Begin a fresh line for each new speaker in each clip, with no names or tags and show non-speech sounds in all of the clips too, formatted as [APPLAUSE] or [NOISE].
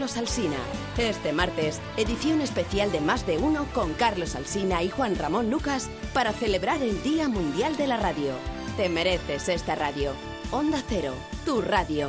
Carlos Alsina. Este martes, edición especial de Más de Uno con Carlos Alsina y Juan Ramón Lucas para celebrar el Día Mundial de la Radio. Te mereces esta radio. Onda Cero, tu radio.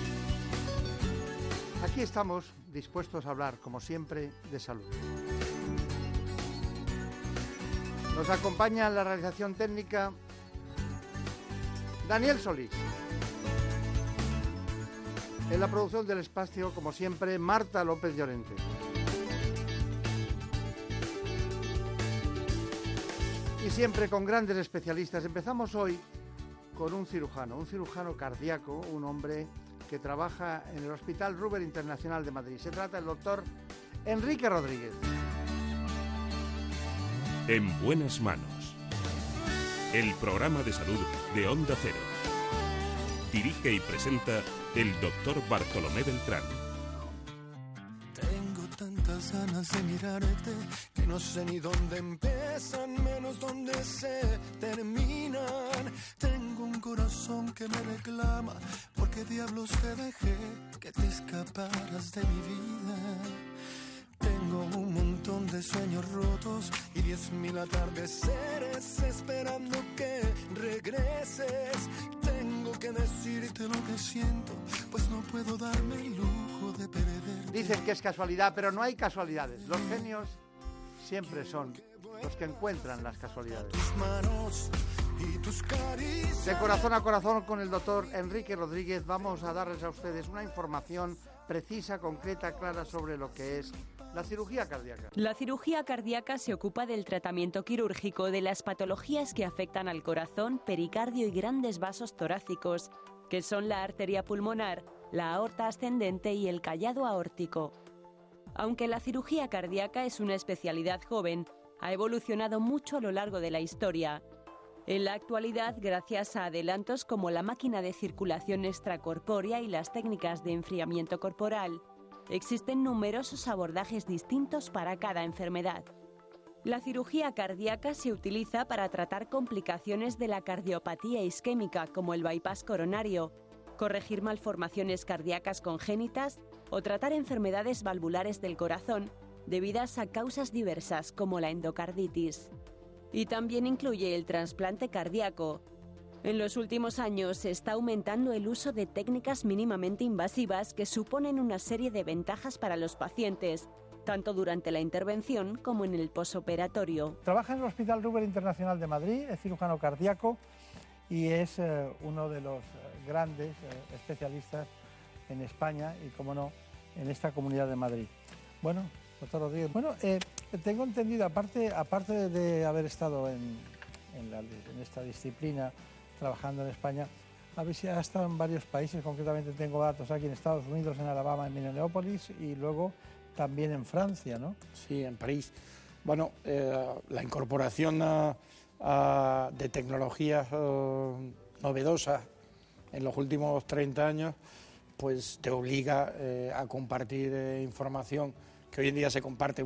Aquí estamos dispuestos a hablar, como siempre, de salud. Nos acompaña en la realización técnica Daniel Solís. En la producción del espacio, como siempre, Marta López Llorente. Y siempre con grandes especialistas. Empezamos hoy con un cirujano, un cirujano cardíaco, un hombre que trabaja en el Hospital Ruber Internacional de Madrid. Se trata del doctor Enrique Rodríguez.
En buenas manos. El programa de salud de Onda Cero. Dirige y presenta el doctor Bartolomé Beltrán.
Ganas de mirarte que no sé ni dónde empiezan, menos dónde se terminan. Tengo un corazón que me reclama, porque diablos te dejé que te escaparas de mi vida. Tengo un montón de sueños rotos y diez mil atardeceres esperando que regreses. Tengo que decirte lo que siento, pues no puedo darme el lujo de perder.
Dicen que es casualidad, pero no hay casualidades. Los genios siempre son los que encuentran las casualidades.
Tus manos y tus caricias.
De corazón a corazón con el doctor Enrique Rodríguez vamos a darles a ustedes una información precisa, concreta, clara sobre lo que es la cirugía cardíaca.
La cirugía cardíaca se ocupa del tratamiento quirúrgico de las patologías que afectan al corazón, pericardio y grandes vasos torácicos, que son la arteria pulmonar, la aorta ascendente y el callado aórtico. Aunque la cirugía cardíaca es una especialidad joven, ha evolucionado mucho a lo largo de la historia. En la actualidad, gracias a adelantos como la máquina de circulación extracorpórea y las técnicas de enfriamiento corporal, existen numerosos abordajes distintos para cada enfermedad. La cirugía cardíaca se utiliza para tratar complicaciones de la cardiopatía isquémica como el bypass coronario, corregir malformaciones cardíacas congénitas o tratar enfermedades valvulares del corazón debidas a causas diversas como la endocarditis. Y también incluye el trasplante cardíaco. En los últimos años se está aumentando el uso de técnicas mínimamente invasivas que suponen una serie de ventajas para los pacientes, tanto durante la intervención como en el posoperatorio.
Trabaja en el Hospital Ruber Internacional de Madrid, es cirujano cardíaco y es eh, uno de los eh, grandes eh, especialistas en España y, como no, en esta comunidad de Madrid. Bueno, doctor Rodríguez, bueno, tengo entendido, aparte, aparte de haber estado en esta disciplina trabajando en España, ha estado en varios países, concretamente tengo datos aquí en Estados Unidos, en Alabama, en Minneapolis y luego también en Francia, ¿no?
Sí, en París. Bueno, eh, la incorporación de tecnologías eh, novedosas en los últimos 30 años, pues te obliga eh, a compartir información que hoy en día se comparte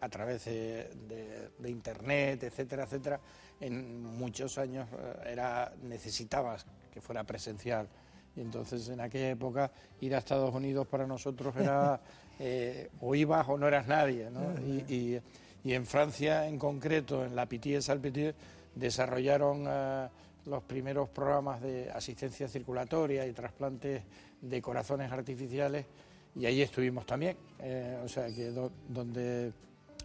a través de Internet, etcétera, etcétera. En muchos años eh, era necesitabas que fuera presencial. Y entonces en aquella época ir a Estados Unidos para nosotros era [LAUGHS] eh, o ibas o no eras nadie. ¿no? Y, y- y en Francia en concreto, en la Pitié Salpitié, desarrollaron eh, los primeros programas de asistencia circulatoria y trasplantes de corazones artificiales y ahí estuvimos también. Eh, o sea que donde,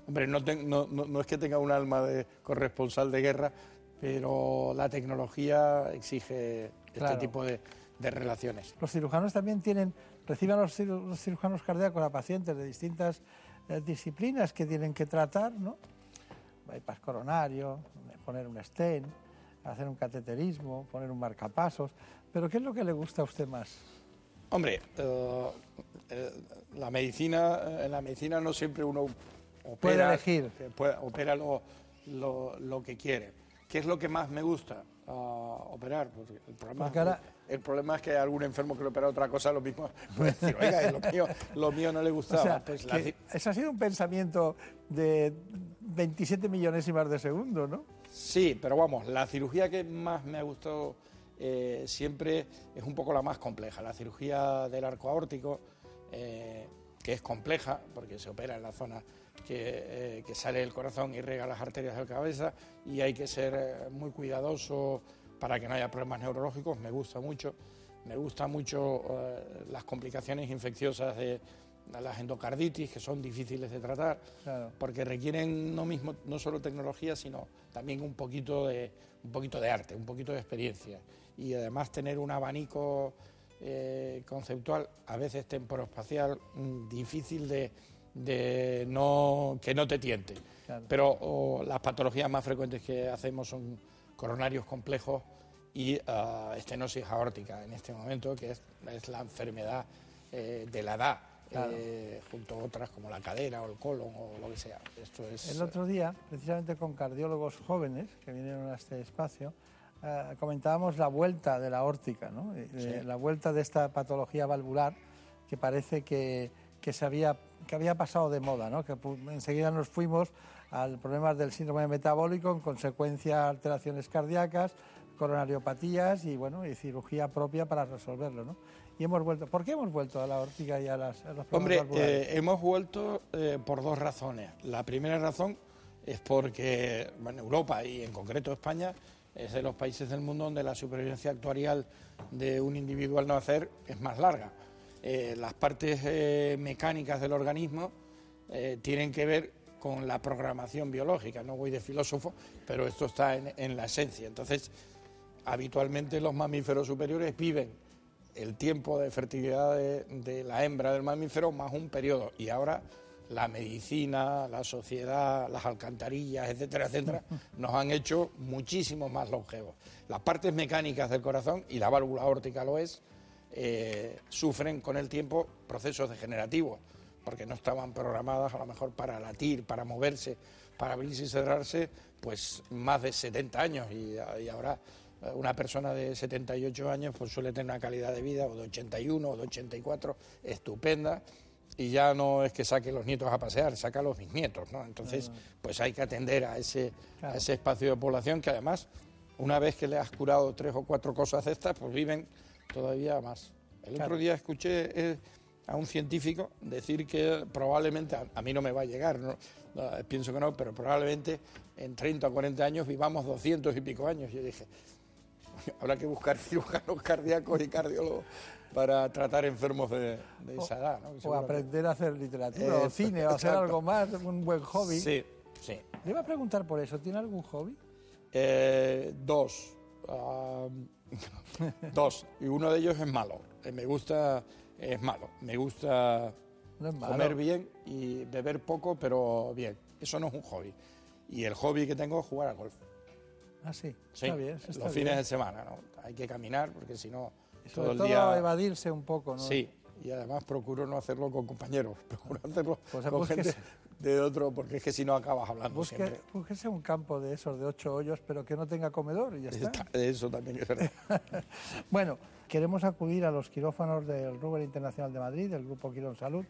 hombre, no, no, no, es que tenga un alma de corresponsal de guerra, pero la tecnología exige este tipo de, relaciones.
Los cirujanos también tienen, reciben los, cirujanos cardíacos a pacientes de distintas eh, disciplinas que tienen que tratar, ¿no? Bypass coronario, poner un stent, hacer un cateterismo, poner un marcapasos. Pero ¿qué es lo que le gusta a usted más?
Hombre, eh, eh, la medicina, en la medicina no siempre uno opera,
puede elegir,
opera lo, lo, que quiere. ¿Qué es lo que más me gusta? operar. Porque el, problema, el problema es que hay algún enfermo que le opera otra cosa, lo mismo [LAUGHS] puede decir, oiga, lo mío, lo mío no le gustaba.
pues Ese ha sido un pensamiento de 27 millonésimas de segundo, ¿no?
Sí, pero vamos, la cirugía que más me ha gustado eh, siempre es un poco la más compleja. La cirugía del arco aórtico, eh, que es compleja porque se opera en la zona que, eh, que, sale el corazón y rega las arterias de la cabeza y hay que ser muy cuidadoso para que no haya problemas neurológicos. Me gusta mucho. Me gusta mucho las complicaciones infecciosas de, las endocarditis, que son difíciles de tratar, porque requieren no, mismo, no solo tecnología, sino también un poquito, de, un poquito de arte, un poquito de experiencia. Y además tener un abanico eh, conceptual, a veces temporoespacial, mm, difícil de, no, que no te tiente. Pero las patologías más frecuentes que hacemos son coronarios complejos y uh, estenosis aórtica en este momento, que es, la enfermedad eh, de la edad eh, junto a otras como la cadera o el colon o lo que sea. Esto es,
el otro día, precisamente con cardiólogos jóvenes que vinieron a este espacio, eh, comentábamos la vuelta de la órtica, ¿no? Eh, la vuelta de esta patología valvular que parece que, que, se había, que había pasado de moda, ¿no? que enseguida nos fuimos al problema del síndrome metabólico, en consecuencia alteraciones cardíacas, coronariopatías y bueno y cirugía propia para resolverlo, ¿no? y hemos vuelto. ¿Por qué hemos vuelto a la ortiga y a, las, a
Hombre, eh, hemos vuelto eh, por dos razones. La primera razón es porque bueno, Europa y en concreto España es de los países del mundo donde la supervivencia actuarial de un individuo al nacer es más larga. Eh, las partes mecánicas del organismo tienen que ver con la programación biológica. No voy de filósofo, pero esto está en, en la esencia. Entonces, habitualmente los mamíferos superiores viven el tiempo de fertilidad de, la hembra del mamífero más un periodo. Y ahora la medicina, la sociedad, las alcantarillas, etcétera, etcétera, [LAUGHS] nos han hecho muchísimo más longevos. Las partes mecánicas del corazón, y la válvula aórtica lo es, eh, sufren con el tiempo procesos degenerativos, porque no estaban programadas a lo mejor para latir, para moverse, para abrirse y cerrarse, pues más de 70 años, y ahora una persona de 78 años pues suele tener una calidad de vida o de 81 o de 84 estupenda. Y ya no es que saque los nietos a pasear, saca a los bisnietos, ¿no? Entonces, pues hay que atender a ese, a ese espacio de población que además, una vez que le has curado tres o cuatro cosas de estas, pues viven todavía más. El otro día escuché eh, a un científico decir que probablemente, a, mí no me va a llegar, ¿no? pienso que no, pero probablemente en 30 o 40 años vivamos 200 y pico años. Yo dije, [LAUGHS] habrá que buscar cirujanos cardíacos y cardiólogos para tratar enfermos de, esa edad.
O aprender a hacer literatura o cine o hacer algo más, un buen hobby.
Sí, sí.
Le iba a preguntar por eso, ¿tiene algún hobby?
Eh, dos. [LAUGHS] dos. Y uno de ellos es malo. Eh, me gusta, es malo. Me gusta comer bien y beber poco, pero bien. Eso no es un hobby. Y el hobby que tengo es jugar al golf.
Ah, sí, está bien.
los fines de semana, ¿no? Hay que caminar porque si no,
todo el día... evadirse un poco, ¿no?
Sí, y además procuro no hacerlo con compañeros, [LAUGHS] procuro hacerlo pues con gente de otro, porque es que si no acabas hablando busque, siempre.
Búsquese un campo de esos de ocho hoyos, pero que no tenga comedor y ya está.
Eso también es verdad. [LAUGHS]
bueno, queremos acudir a los quirófanos del Ruber Internacional de Madrid, del Grupo Quirón Salud,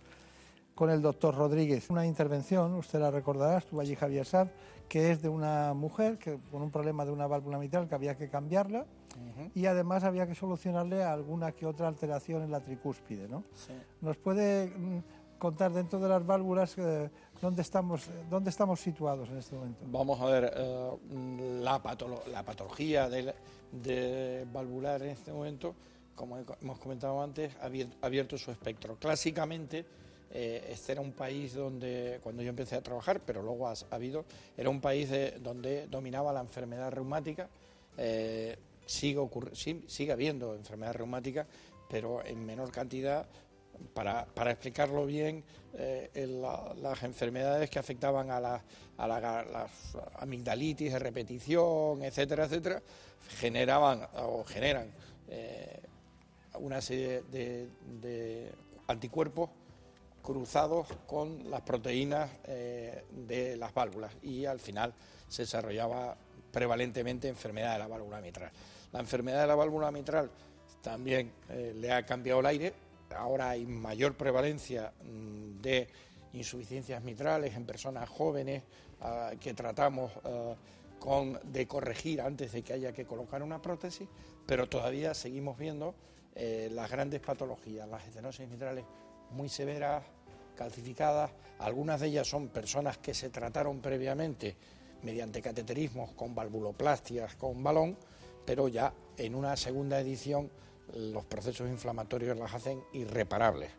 con el doctor Rodríguez. Una intervención, usted la recordará, estuvo allí Javier Sad, que es de una mujer que, con un problema de una válvula mitral que había que cambiarla y además había que solucionarle alguna que otra alteración en la tricúspide. ¿no? ¿Nos puede mm, contar dentro de las válvulas eh, dónde, estamos, dónde estamos situados en este momento?
Vamos a ver, eh, la, patología de, de valvular en este momento como hemos comentado antes, ha abierto su espectro. Clásicamente, eh, este era un país donde, cuando yo empecé a trabajar, pero luego ha, habido, era un país donde dominaba la enfermedad reumática. Eh, sigue, sigue habiendo enfermedad reumática, pero en menor cantidad. Para, explicarlo bien, eh, las enfermedades que afectaban a, la, a las amigdalitis de repetición, etcétera, etcétera, generaban o generan una serie de anticuerpos cruzados con las proteínas eh, de las válvulas y al final se desarrollaba prevalentemente enfermedad de la válvula mitral. La enfermedad de la válvula mitral también eh, le ha cambiado el aire, ahora hay mayor prevalencia mm, de insuficiencias mitrales en personas jóvenes ah, que tratamos ah, con, de corregir antes de que haya que colocar una prótesis, pero todavía seguimos viendo eh, las grandes patologías, las estenosis mitrales muy severas, calcificadas. Algunas de ellas son personas que se trataron previamente mediante cateterismos con valvuloplastias con balón, pero ya en una segunda edición los procesos inflamatorios las hacen irreparables.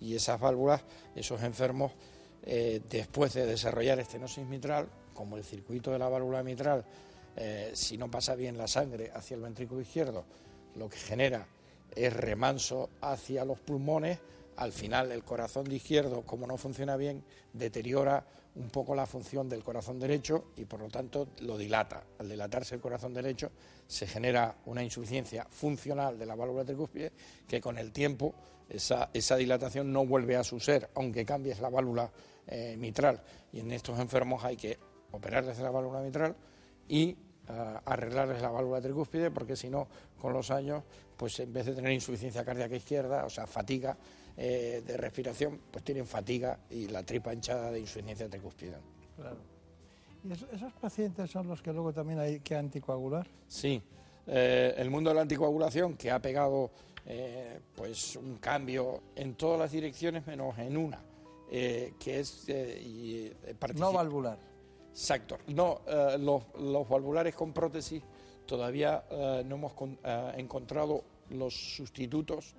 Y esas válvulas, esos enfermos, eh, después de desarrollar estenosis mitral, como el circuito de la válvula mitral, eh, si no pasa bien la sangre hacia el ventrículo izquierdo, lo que genera es remanso hacia los pulmones, al final el corazón de izquierdo, como no funciona bien, deteriora un poco la función del corazón derecho y por lo tanto lo dilata. Al dilatarse el corazón derecho se genera una insuficiencia funcional de la válvula tricúspide que con el tiempo esa, dilatación no vuelve a su ser, aunque cambies la válvula eh, mitral. Y en estos enfermos hay que operarles la válvula mitral y uh, arreglarles la válvula tricúspide porque si no, con los años, pues en vez de tener insuficiencia cardíaca izquierda, o sea, fatiga, eh, de respiración, pues tienen fatiga y la tripa hinchada de insuficiencia tricúspide.
Claro. ¿Y esos pacientes son los que luego también hay que anticoagular?
Sí. Eh, el mundo de la anticoagulación que ha pegado eh, pues un cambio en todas las direcciones menos en una, que es y,
no valvular.
Exacto. No, los, los, valvulares con prótesis todavía no hemos encontrado los sustitutos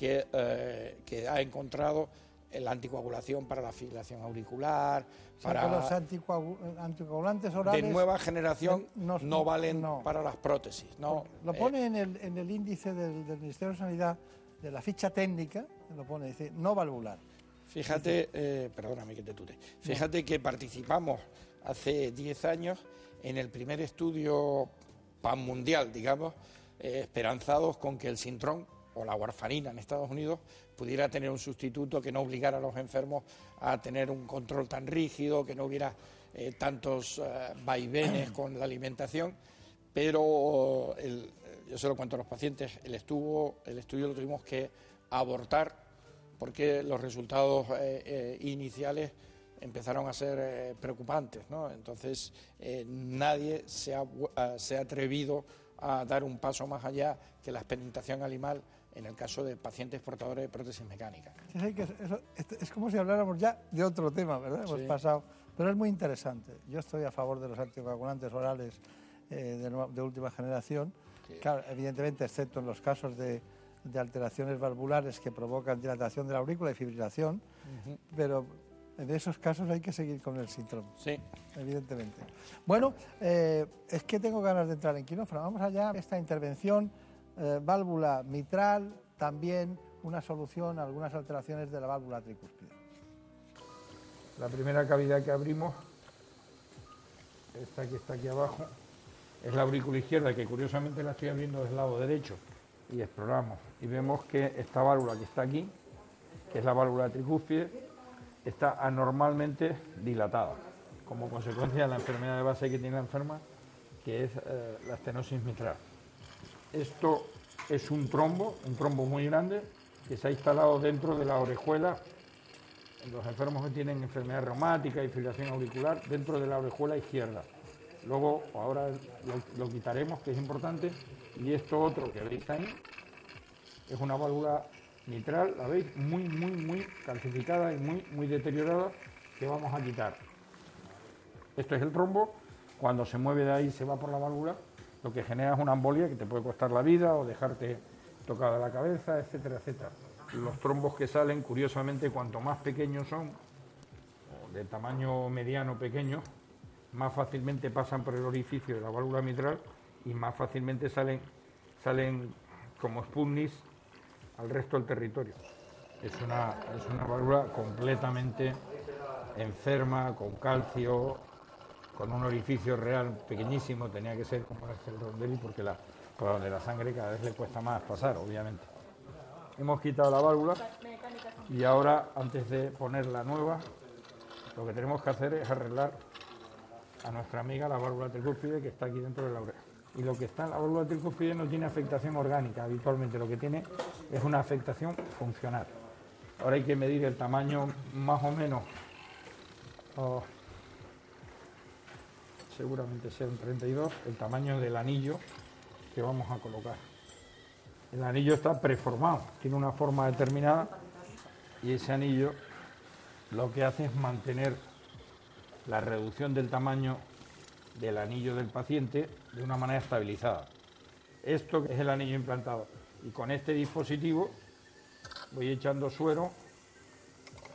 eh, que, ha encontrado la anticoagulación para la fibrilación auricular, para
los anticoagulantes orales
de nueva generación no, valen para las prótesis. No,
lo eh, pone en, el, en, el, índice del, Ministerio de Sanidad de la ficha técnica, lo pone, dice no valvular.
Fíjate, eh, perdóname que te tute, fíjate que participamos hace 10 años en el primer estudio pan mundial, digamos, esperanzados con que el sintrón o la warfarina en Estados Unidos pudiera tener un sustituto que no obligara a los enfermos a tener un control tan rígido, que no hubiera eh, tantos eh, vaivenes con la alimentación, pero yo se lo cuento a los pacientes, el, estuvo, el estudio lo tuvimos que abortar porque los resultados eh, iniciales empezaron a ser preocupantes, ¿no? Entonces nadie se ha, se ha atrevido a dar un paso más allá que la experimentación animal en el caso de pacientes portadores de prótesis mecánicas.
es como si habláramos ya de otro tema, ¿verdad? Hemos pasado, pero es muy interesante. Yo estoy a favor de los anticoagulantes orales eh, de, última generación, claro, evidentemente, excepto en los casos de, alteraciones valvulares que provocan dilatación de la aurícula y fibrilación, pero en esos casos hay que seguir con el síndrome.
Sí.
Evidentemente. Bueno, eh, es que tengo ganas de entrar en quirófano. Vamos allá. Esta intervención eh, válvula mitral, también una solución a algunas alteraciones de la válvula tricúspide.
La primera cavidad que abrimos, esta que está aquí abajo, es la aurícula izquierda, que curiosamente la estoy abriendo del lado derecho. Y exploramos y vemos que esta válvula que está aquí, que es la válvula tricúspide, está anormalmente dilatada, como consecuencia de la enfermedad de base que tiene la enferma, que es eh, la estenosis mitral. Esto es un trombo, un trombo muy grande, que se ha instalado dentro de la orejuela, los enfermos que tienen enfermedad reumática y fibrilación auricular, dentro de la orejuela izquierda. Luego, ahora lo, quitaremos, que es importante, y esto otro que veis ahí, es una válvula mitral, la veis, muy, muy, muy calcificada y muy, muy deteriorada, que vamos a quitar. Esto es el trombo, cuando se mueve de ahí se va por la válvula lo que genera es una embolia que te puede costar la vida o dejarte tocada la cabeza, etcétera, etcétera. Los trombos que salen, curiosamente, cuanto más pequeños son, o de tamaño mediano pequeño, más fácilmente pasan por el orificio de la válvula mitral y más fácilmente salen, salen como Sputnik al resto del territorio. Es una, es una válvula completamente enferma, con calcio, con un orificio real pequeñísimo, tenía que ser como el Rondelli porque la, por donde la sangre cada vez le cuesta más pasar, obviamente. Hemos quitado la válvula y ahora, antes de poner la nueva, lo que tenemos que hacer es arreglar a nuestra amiga la válvula tricúspide que está aquí dentro de la oreja. Y lo que está en la válvula tricúspide no tiene afectación orgánica habitualmente, lo que tiene es una afectación funcional. Ahora hay que medir el tamaño más o menos, oh, seguramente sea un 32, el tamaño del anillo que vamos a colocar. El anillo está preformado, tiene una forma determinada y ese anillo lo que hace es mantener la reducción del tamaño del anillo del paciente de una manera estabilizada. Esto es el anillo implantado. Y con este dispositivo voy echando suero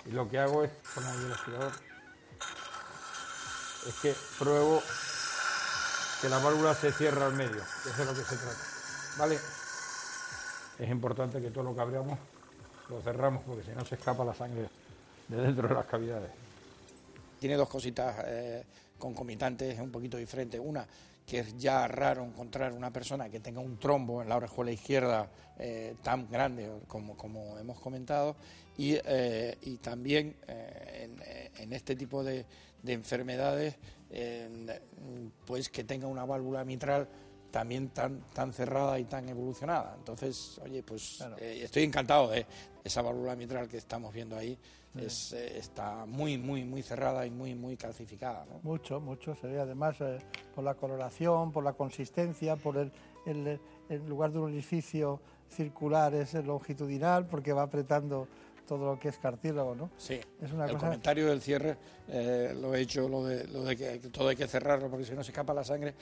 y lo que hago es poner el. Es que pruebo que la válvula se cierra al medio, que es lo que se trata. ¿Vale? Es importante que todo lo que abramos lo cerramos porque si no se escapa la sangre de dentro de las cavidades.
Tiene dos cositas eh, concomitantes un poquito diferentes. Una, que es ya raro encontrar una persona que tenga un trombo en la orejuela izquierda eh, tan grande como, como hemos comentado y, eh, y también en, este tipo de, de enfermedades pues que tenga una válvula mitral también tan, tan cerrada y tan evolucionada. Entonces, oye, pues estoy encantado de esa válvula mitral que estamos viendo ahí es, eh, está muy, muy, muy cerrada y muy, muy calcificada.
Mucho, mucho. Sería además eh, por la coloración, por la consistencia, por el, el, en lugar de un orificio circular es longitudinal porque va apretando todo lo que es cartílago, ¿no?
Sí. Es una el comentario del cierre eh, lo he hecho, lo de, lo de que todo hay que cerrarlo porque si no se escapa la sangre,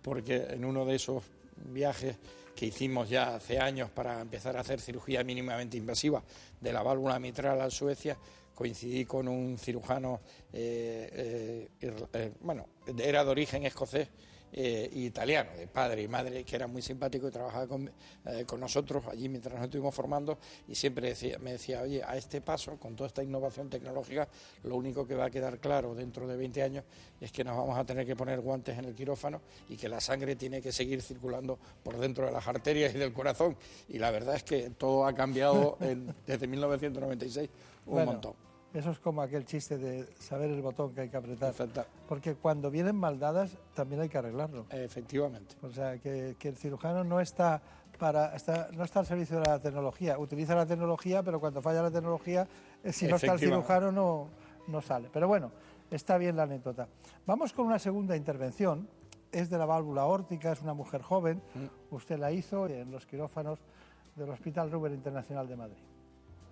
porque en uno de esos viajes que hicimos ya hace años para empezar a hacer cirugía mínimamente invasiva de la válvula mitral a Suecia, coincidí con un cirujano, eh, eh, eh, bueno, era de origen escocés, eh, italiano, de padre y madre, que era muy simpático y trabajaba con, eh, con nosotros allí mientras nos estuvimos formando y siempre decía, me decía, oye, a este paso, con toda esta innovación tecnológica, lo único que va a quedar claro dentro de 20 años es que nos vamos a tener que poner guantes en el quirófano y que la sangre tiene que seguir circulando por dentro de las arterias y del corazón. Y la verdad es que todo ha cambiado [LAUGHS] desde 1996 un montón.
Eso es como aquel chiste de saber el botón que hay que apretar. Porque cuando vienen mal dadas también hay que arreglarlo.
Efectivamente.
O sea, que, el cirujano no está, para, no está al servicio de la tecnología. Utiliza la tecnología, pero cuando falla la tecnología, eh, si no está el cirujano no, no sale. Pero bueno, está bien la anécdota. Vamos con una segunda intervención. Es de la válvula órtica, es una mujer joven. Mm. Usted la hizo en los quirófanos del Hospital Ruber Internacional de Madrid.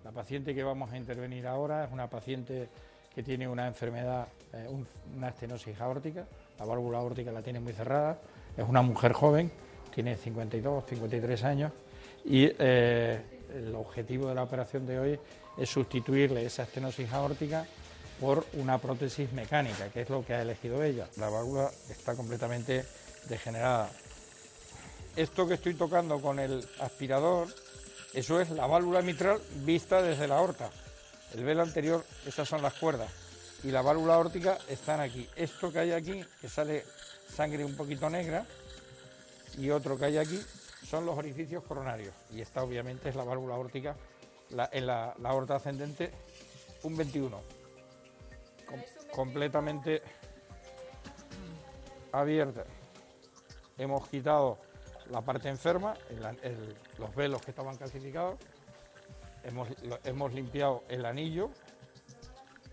La paciente que vamos a intervenir ahora es una paciente que tiene una enfermedad, eh, una estenosis aórtica, la válvula aórtica la tiene muy cerrada, es una mujer joven, tiene 52, 53 años y eh, el objetivo de la operación de hoy es sustituirle esa estenosis aórtica por una prótesis mecánica, que es lo que ha elegido ella. La válvula está completamente degenerada. Esto que estoy tocando con el aspirador eso es la válvula mitral vista desde la aorta. El velo anterior, esas son las cuerdas. Y la válvula órtica están aquí. Esto que hay aquí, que sale sangre un poquito negra, y otro que hay aquí, son los orificios coronarios. Y esta obviamente es la válvula órtica en la, aorta ascendente, un 21. completamente abierta. Hemos quitado la parte enferma, los velos que estaban calcificados, hemos, hemos limpiado el anillo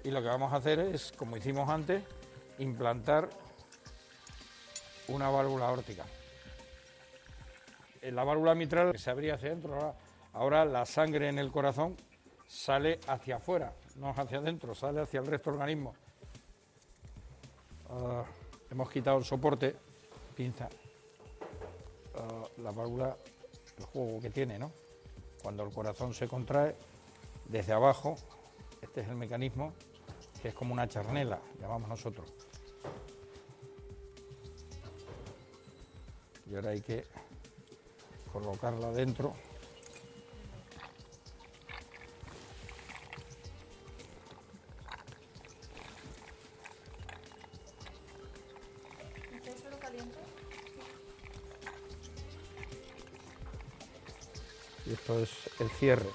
y lo que vamos a hacer es, como hicimos antes, implantar una válvula órtica. En la válvula mitral se abría hacia adentro, ahora, la sangre en el corazón sale hacia afuera, no hacia adentro, sale hacia el resto del organismo. Ah, hemos quitado el soporte, pinza, la válvula, el juego que tiene, ¿no?
Cuando el corazón se contrae, desde abajo, este es el mecanismo, que es como una charnela, llamamos nosotros. Y ahora hay que colocarla dentro. Y esto es el cierre,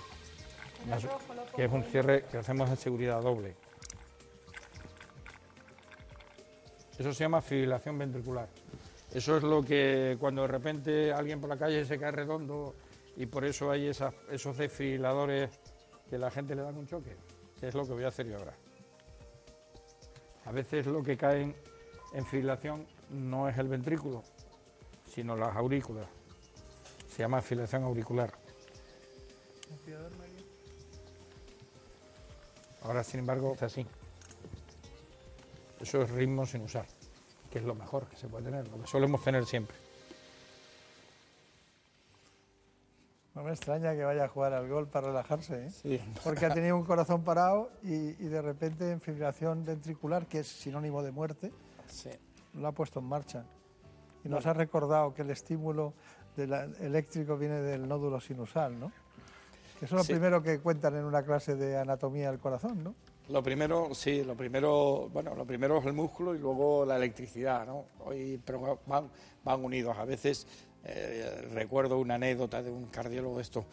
que es un cierre que hacemos en seguridad doble. Eso se llama fibrilación ventricular. Eso es lo que cuando de repente alguien por la calle se cae redondo y por eso hay esos desfibriladores que la gente le dan un choque, que es lo que voy a hacer yo ahora. A veces lo que cae en fibrilación no es el ventrículo, sino las aurículas. Se llama fibrilación auricular. Ahora, sin embargo, es así. Eso es ritmo sin usar, que es lo mejor que se puede tener, lo que solemos tener siempre.
No me extraña que vaya a jugar al gol para relajarse, ¿eh?
Sí.
porque ha tenido un corazón parado y, de repente en fibrilación ventricular, que es sinónimo de muerte, lo ha puesto en marcha. Y nos ha recordado que el estímulo eléctrico viene del nódulo sinusal, ¿no? Eso es lo primero que cuentan en una clase de anatomía del corazón, ¿no?
Lo primero, sí, lo primero, bueno, lo primero es el músculo y luego la electricidad, ¿no? Hoy, pero van, van unidos. A veces eh, recuerdo una anécdota de un cardiólogo esto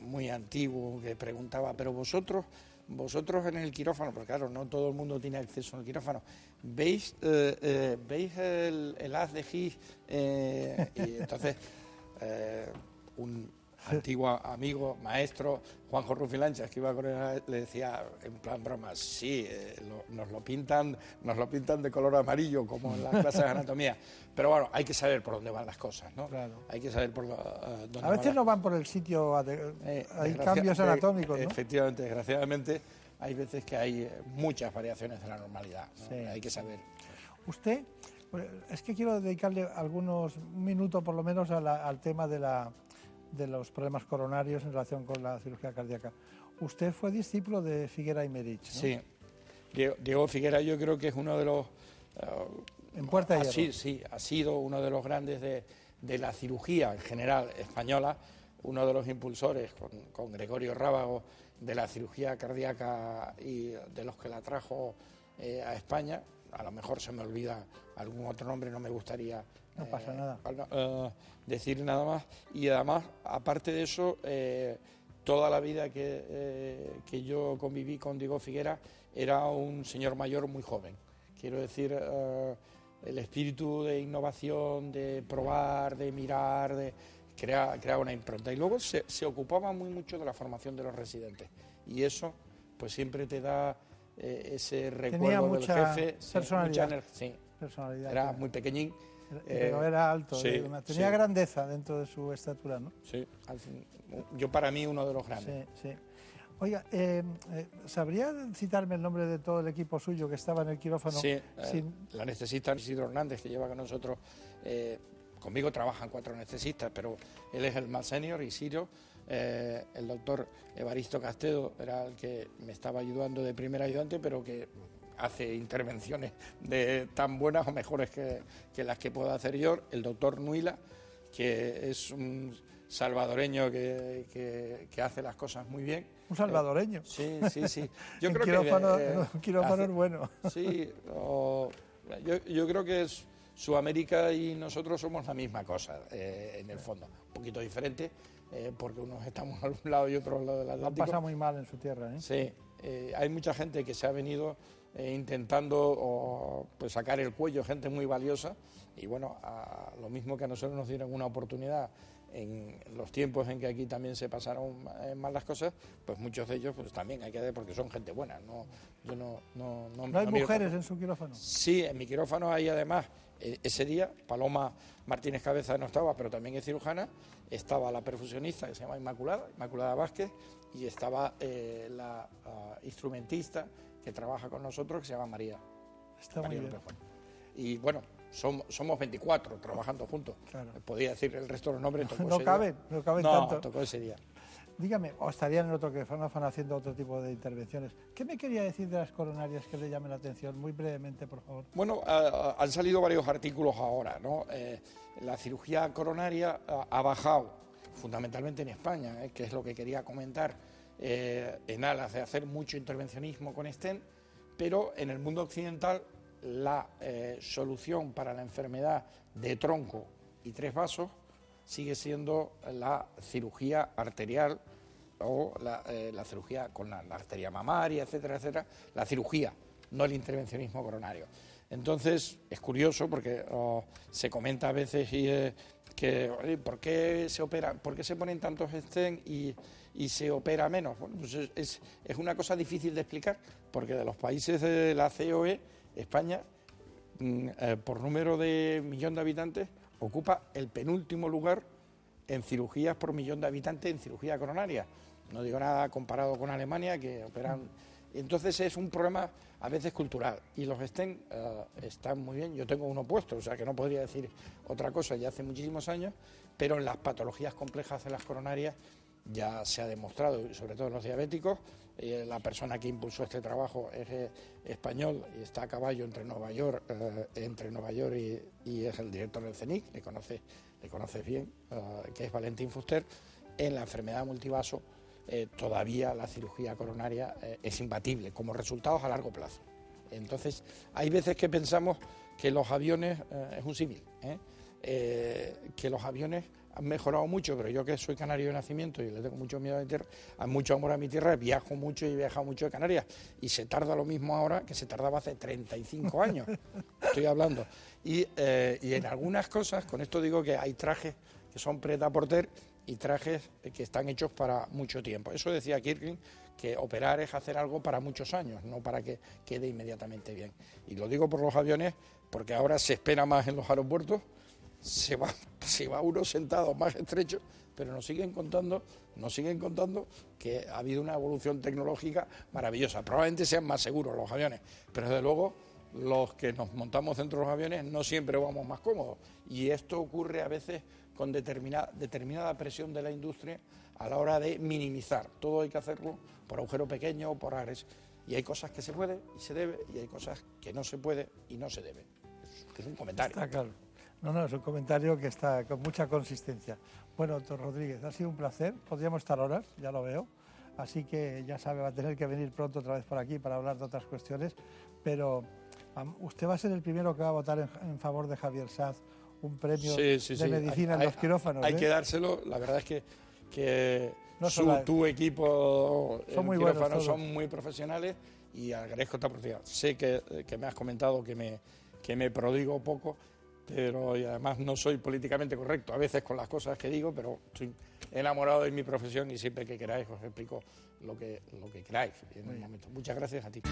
muy antiguo que preguntaba, pero vosotros, vosotros en el quirófano, porque claro, no todo el mundo tiene acceso al quirófano, ¿veis, eh, eh, ¿veis el, haz de Higgs? y entonces [LAUGHS] un, antiguo amigo, maestro, Juanjo Rufilanchas, que iba con él, le decía en plan broma, sí, eh, nos, lo pintan, nos lo pintan de color amarillo, como en las [LAUGHS] clases de anatomía. Pero bueno, hay que saber por dónde van las cosas, ¿no?
Claro.
Hay que saber por uh, dónde
A veces no van por el sitio, eh, hay cambios anatómicos, ¿no?
Efectivamente, desgraciadamente, hay veces que hay muchas variaciones de la normalidad, hay que saber.
Usted, pues, es que quiero dedicarle algunos minutos por lo menos al tema de la de los problemas coronarios en relación con la cirugía cardíaca. Usted fue discípulo de Figuera y Merich, ¿no?
Sí. Diego, Figuera yo creo que es uno de los...
en Puerta de
Sí, sí, ha sido uno de los grandes de, la cirugía en general española, uno de los impulsores con, Gregorio Rábago de la cirugía cardíaca y de los que la trajo eh, a España. A lo mejor se me olvida algún otro nombre, no me gustaría
no pasa nada.
Eh, decir nada más. Y además, aparte de eso, eh, toda la vida que, eh, que, yo conviví con Diego Figuera era un señor mayor muy joven. Quiero decir, el espíritu de innovación, de probar, de mirar, de crear, crear una impronta. Y luego se, se, ocupaba muy mucho de la formación de los residentes. Y eso, pues siempre te da ese recuerdo del jefe.
Personalidad.
sí, personalidad. Era muy pequeñín
pero eh, era alto, eh, tenía grandeza dentro de su estatura, ¿no?
Sí, yo para mí uno de los grandes.
Sí, sí. Oiga, eh, ¿sabría citarme el nombre de todo el equipo suyo que estaba en el quirófano?
Sí, la necesita Isidro Hernández, que lleva con nosotros, conmigo trabajan cuatro necesitas, pero él es el más senior, Isidro, el doctor Evaristo Castedo era el que me estaba ayudando de primer ayudante, pero que hace intervenciones de tan buenas o mejores que, las que puedo hacer yo, el doctor Nuila, que es un salvadoreño que, hace las cosas muy bien.
Un salvadoreño.
sí, sí, sí. [LAUGHS]
Yo creo que eh, es bueno. [LAUGHS]
Sí, yo, creo que es Sudamérica y nosotros somos la misma cosa, eh, en el fondo. Un poquito diferente, eh, porque unos estamos a un lado y otros al lado del Atlántico.
Lo pasa muy mal en su tierra, ¿eh?
Sí, hay mucha gente que se ha venido eh, intentando pues, sacar el cuello, gente muy valiosa, y bueno, a, lo mismo que a nosotros nos dieron una oportunidad en los tiempos en que aquí también se pasaron eh, mal las cosas, pues muchos de ellos pues también hay que ver porque son gente buena. No, yo no, no,
no, hay mujeres en su quirófano?
Sí, en mi quirófano hay además, eh, ese día, Paloma Martínez Cabeza no estaba, pero también es cirujana, estaba la perfusionista que se llama Inmaculada, Inmaculada Vázquez, y estaba la instrumentista que trabaja con nosotros que se llama María.
Está muy bien.
Y bueno, somos, somos 24 trabajando juntos. Podía decir el resto de los nombres.
no, cabe, no cabe tanto.
tocó ese día.
Dígame, o estarían en otro quirófano haciendo otro tipo de intervenciones. ¿Qué me quería decir de las coronarias que le llame la atención? Muy brevemente, por favor.
Bueno, han salido varios artículos ahora, ¿no? Eh, la cirugía coronaria ha bajado, fundamentalmente en España, eh, que es lo que quería comentar, eh, en alas de hacer mucho intervencionismo con STEM, pero en el mundo occidental la solución para la enfermedad de tronco y tres vasos sigue siendo la cirugía arterial o la, eh, cirugía con la, arteria mamaria, etcétera, etcétera, la cirugía, no el intervencionismo coronario. Entonces, es curioso porque se comenta a veces y, eh, que, ¿por qué se opera, por qué se ponen tantos estén y, se opera menos? Bueno, pues es, es, una cosa difícil de explicar, porque de los países de la COE, España, mm, eh, por número de millón de habitantes, ocupa el penúltimo lugar en cirugías por millón de habitantes en cirugía coronaria. No digo nada comparado con Alemania, que operan. Entonces es un problema a veces cultural. Y los estén eh, están muy bien. Yo tengo uno puesto, o sea que no podría decir otra cosa ya hace muchísimos años, pero en las patologías complejas de las coronarias ya se ha demostrado, sobre todo en los diabéticos. Eh, la persona que impulsó este trabajo es eh, español y está a caballo entre Nueva York, eh, entre Nueva York y, es el director del CENIC, le conoces, le conoces bien, que es Valentín Fuster. En la enfermedad multivaso todavía la cirugía coronaria es imbatible como resultados a largo plazo. Entonces, hay veces que pensamos que los aviones, es un símil, que los aviones han mejorado mucho, pero yo que soy canario de nacimiento y le tengo mucho miedo a mi tierra, mucho amor a mi tierra, viajo mucho y he viajado mucho de Canarias. Y se tarda lo mismo ahora que se tardaba hace 35 [LAUGHS] años, estoy hablando. Eh, y, en algunas cosas, con esto digo que hay trajes que son preta porter y trajes que están hechos para mucho tiempo. Eso decía Kirkling, que operar es hacer algo para muchos años, no para que quede inmediatamente bien. Y lo digo por los aviones, porque ahora se espera más en los aeropuertos se va, [LAUGHS] se va uno sentado más estrecho, pero nos siguen contando, nos siguen contando que ha habido una evolución tecnológica maravillosa. Probablemente sean más seguros los aviones, pero desde luego los que nos montamos dentro de los aviones no siempre vamos más cómodos. Y esto ocurre a veces con determinada, determinada presión de la industria a la hora de minimizar. Todo hay que hacerlo por agujero pequeño o por agresión. Y hay cosas que se puede y se debe, y hay cosas que no se puede y no se debe. Es un comentario.
Está claro. No, no, es un comentario que está con mucha consistencia. Bueno, doctor Rodríguez, ha sido un placer. Podríamos estar horas, ya lo veo. Así que ya sabe, va a tener que venir pronto otra vez por aquí para hablar de otras cuestiones. Pero usted va a ser el primero que va a votar en, favor de Javier Saz un premio de medicina en los quirófanos.
Hay ¿eh? que dárselo. La verdad es que, que tu equipo son muy quirófanos son muy profesionales y agradezco esta oportunidad. Sé que, que me has comentado que me, que me prodigo poco pero y además no soy políticamente correcto a veces con las cosas que digo, pero estoy enamorado de mi profesión y siempre que queráis os explico lo que, lo que queráis en el momento. Muchas gracias a ti.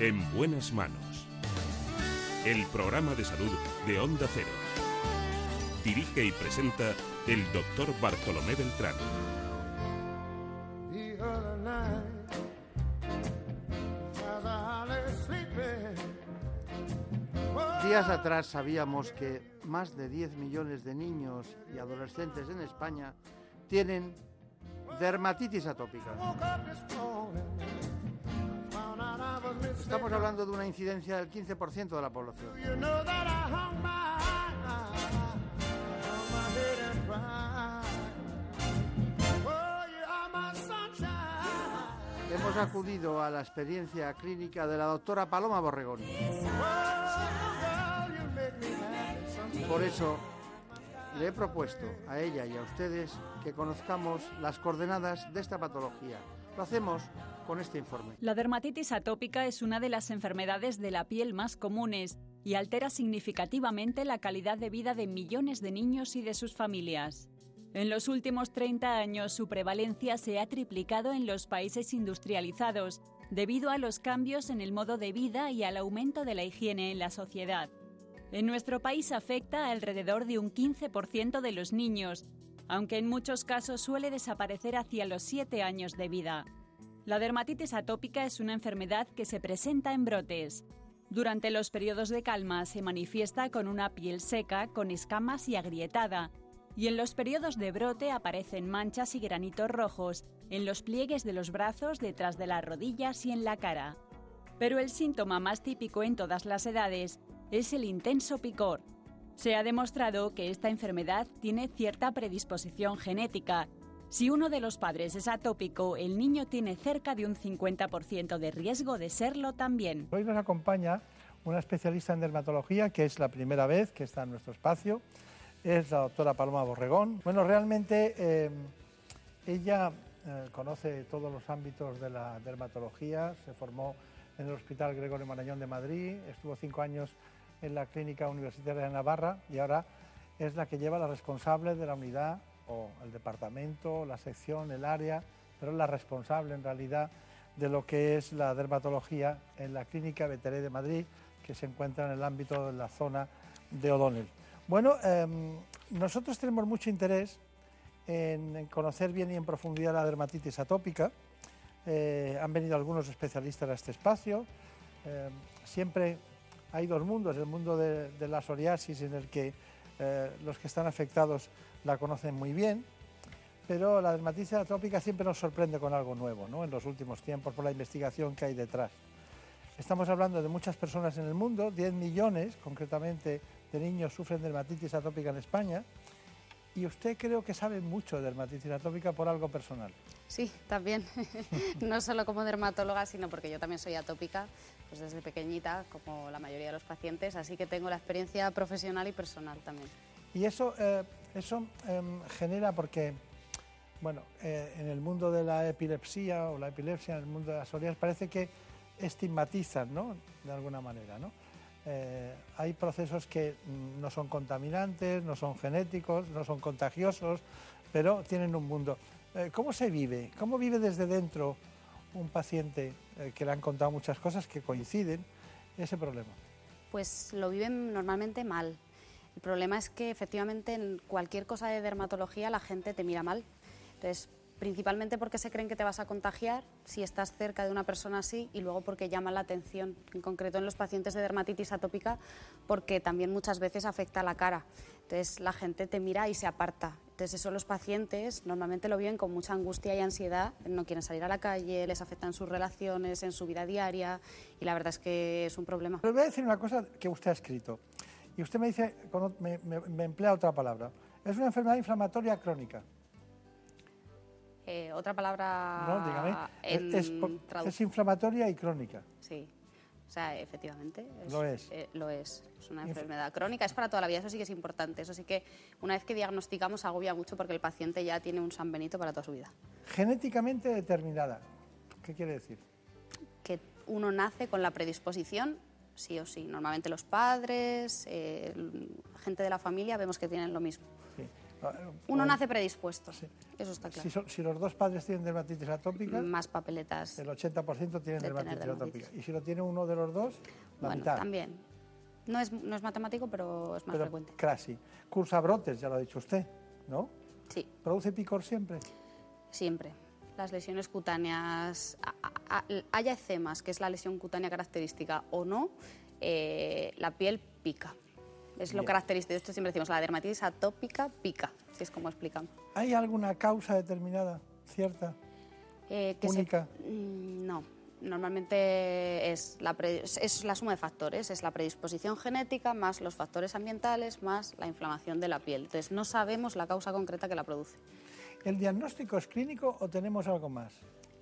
En buenas manos. El programa de salud de Onda Cero. Dirige y presenta el doctor Bartolomé Beltrán.
Días atrás sabíamos que más de 10 millones de niños y adolescentes en España tienen dermatitis atópica. Estamos hablando de una incidencia del 15% de la población. Hemos acudido a la experiencia clínica de la doctora Paloma Borregón. Por eso le he propuesto a ella y a ustedes que conozcamos las coordenadas de esta patología. Lo hacemos con este informe.
La dermatitis atópica es una de las enfermedades de la piel más comunes y altera significativamente la calidad de vida de millones de niños y de sus familias. En los últimos 30 años su prevalencia se ha triplicado en los países industrializados debido a los cambios en el modo de vida y al aumento de la higiene en la sociedad. En nuestro país afecta alrededor de un 15% de los niños, aunque en muchos casos suele desaparecer hacia los 7 años de vida. La dermatitis atópica es una enfermedad que se presenta en brotes. Durante los periodos de calma se manifiesta con una piel seca, con escamas y agrietada, y en los periodos de brote aparecen manchas y granitos rojos en los pliegues de los brazos, detrás de las rodillas y en la cara. Pero el síntoma más típico en todas las edades es el intenso picor. Se ha demostrado que esta enfermedad tiene cierta predisposición genética. Si uno de los padres es atópico, el niño tiene cerca de un 50% de riesgo de serlo también.
Hoy nos acompaña una especialista en dermatología que es la primera vez que está en nuestro espacio es la doctora Paloma Borregón. Bueno, realmente eh, ella eh, conoce todos los ámbitos de la dermatología, se formó en el Hospital Gregorio Marañón de Madrid, estuvo cinco años en la Clínica Universitaria de Navarra y ahora es la que lleva la responsable de la unidad o el departamento, la sección, el área, pero es la responsable en realidad de lo que es la dermatología en la Clínica Veteré de Madrid, que se encuentra en el ámbito de la zona de O'Donnell. Bueno, em, nosotros tenemos mucho interés en, conocer bien y en profundidad la dermatitis atópica. Eh, han venido algunos especialistas a este espacio. Em, siempre hay dos mundos, el mundo de, la psoriasis en el que eh, los que están afectados la conocen muy bien, pero la dermatitis atópica siempre nos sorprende con algo nuevo ¿no? en los últimos tiempos por la investigación que hay detrás. Estamos hablando de muchas personas en el mundo, 10 millones concretamente de niños sufren dermatitis atópica en España. Y usted creo que sabe mucho de dermatitis atópica por algo personal.
Sí, también. [LAUGHS] no solo como dermatóloga, sino porque yo también soy atópica, pues desde pequeñita, como la mayoría de los pacientes, así que tengo la experiencia profesional y personal también.
Y eso, eh, eso em, genera porque, bueno, eh, en el mundo de la epilepsia o la epilepsia, en el mundo de las psoriasis, parece que estigmatizan, ¿no? De alguna manera, ¿no? Eh, hay procesos que mm, no son contaminantes, no son genéticos, no son contagiosos, pero tienen un mundo. ¿Cómo se vive? ¿Cómo vive desde dentro un paciente eh, que le han contado muchas cosas que coinciden ese problema?
Pues lo viven normalmente mal. El problema es que efectivamente en cualquier cosa de dermatología la gente te mira mal. Entonces, principalmente porque se creen que te vas a contagiar si estás cerca de una persona así y luego porque llama la atención, en concreto en los pacientes de dermatitis atópica, porque también muchas veces afecta a la cara. Entonces la gente te mira y se aparta. Entonces eso los pacientes normalmente lo viven con mucha angustia y ansiedad, no quieren salir a la calle, les afectan sus relaciones, en su vida diaria y la verdad es que es un problema.
Les voy a decir una cosa que usted ha escrito y usted me dice, me, me emplea otra palabra, es una enfermedad inflamatoria crónica.
Eh, otra palabra.
No, dígame. es, inflamatoria y crónica.
Sí. O sea, efectivamente.
lo es.
Eh, lo es. Es una enfermedad crónica, es para toda la vida, eso sí que es importante. Eso sí que una vez que diagnosticamos agobia mucho porque el paciente ya tiene un San Benito para toda su vida.
Genéticamente determinada. ¿Qué quiere decir?
Que uno nace con la predisposición, sí o sí. Normalmente los padres, eh, gente de la familia, vemos que tienen lo mismo. Ah, Uno nace predispuesto, eso está claro.
Si, los dos padres tienen dermatitis atópica...
Más papeletas.
El 80% tienen dermatitis, atópica. Y si lo tiene uno de los dos, la
bueno, también. No es, no es matemático, pero es más frecuente.
Casi. Cursa brotes, ya lo ha dicho usted, ¿no?
Sí.
¿Produce picor siempre?
Siempre. Las lesiones cutáneas, haya eczemas, que es la lesión cutánea característica, o no, eh, la piel pica. Es lo característico. Esto siempre decimos, la dermatitis atópica pica, si es como explicamos.
¿Hay alguna causa determinada, cierta,
eh,
única?
Mm, no. Normalmente es la, es la suma de factores, es la predisposición genética más los factores ambientales más la inflamación de la piel. Entonces no sabemos la causa concreta que la produce.
¿El diagnóstico es clínico o tenemos algo más?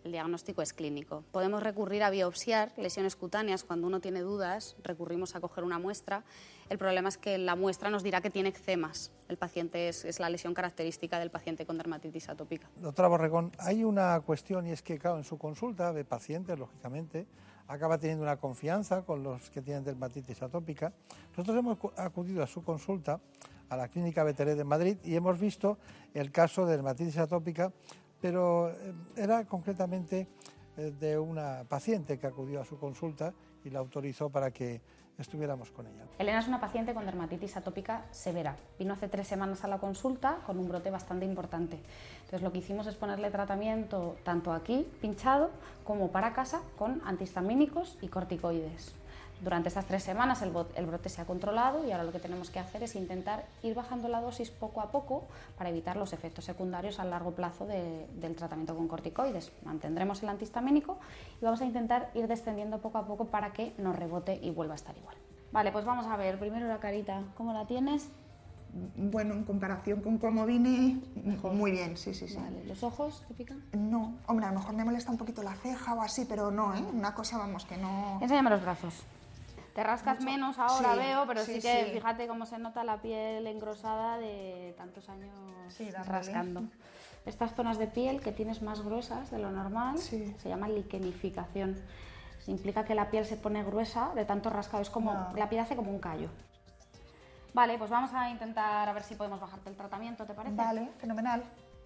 El diagnóstico es clínico. Podemos recurrir a biopsiar lesiones cutáneas cuando uno tiene dudas, recurrimos a coger una muestra. El problema es que la muestra nos dirá que tiene eczemas. El paciente es, la lesión característica del paciente con dermatitis atópica.
Doctora Borregón, hay una cuestión y es que, claro, en su consulta de pacientes, lógicamente, acaba teniendo una confianza con los que tienen dermatitis atópica. Nosotros hemos acudido a su consulta a la Clínica Veteré de Madrid y hemos visto el caso de dermatitis atópica pero eh, era concretamente eh, de una paciente que acudió a su consulta y la autorizó para que estuviéramos con ella.
Elena es una paciente con dermatitis atópica severa. Vino hace tres semanas a la consulta con un brote bastante importante. Entonces lo que hicimos es ponerle tratamiento tanto aquí, pinchado, como para casa, con antihistamínicos y corticoides. Durante estas tres semanas el, brote se ha controlado y ahora lo que tenemos que hacer es intentar ir bajando la dosis poco a poco para evitar los efectos secundarios a largo plazo del tratamiento con corticoides. Mantendremos el antihistamínico y vamos a intentar ir descendiendo poco a poco para que nos rebote y vuelva a estar igual. Vale, pues vamos a ver primero la carita. ¿Cómo la tienes?
Bueno, en comparación con cómo vine, muy bien, sí, sí, sí.
Vale, ¿los ojos te pican?
No, hombre, a lo mejor me molesta un poquito la ceja o así, pero no, ¿eh? Una cosa, vamos, que no...
Enséñame los brazos. Te rascas menos ahora, veo, pero sí, que fíjate cómo se nota la piel engrosada de tantos años rascando. Estas zonas de piel que tienes más gruesas de lo normal se llama liquenificación. Implica que la piel se pone gruesa de tanto rascado, es como la piel hace como un callo. Vale, pues vamos a intentar a ver si podemos bajarte el tratamiento, ¿te parece?
Vale, fenomenal.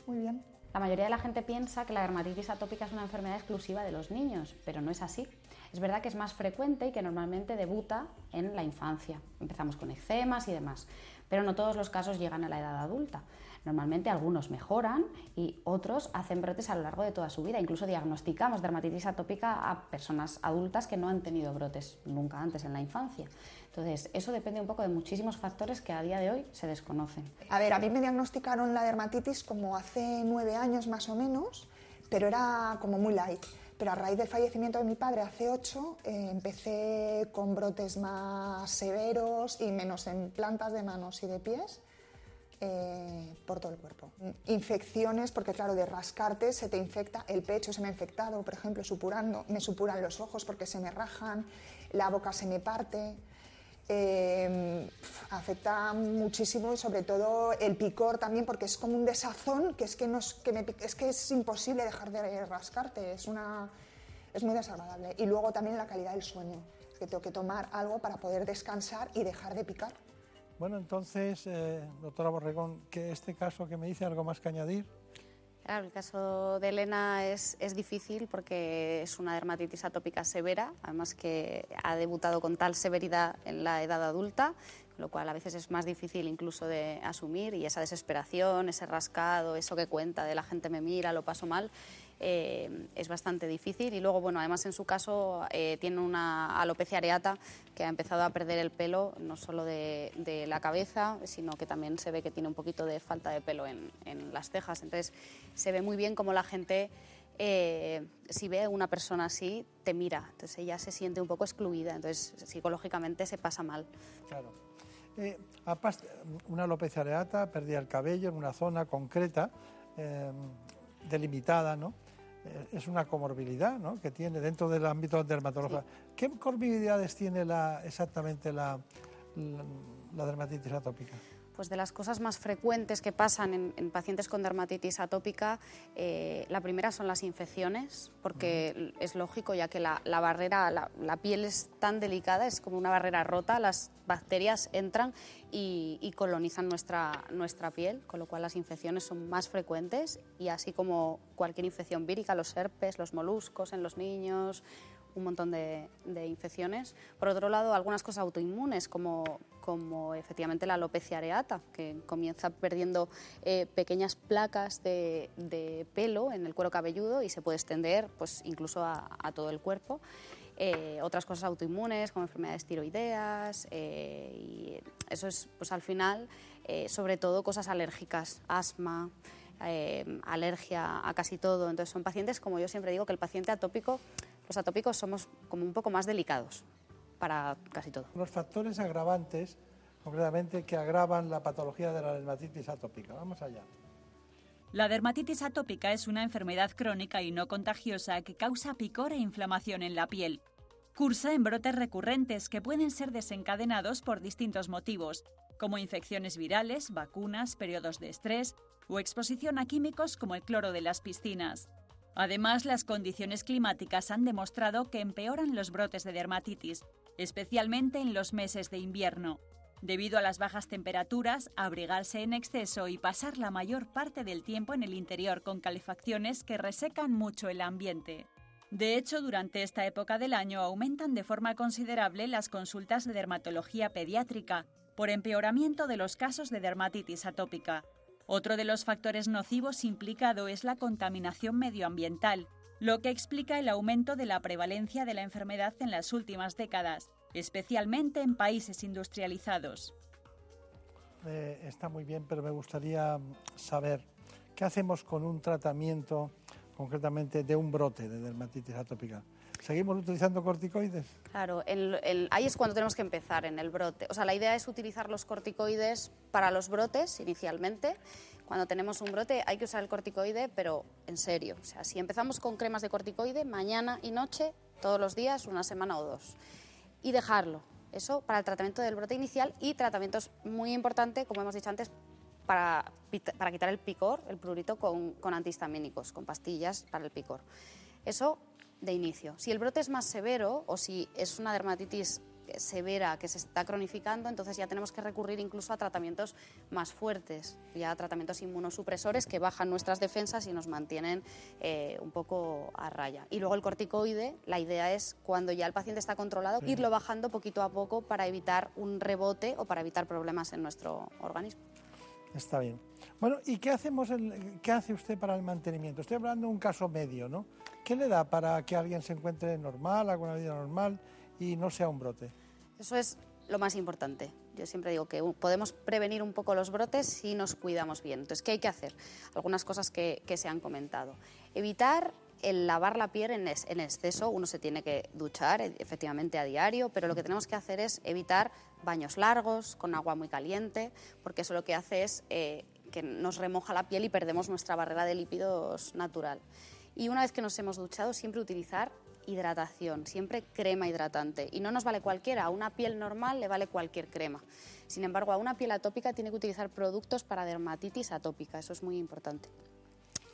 Muy bien.
La mayoría de la gente piensa que la dermatitis atópica es una enfermedad exclusiva de los niños, pero no es así. Es verdad que es más frecuente y que normalmente debuta en la infancia. Empezamos con eczemas y demás, pero no todos los casos llegan a la edad adulta. Normalmente algunos mejoran y otros hacen brotes a lo largo de toda su vida. Incluso diagnosticamos dermatitis atópica a personas adultas que no han tenido brotes nunca antes en la infancia. Entonces, eso depende un poco de muchísimos factores que a día de hoy se desconocen.
A ver, a mí me diagnosticaron la dermatitis como hace nueve años más o menos, pero era como muy light. Pero a raíz del fallecimiento de mi padre hace ocho, eh, empecé con brotes más severos y menos en plantas de manos y de pies. Eh, por todo el cuerpo. Infecciones, porque claro, de rascarte se te infecta, el pecho se me ha infectado, por ejemplo, supurando, me supuran los ojos porque se me rajan, la boca se me parte. Eh, afecta muchísimo y sobre todo el picor también porque es como un desazón que es que, es, que es imposible dejar de rascarte, es, una, es muy desagradable. Y luego también la calidad del sueño, que tengo que tomar algo para poder descansar y dejar de picar.
Bueno, entonces, eh, doctora Borregón, que este caso que me dice algo más que añadir.
Claro, el caso de Elena es, es, difícil porque es una dermatitis atópica severa, además que ha debutado con tal severidad en la edad adulta, lo cual a veces es más difícil incluso de asumir y esa desesperación, ese rascado, eso que cuenta de la gente me mira, lo paso mal, eh, es bastante difícil. Y luego, bueno, además en su caso eh, tiene una alopecia areata que ha empezado a perder el pelo, no solo de, la cabeza, sino que también se ve que tiene un poquito de falta de pelo en, las cejas. Entonces, se ve muy bien cómo la gente... Eh, si ve a una persona así, te mira. Entonces ella se siente un poco excluida. Entonces psicológicamente se pasa mal.
Claro. una alopecia areata, perdía el cabello en una zona concreta, delimitada, ¿no? Eh, es una comorbilidad ¿no? que tiene dentro del ámbito dermatológico. ¿Qué comorbilidades tiene la, exactamente la, la dermatitis atópica?
Pues de las cosas más frecuentes que pasan en, pacientes con dermatitis atópica, eh, la primera son las infecciones, porque es lógico ya que la, barrera, la, piel es tan delicada, es como una barrera rota, las bacterias entran y, colonizan nuestra, nuestra piel, con lo cual las infecciones son más frecuentes y así como cualquier infección vírica, los herpes, los moluscos en los niños, un montón de, infecciones. Por otro lado, algunas cosas autoinmunes, como, como efectivamente la alopecia areata, que comienza perdiendo eh, pequeñas placas de, pelo en el cuero cabelludo y se puede extender pues, incluso a, todo el cuerpo. Eh, otras cosas autoinmunes, como enfermedades tiroideas, eh, y eso es, pues al final, sobre todo cosas alérgicas, asma, alergia a casi todo. Entonces son pacientes, como yo siempre digo, que el paciente atópico los atópicos somos como un poco más delicados para casi todo.
Los factores agravantes, concretamente, que agravan la patología de la dermatitis atópica. Vamos allá.
La dermatitis atópica es una enfermedad crónica y no contagiosa que causa picor e inflamación en la piel. Cursa en brotes recurrentes que pueden ser desencadenados por distintos motivos, como infecciones virales, vacunas, periodos de estrés o exposición a químicos como el cloro de las piscinas. Además, las condiciones climáticas han demostrado que empeoran los brotes de dermatitis, especialmente en los meses de invierno. Debido a las bajas temperaturas, abrigarse en exceso y pasar la mayor parte del tiempo en el interior con calefacciones que resecan mucho el ambiente. De hecho, durante esta época del año aumentan de forma considerable las consultas de dermatología pediátrica por empeoramiento de los casos de dermatitis atópica, otro de los factores nocivos implicado es la contaminación medioambiental, lo que explica el aumento de la prevalencia de la enfermedad en las últimas décadas, especialmente en países industrializados.
Eh, está muy bien, pero me gustaría saber qué hacemos con un tratamiento concretamente de un brote de dermatitis atópica. ¿Seguimos utilizando corticoides?
Claro, ahí es cuando tenemos que empezar, en el brote. O sea, la idea es utilizar los corticoides para los brotes inicialmente. Cuando tenemos un brote hay que usar el corticoide, pero en serio. O sea, si empezamos con cremas de corticoide, mañana y noche, todos los días, una semana o dos. Y dejarlo. Eso para el tratamiento del brote inicial y tratamientos muy importantes, como hemos dicho antes, para, para quitar el picor, el prurito, con, con antihistamínicos, con pastillas para el picor. Eso de inicio. Si el brote es más severo o si es una dermatitis severa que se está cronificando, entonces ya tenemos que recurrir incluso a tratamientos más fuertes, ya a tratamientos inmunosupresores que bajan nuestras defensas y nos mantienen eh, un poco a raya. Y luego el corticoide, la idea es cuando ya el paciente está controlado, irlo bajando poquito a poco para evitar un rebote o para evitar problemas en nuestro organismo.
Está bien. Bueno, ¿y qué hacemos? ¿Qué hace usted para el mantenimiento? Estoy hablando de un caso medio, ¿no? ¿Qué le da para que alguien se encuentre normal, haga una vida normal y no sea un brote?
Eso es lo más importante. Yo siempre digo que podemos prevenir un poco los brotes si nos cuidamos bien. Entonces, ¿qué hay que hacer? Algunas cosas que, se han comentado. Evitar el lavar la piel en, exceso, uno se tiene que duchar e, efectivamente a diario, pero lo que tenemos que hacer es evitar baños largos con agua muy caliente, porque eso lo que hace es eh, que nos remoja la piel y perdemos nuestra barrera de lípidos natural. Y una vez que nos hemos duchado, siempre utilizar hidratación, siempre crema hidratante. Y no nos vale cualquiera, a una piel normal le vale cualquier crema. Sin embargo, a una piel atópica tiene que utilizar productos para dermatitis atópica, eso es muy importante.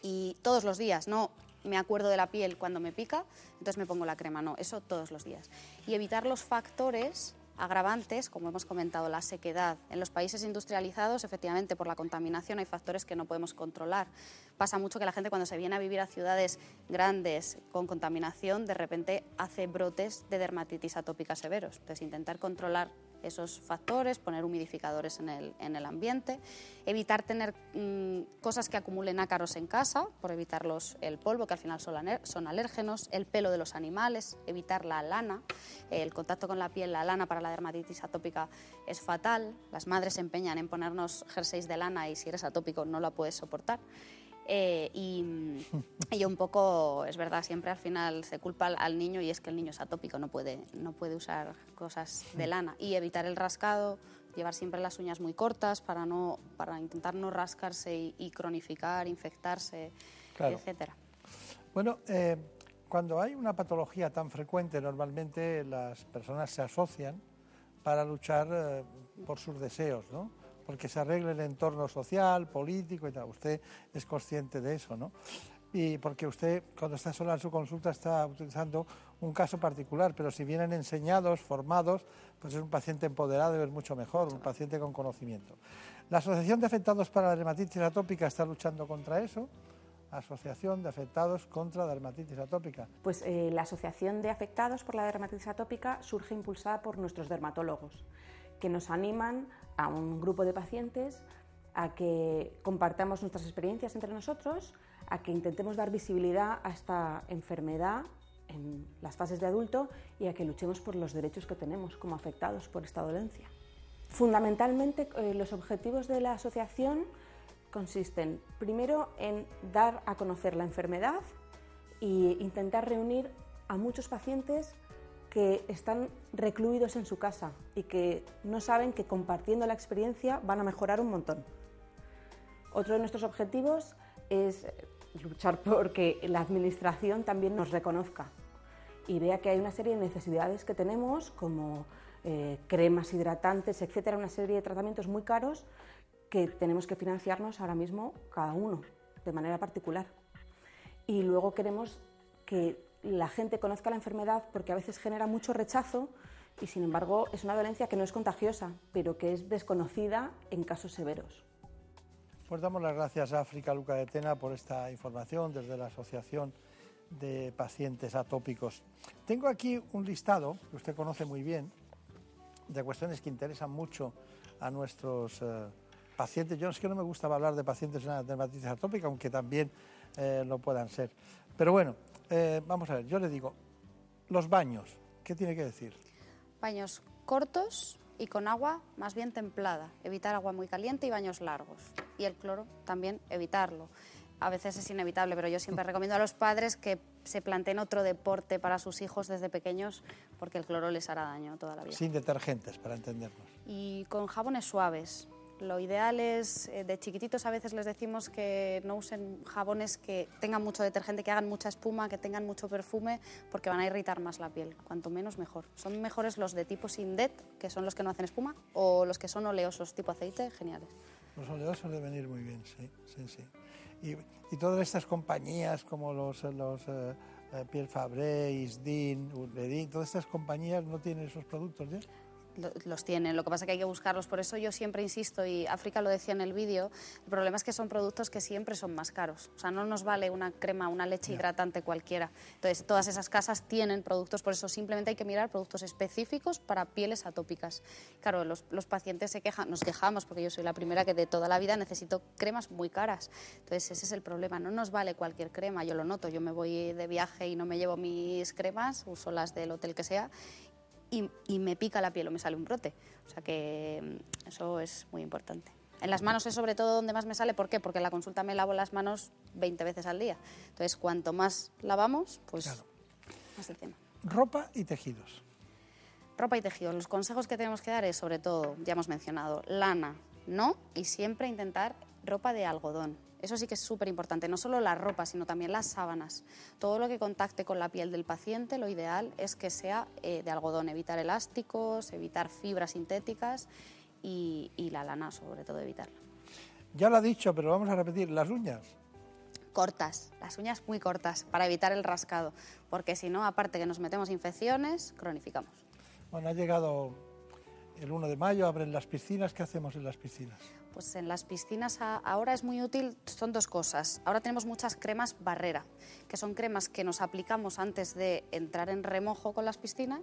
Y todos los días, no me acuerdo de la piel cuando me pica, entonces me pongo la crema, no, eso todos los días. Y evitar los factores agravantes, como hemos comentado, la sequedad. En los países industrializados, efectivamente, por la contaminación hay factores que no podemos controlar. Pasa mucho que la gente cuando se viene a vivir a ciudades grandes con contaminación, de repente hace brotes de dermatitis atópica severos. Entonces, intentar controlar esos factores, poner humidificadores en el, en el ambiente, evitar tener mm, cosas que acumulen ácaros en casa, por evitarlos el polvo, que al final son, alérgenos, el pelo de los animales, evitar la lana, el contacto con la piel, la lana para la dermatitis atópica es fatal, las madres se empeñan en ponernos jerseys de lana y si eres atópico no la puedes soportar. Eh, [LAUGHS] y, un poco, es verdad, siempre al final se culpa al, niño y es que el niño es atópico, no puede, no puede usar cosas de lana. Y evitar el rascado, llevar siempre las uñas muy cortas para, no, para intentar no rascarse y, cronificar, infectarse, etcétera.
Bueno, eh, cuando hay una patología tan frecuente, normalmente las personas se asocian para luchar eh, por sus deseos, ¿no? Porque se arregle el entorno social, político y tal. Usted es consciente de eso, ¿no? Y porque usted, cuando está sola en su consulta, está utilizando un caso particular, pero si vienen enseñados, formados, pues es un paciente empoderado y es mucho mejor, un paciente con conocimiento. La Asociación de Afectados para la Dermatitis Atópica está luchando contra eso. Asociación de Afectados contra la Dermatitis Atópica.
Pues eh, la Asociación de Afectados por la Dermatitis Atópica surge impulsada por nuestros dermatólogos que nos animan a un grupo de pacientes a que compartamos nuestras experiencias entre nosotros, a que intentemos dar visibilidad a esta enfermedad en las fases de adulto y a que luchemos por los derechos que tenemos como afectados por esta dolencia. Fundamentalmente, eh, los objetivos de la asociación consisten primero en dar a conocer la enfermedad e intentar reunir a muchos pacientes que están recluidos en su casa y que no saben que compartiendo la experiencia van a mejorar un montón. Otro de nuestros objetivos es luchar por que la Administración también nos reconozca y vea que hay una serie de necesidades que tenemos, como eh, cremas hidratantes, etcétera, una serie de tratamientos muy caros que tenemos que financiarnos ahora mismo cada uno de manera particular. Y luego queremos que la gente conozca la enfermedad porque a veces genera mucho rechazo y sin embargo es una dolencia que no es contagiosa, pero que es desconocida en casos severos.
Pues damos las gracias a África Luca de Tena por esta información desde la Asociación de Pacientes Atópicos. Tengo aquí un listado que usted conoce muy bien de cuestiones que interesan mucho a nuestros eh, pacientes. Yo es que no me gusta hablar de pacientes de dermatitis atópica, aunque también eh, lo puedan ser. Pero bueno, eh, vamos a ver, yo le digo, los baños, ¿qué tiene que decir?
baños cortos y con agua más bien templada. Evitar agua muy caliente y baños largos. Y el cloro también evitarlo. A veces es inevitable, pero yo siempre [LAUGHS] recomiendo a los padres que se planteen otro deporte para sus hijos desde pequeños porque el cloro les hará daño toda la vida.
Sin detergentes, para entendernos.
Y con jabones suaves. Lo ideal es, eh, de chiquititos a veces les decimos que no usen jabones que tengan mucho detergente, que hagan mucha espuma, que tengan mucho perfume, porque van a irritar más la piel. Cuanto menos, mejor. Son mejores los de tipo Sindet, que son los que no hacen espuma, o los que son oleosos, tipo aceite, geniales.
Los oleosos deben ir muy bien, sí, sí, sí. Y, todas estas compañías como los, los eh, eh, Pierre Fabre, Isdin, Urbedin, todas estas compañías no tienen esos productos ya.
Lo- los tienen, lo que pasa es que hay que buscarlos, por eso yo siempre insisto, y África lo decía en el vídeo, el problema es que son productos que siempre son más caros, o sea, no nos vale una crema, una leche hidratante cualquiera, entonces todas esas casas tienen productos, por eso simplemente hay que mirar productos específicos para pieles atópicas. Claro, los, los pacientes se quejan, nos quejamos, porque yo soy la primera que de toda la vida necesito cremas muy caras, entonces ese es el problema, no nos vale cualquier crema, yo lo noto, yo me voy de viaje y no me llevo mis cremas, uso las del hotel que sea, y, y me pica la piel o me sale un brote. O sea que mm, eso es muy importante. En las manos es sobre todo donde más me sale. ¿Por qué? Porque en la consulta me lavo las manos 20 veces al día. Entonces, cuanto más lavamos, pues más el tema.
Ropa y tejidos.
Ropa y tejidos. Los consejos que tenemos que dar es, sobre todo, ya hemos mencionado, lana, no, y siempre intentar ropa de algodón. Eso sí que es súper importante, no solo la ropa, sino también las sábanas. Todo lo que contacte con la piel del paciente, lo ideal es que sea eh, de algodón, evitar elásticos, evitar fibras sintéticas y, y la lana, sobre todo, evitarla.
Ya lo ha dicho, pero vamos a repetir, las uñas.
Cortas, las uñas muy cortas, para evitar el rascado, porque si no, aparte que nos metemos infecciones, cronificamos.
Bueno, ha llegado el 1 de mayo, abren las piscinas. ¿Qué hacemos en las piscinas?
Pues en las piscinas a- ahora es muy útil, son dos cosas. Ahora tenemos muchas cremas barrera, que son cremas que nos aplicamos antes de entrar en remojo con las piscinas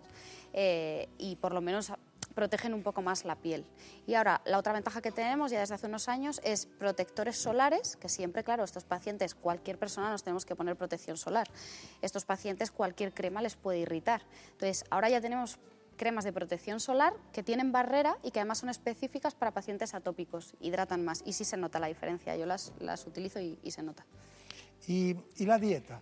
eh, y por lo menos protegen un poco más la piel. Y ahora la otra ventaja que tenemos ya desde hace unos años es protectores solares, que siempre, claro, estos pacientes, cualquier persona nos tenemos que poner protección solar. Estos pacientes cualquier crema les puede irritar. Entonces, ahora ya tenemos cremas de protección solar que tienen barrera y que además son específicas para pacientes atópicos, hidratan más y sí se nota la diferencia. Yo las, las utilizo y, y se nota.
Y, y la dieta.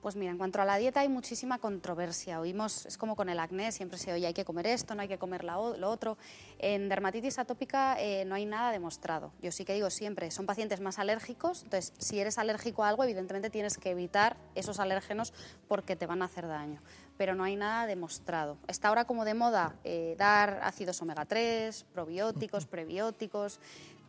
Pues mira, en cuanto a la dieta hay muchísima controversia. Oímos, es como con el acné, siempre se oye hay que comer esto, no hay que comer la lo otro. En dermatitis atópica eh, no hay nada demostrado. Yo sí que digo siempre, son pacientes más alérgicos, entonces si eres alérgico a algo, evidentemente tienes que evitar esos alérgenos porque te van a hacer daño. Pero no hay nada demostrado. Está ahora como de moda eh, dar ácidos omega 3, probióticos, [LAUGHS] prebióticos,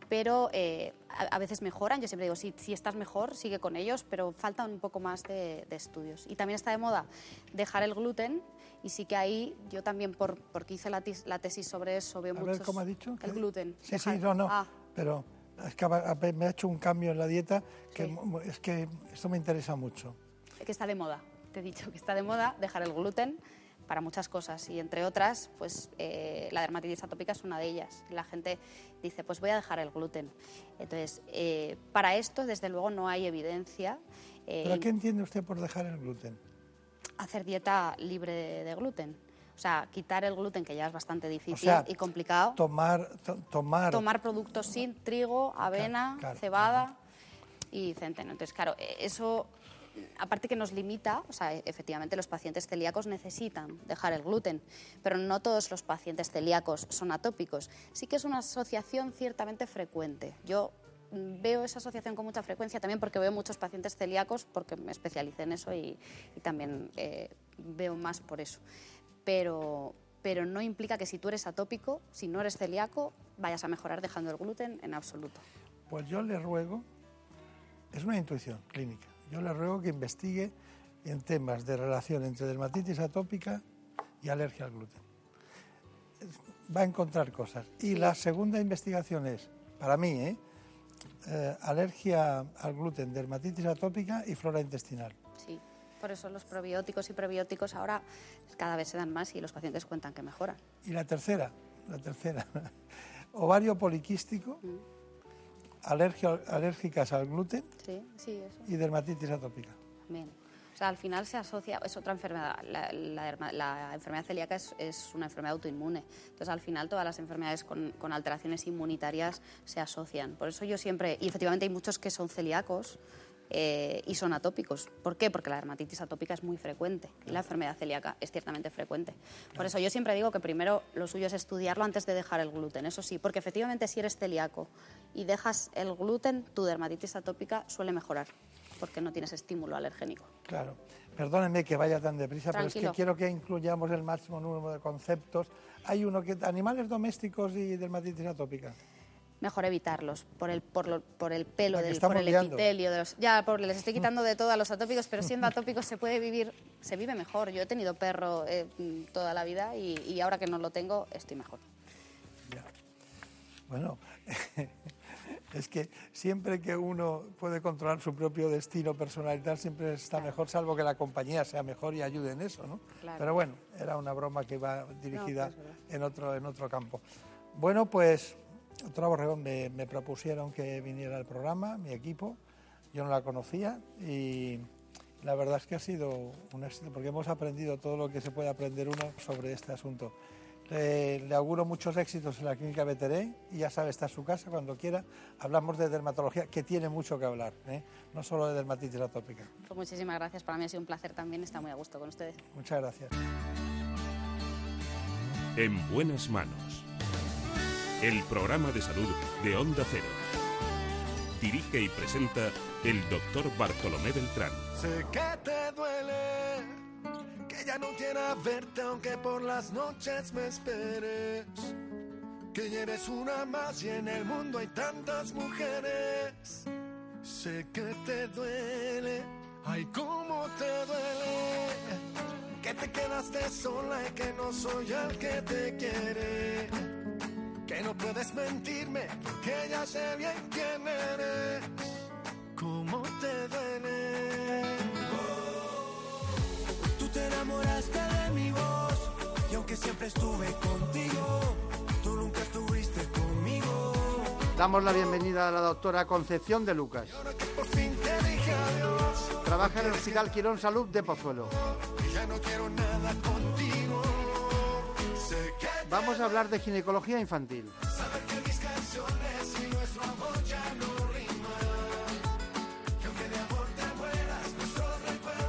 pero eh, a, a veces mejoran. Yo siempre digo, si, si estás mejor, sigue con ellos, pero faltan un poco más de, de estudios. Y también está de moda dejar el gluten, y sí que ahí yo también, por, porque hice la, tis- la tesis sobre eso, veo
A
muchos...
ver, ¿cómo ha dicho?
El gluten.
Sí,
dejar-
sí, no, no.
Ah,
Pero es que me ha hecho un cambio en la dieta que es que esto me interesa mucho.
que está de moda. Te he dicho que está de moda dejar el gluten para muchas cosas y entre otras, pues eh, la dermatitis atópica es una de ellas. La gente dice, pues voy a dejar el gluten. Entonces, eh, para esto, desde luego, no hay evidencia. eh,
¿Pero qué entiende usted por dejar el gluten?
hacer dieta libre de, de gluten. O sea, quitar el gluten, que ya es bastante difícil
sea,
y complicado.
Tomar, to- tomar,
Tomar productos sin trigo, avena,
claro,
cebada y centeno. Entonces, claro, eh, eso, aparte que nos limita, o sea, efectivamente los pacientes celíacos necesitan dejar el gluten, pero no todos los pacientes celíacos son atópicos. Sí que es una asociación ciertamente frecuente. Yo mm, veo esa asociación con mucha frecuencia también porque veo muchos pacientes celíacos, porque me especialicé en eso y, y también eh, veo más por eso. Pero, pero no implica que si tú eres atópico, si no eres celíaco, vayas a mejorar dejando el gluten en absoluto.
Pues yo le ruego, es una intuición clínica, yo le ruego que investigue en temas de relación entre dermatitis atópica y alergia al gluten. Va a encontrar cosas. Y la segunda investigación es, para mí, ¿eh? Eh, alergia al gluten, dermatitis atópica y flora intestinal.
Sí, por eso los probióticos y prebióticos ahora cada vez se dan más y los pacientes cuentan que mejoran.
Y la tercera, la tercera, [LAUGHS] ovario poliquístico, alergia, alérgicas al gluten
Sí, sí, eso
y dermatitis atópica.
también. O sea, al final se asocia, es otra enfermedad. La, la, enfermedad celíaca es, es, una enfermedad autoinmune. Entonces, al final, todas las enfermedades con, con, alteraciones inmunitarias se asocian. Por eso yo siempre, y efectivamente hay muchos que son celíacos, eh, y son atópicos. ¿Por qué? Porque la dermatitis atópica es muy frecuente y la enfermedad celíaca es ciertamente frecuente. Por eso yo siempre digo que primero lo suyo es estudiarlo antes de dejar el gluten, eso sí, porque efectivamente si eres celíaco y dejas el gluten, tu dermatitis atópica suele mejorar porque no tienes estímulo alergénico.
Claro. Perdónenme que vaya tan deprisa, pero es que quiero que incluyamos el máximo número de conceptos. Hay uno que animales domésticos y dermatitis atópica
mejor evitarlos por el, por, por el pelo, del, por el epitelio. De los, ya, por, les estoy quitando de todo a los atópicos, pero siendo [LAUGHS] atópicos se puede vivir, se vive mejor. Yo he tenido perro eh, toda la vida y, ahora que no lo tengo, estoy mejor.
Bueno, [LAUGHS] es que siempre que uno puede controlar su propio destino personal y tal, siempre está mejor, salvo que la compañía sea mejor y ayude en eso, ¿no? Pero bueno, era una broma que iba dirigida pues, en, otro, en otro campo. Bueno, pues otra Borregón me, me, propusieron que viniera al programa, mi equipo, yo no la conocía y la verdad es que ha sido un éxito porque hemos aprendido todo lo que se puede aprender uno sobre este asunto. le auguro muchos éxitos en la clínica Beteré y ya sabe, está en su casa cuando quiera. Hablamos de dermatología, que tiene mucho que hablar, ¿eh? no solo de dermatitis atópica.
Pues muchísimas gracias, para mí ha sido un placer también, está muy a gusto con ustedes.
Muchas gracias.
En buenas manos el programa de salud de Onda Cero. Dirige y presenta el doctor Bartolomé Beltrán.
Sé que te duele, que ya no quiera verte aunque por las noches me esperes. Que ya eres una más y en el mundo hay tantas mujeres. Sé que te duele, ay cómo te duele. Que te quedaste sola y que no soy el que te quiere que no puedes mentirme, que ya sé bien quién eres, cómo te duele. Tú te enamoraste de mi voz, y aunque siempre estuve contigo, tú nunca estuviste conmigo.
Damos la bienvenida a la doctora Concepción de Lucas. Trabaja en el Hospital Quirón Salud de Pozuelo.
ya no quiero nada contigo.
Vamos a hablar de ginecología infantil.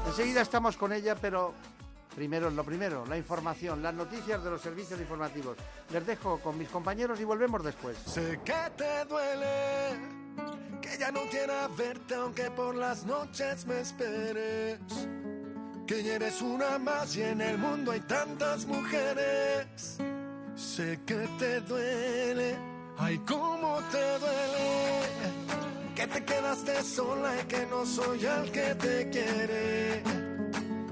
Enseguida estamos con ella, pero primero lo primero, la información, las noticias de los servicios informativos. Les dejo con mis compañeros y volvemos después.
Sé que te duele, que ya no quiera verte aunque por las noches me esperes. Que ya eres una más y en el mundo hay tantas mujeres Sé que te duele, ay, cómo te duele. Que te quedaste sola y que no soy el que te quiere.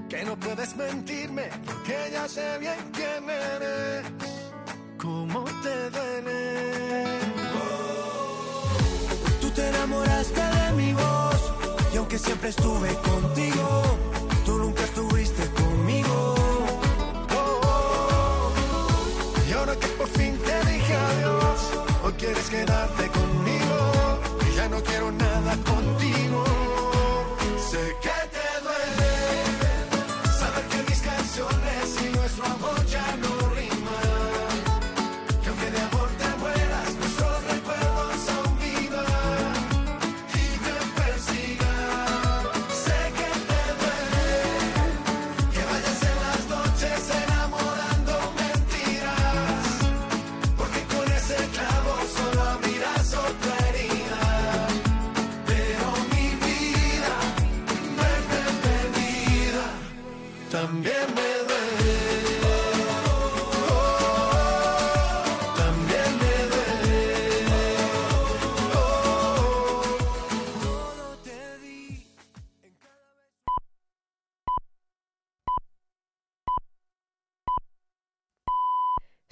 Que no puedes mentirme, que ya sé bien quién eres. Cómo te duele. Tú te enamoraste de mi voz y aunque siempre estuve contigo, quieres quedarte conmigo. Y ya no quiero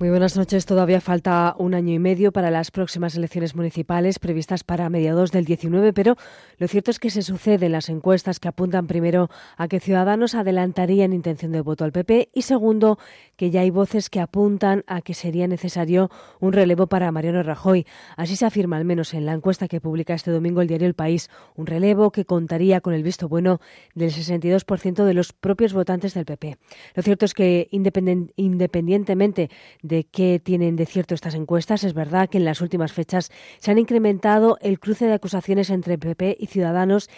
Muy buenas noches. Todavía falta un año y medio para las próximas elecciones municipales previstas para mediados del 19, pero lo cierto es que se suceden las encuestas que apuntan primero a que Ciudadanos adelantarían intención de voto al PP y segundo que ya hay voces que apuntan a que sería necesario un relevo para Mariano Rajoy. Así se afirma al menos en la encuesta que publica este domingo el diario El País, un relevo que contaría con el visto bueno del 62% de los propios votantes del PP. Lo cierto es que independientemente de qué tienen de cierto estas encuestas, es verdad que en las últimas fechas se han incrementado el cruce de acusaciones entre PP y Ciudadanos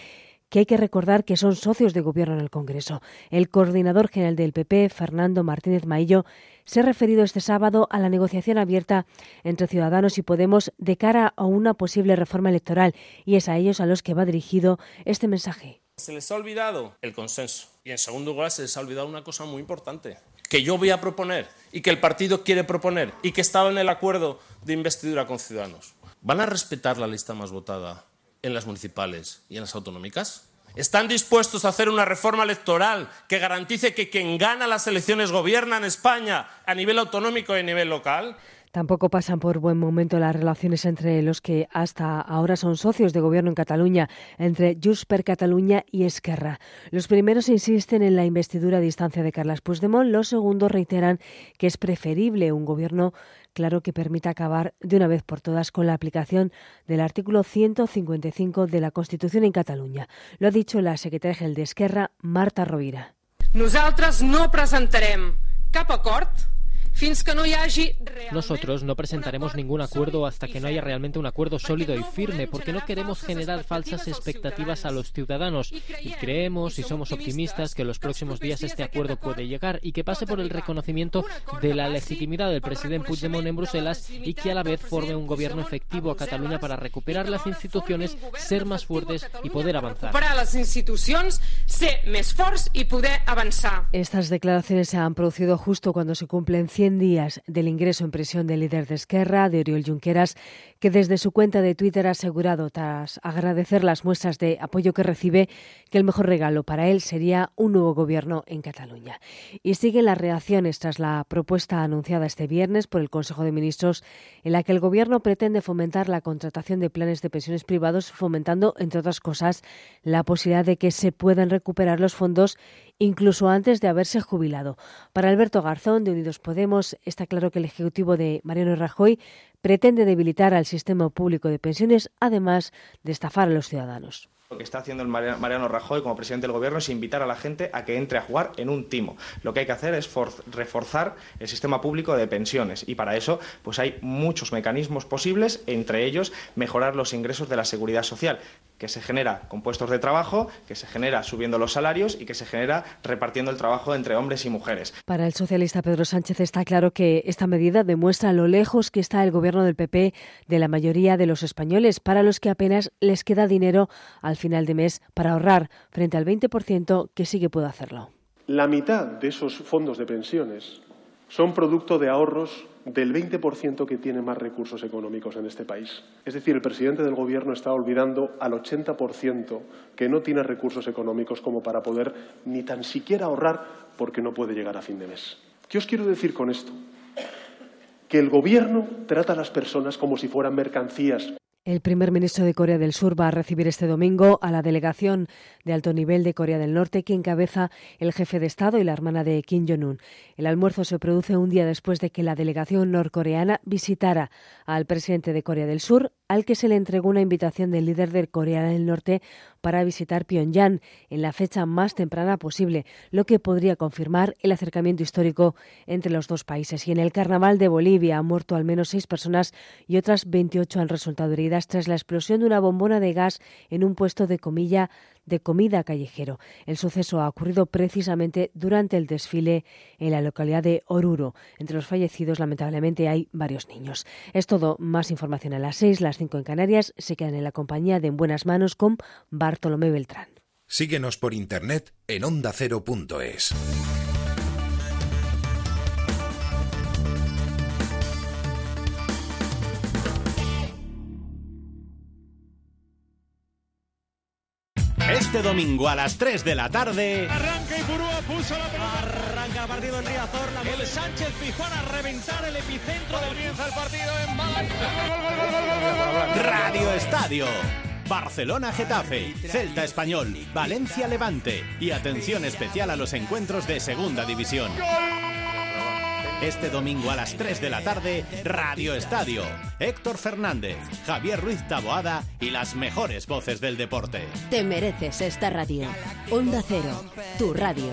que hay que recordar que son socios de gobierno en el Congreso. El coordinador general del PP, Fernando Martínez Maillo, se ha referido este sábado a la negociación abierta entre Ciudadanos y Podemos de cara a una posible reforma electoral y es a ellos a los que va dirigido este mensaje.
Se les ha olvidado el consenso y en segundo lugar se les ha olvidado una cosa muy importante, que yo voy a proponer y que el partido quiere proponer y que estaba en el acuerdo de investidura con Ciudadanos. ¿Van a respetar la lista más votada en las municipales y en las autonómicas? ¿Están dispuestos a hacer una reforma electoral que garantice que quien gana las elecciones gobierna en España a nivel autonómico y a nivel local?
Tampoco pasan por buen momento las relaciones entre los que hasta ahora son socios de gobierno en Cataluña, entre Junts per Cataluña y Esquerra. Los primeros insisten en la investidura a distancia de Carles Puigdemont, los segundos reiteran que es preferible un gobierno claro que permita acabar de una vez por todas con la aplicación del artículo 155 de la Constitución en Cataluña. Lo ha dicho la secretaria general de Esquerra, Marta Rovira.
Nosaltres no presentarem cap
nosotros no presentaremos ningún acuerdo hasta que no haya realmente un acuerdo sólido y firme, porque no queremos generar falsas expectativas a los ciudadanos y creemos y somos optimistas que en los próximos días este acuerdo puede llegar y que pase por el reconocimiento de la legitimidad del presidente Puigdemont en Bruselas y que a la vez forme un gobierno efectivo a Cataluña para recuperar las instituciones, ser más fuertes y poder avanzar.
Para las instituciones, ser más fuertes y poder avanzar.
Estas declaraciones se han producido justo cuando se cumplen 100 días del ingreso en prisión del líder de Esquerra, de Oriol Junqueras, que desde su cuenta de Twitter ha asegurado, tras agradecer las muestras de apoyo que recibe, que el mejor regalo para él sería un nuevo gobierno en Cataluña. Y siguen las reacciones tras la propuesta anunciada este viernes por el Consejo de Ministros, en la que el gobierno pretende fomentar la contratación de planes de pensiones privados, fomentando, entre otras cosas, la posibilidad de que se puedan recuperar los fondos incluso antes de haberse jubilado. Para Alberto Garzón, de Unidos Podemos, está claro que el Ejecutivo de Mariano Rajoy pretende debilitar al sistema público de pensiones, además de estafar a los ciudadanos.
Lo que está haciendo el Mariano Rajoy como presidente del Gobierno es invitar a la gente a que entre a jugar en un timo. Lo que hay que hacer es reforzar el sistema público de pensiones y para eso pues hay muchos mecanismos posibles, entre ellos mejorar los ingresos de la seguridad social que se genera con puestos de trabajo, que se genera subiendo los salarios y que se genera repartiendo el trabajo entre hombres y mujeres.
Para el socialista Pedro Sánchez está claro que esta medida demuestra lo lejos que está el gobierno del PP de la mayoría de los españoles, para los que apenas les queda dinero al final de mes para ahorrar frente al 20% que sí que puede hacerlo.
La mitad de esos fondos de pensiones son producto de ahorros del 20% que tiene más recursos económicos en este país. Es decir, el presidente del Gobierno está olvidando al 80% que no tiene recursos económicos como para poder ni tan siquiera ahorrar porque no puede llegar a fin de mes. ¿Qué os quiero decir con esto? Que el Gobierno trata a las personas como si fueran mercancías.
El primer ministro de Corea del Sur va a recibir este domingo a la delegación de alto nivel de Corea del Norte que encabeza el jefe de Estado y la hermana de Kim Jong-un. El almuerzo se produce un día después de que la delegación norcoreana visitara al presidente de Corea del Sur, al que se le entregó una invitación del líder de Corea del Norte para visitar Pyongyang en la fecha más temprana posible, lo que podría confirmar el acercamiento histórico entre los dos países. Y en el carnaval de Bolivia han muerto al menos seis personas y otras 28 han resultado heridas tras la explosión de una bombona de gas en un puesto de comilla de comida callejero. El suceso ha ocurrido precisamente durante el desfile en la localidad de Oruro. Entre los fallecidos, lamentablemente, hay varios niños. Es todo. Más información a las seis, las cinco en Canarias. Se quedan en la compañía de En Buenas Manos con Bartolomé Beltrán.
Síguenos por internet en ondacero.es.
Este domingo a las 3 de la tarde.
Arranca y Purúa puso la pelota.
Arranca el partido en Riazor. La
el Sánchez Pijuán a reventar el epicentro del
Comienza el partido en
Radio Estadio. Barcelona Getafe, Celta Español, Valencia Levante y atención especial a los encuentros de Segunda División. Este domingo a las 3 de la tarde, Radio Estadio. Héctor Fernández, Javier Ruiz Taboada y las mejores voces del deporte.
Te mereces esta radio. Onda Cero, tu radio.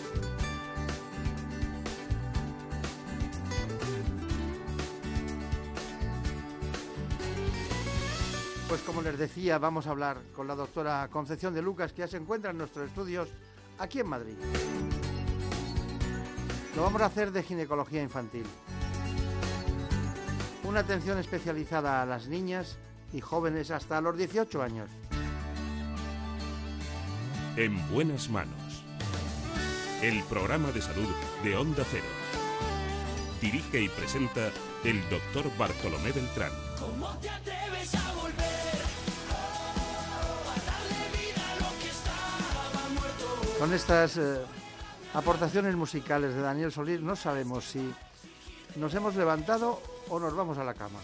Pues como les decía, vamos a hablar con la doctora Concepción de Lucas, que ya se encuentra en nuestros estudios aquí en Madrid. Lo vamos a hacer de ginecología infantil. Una atención especializada a las niñas y jóvenes hasta los 18 años.
En buenas manos. El programa de salud de Onda Cero. Dirige y presenta el doctor Bartolomé Beltrán.
¿Cómo te
Con estas eh, aportaciones musicales de Daniel Solís no sabemos si nos hemos levantado o nos vamos a la cama.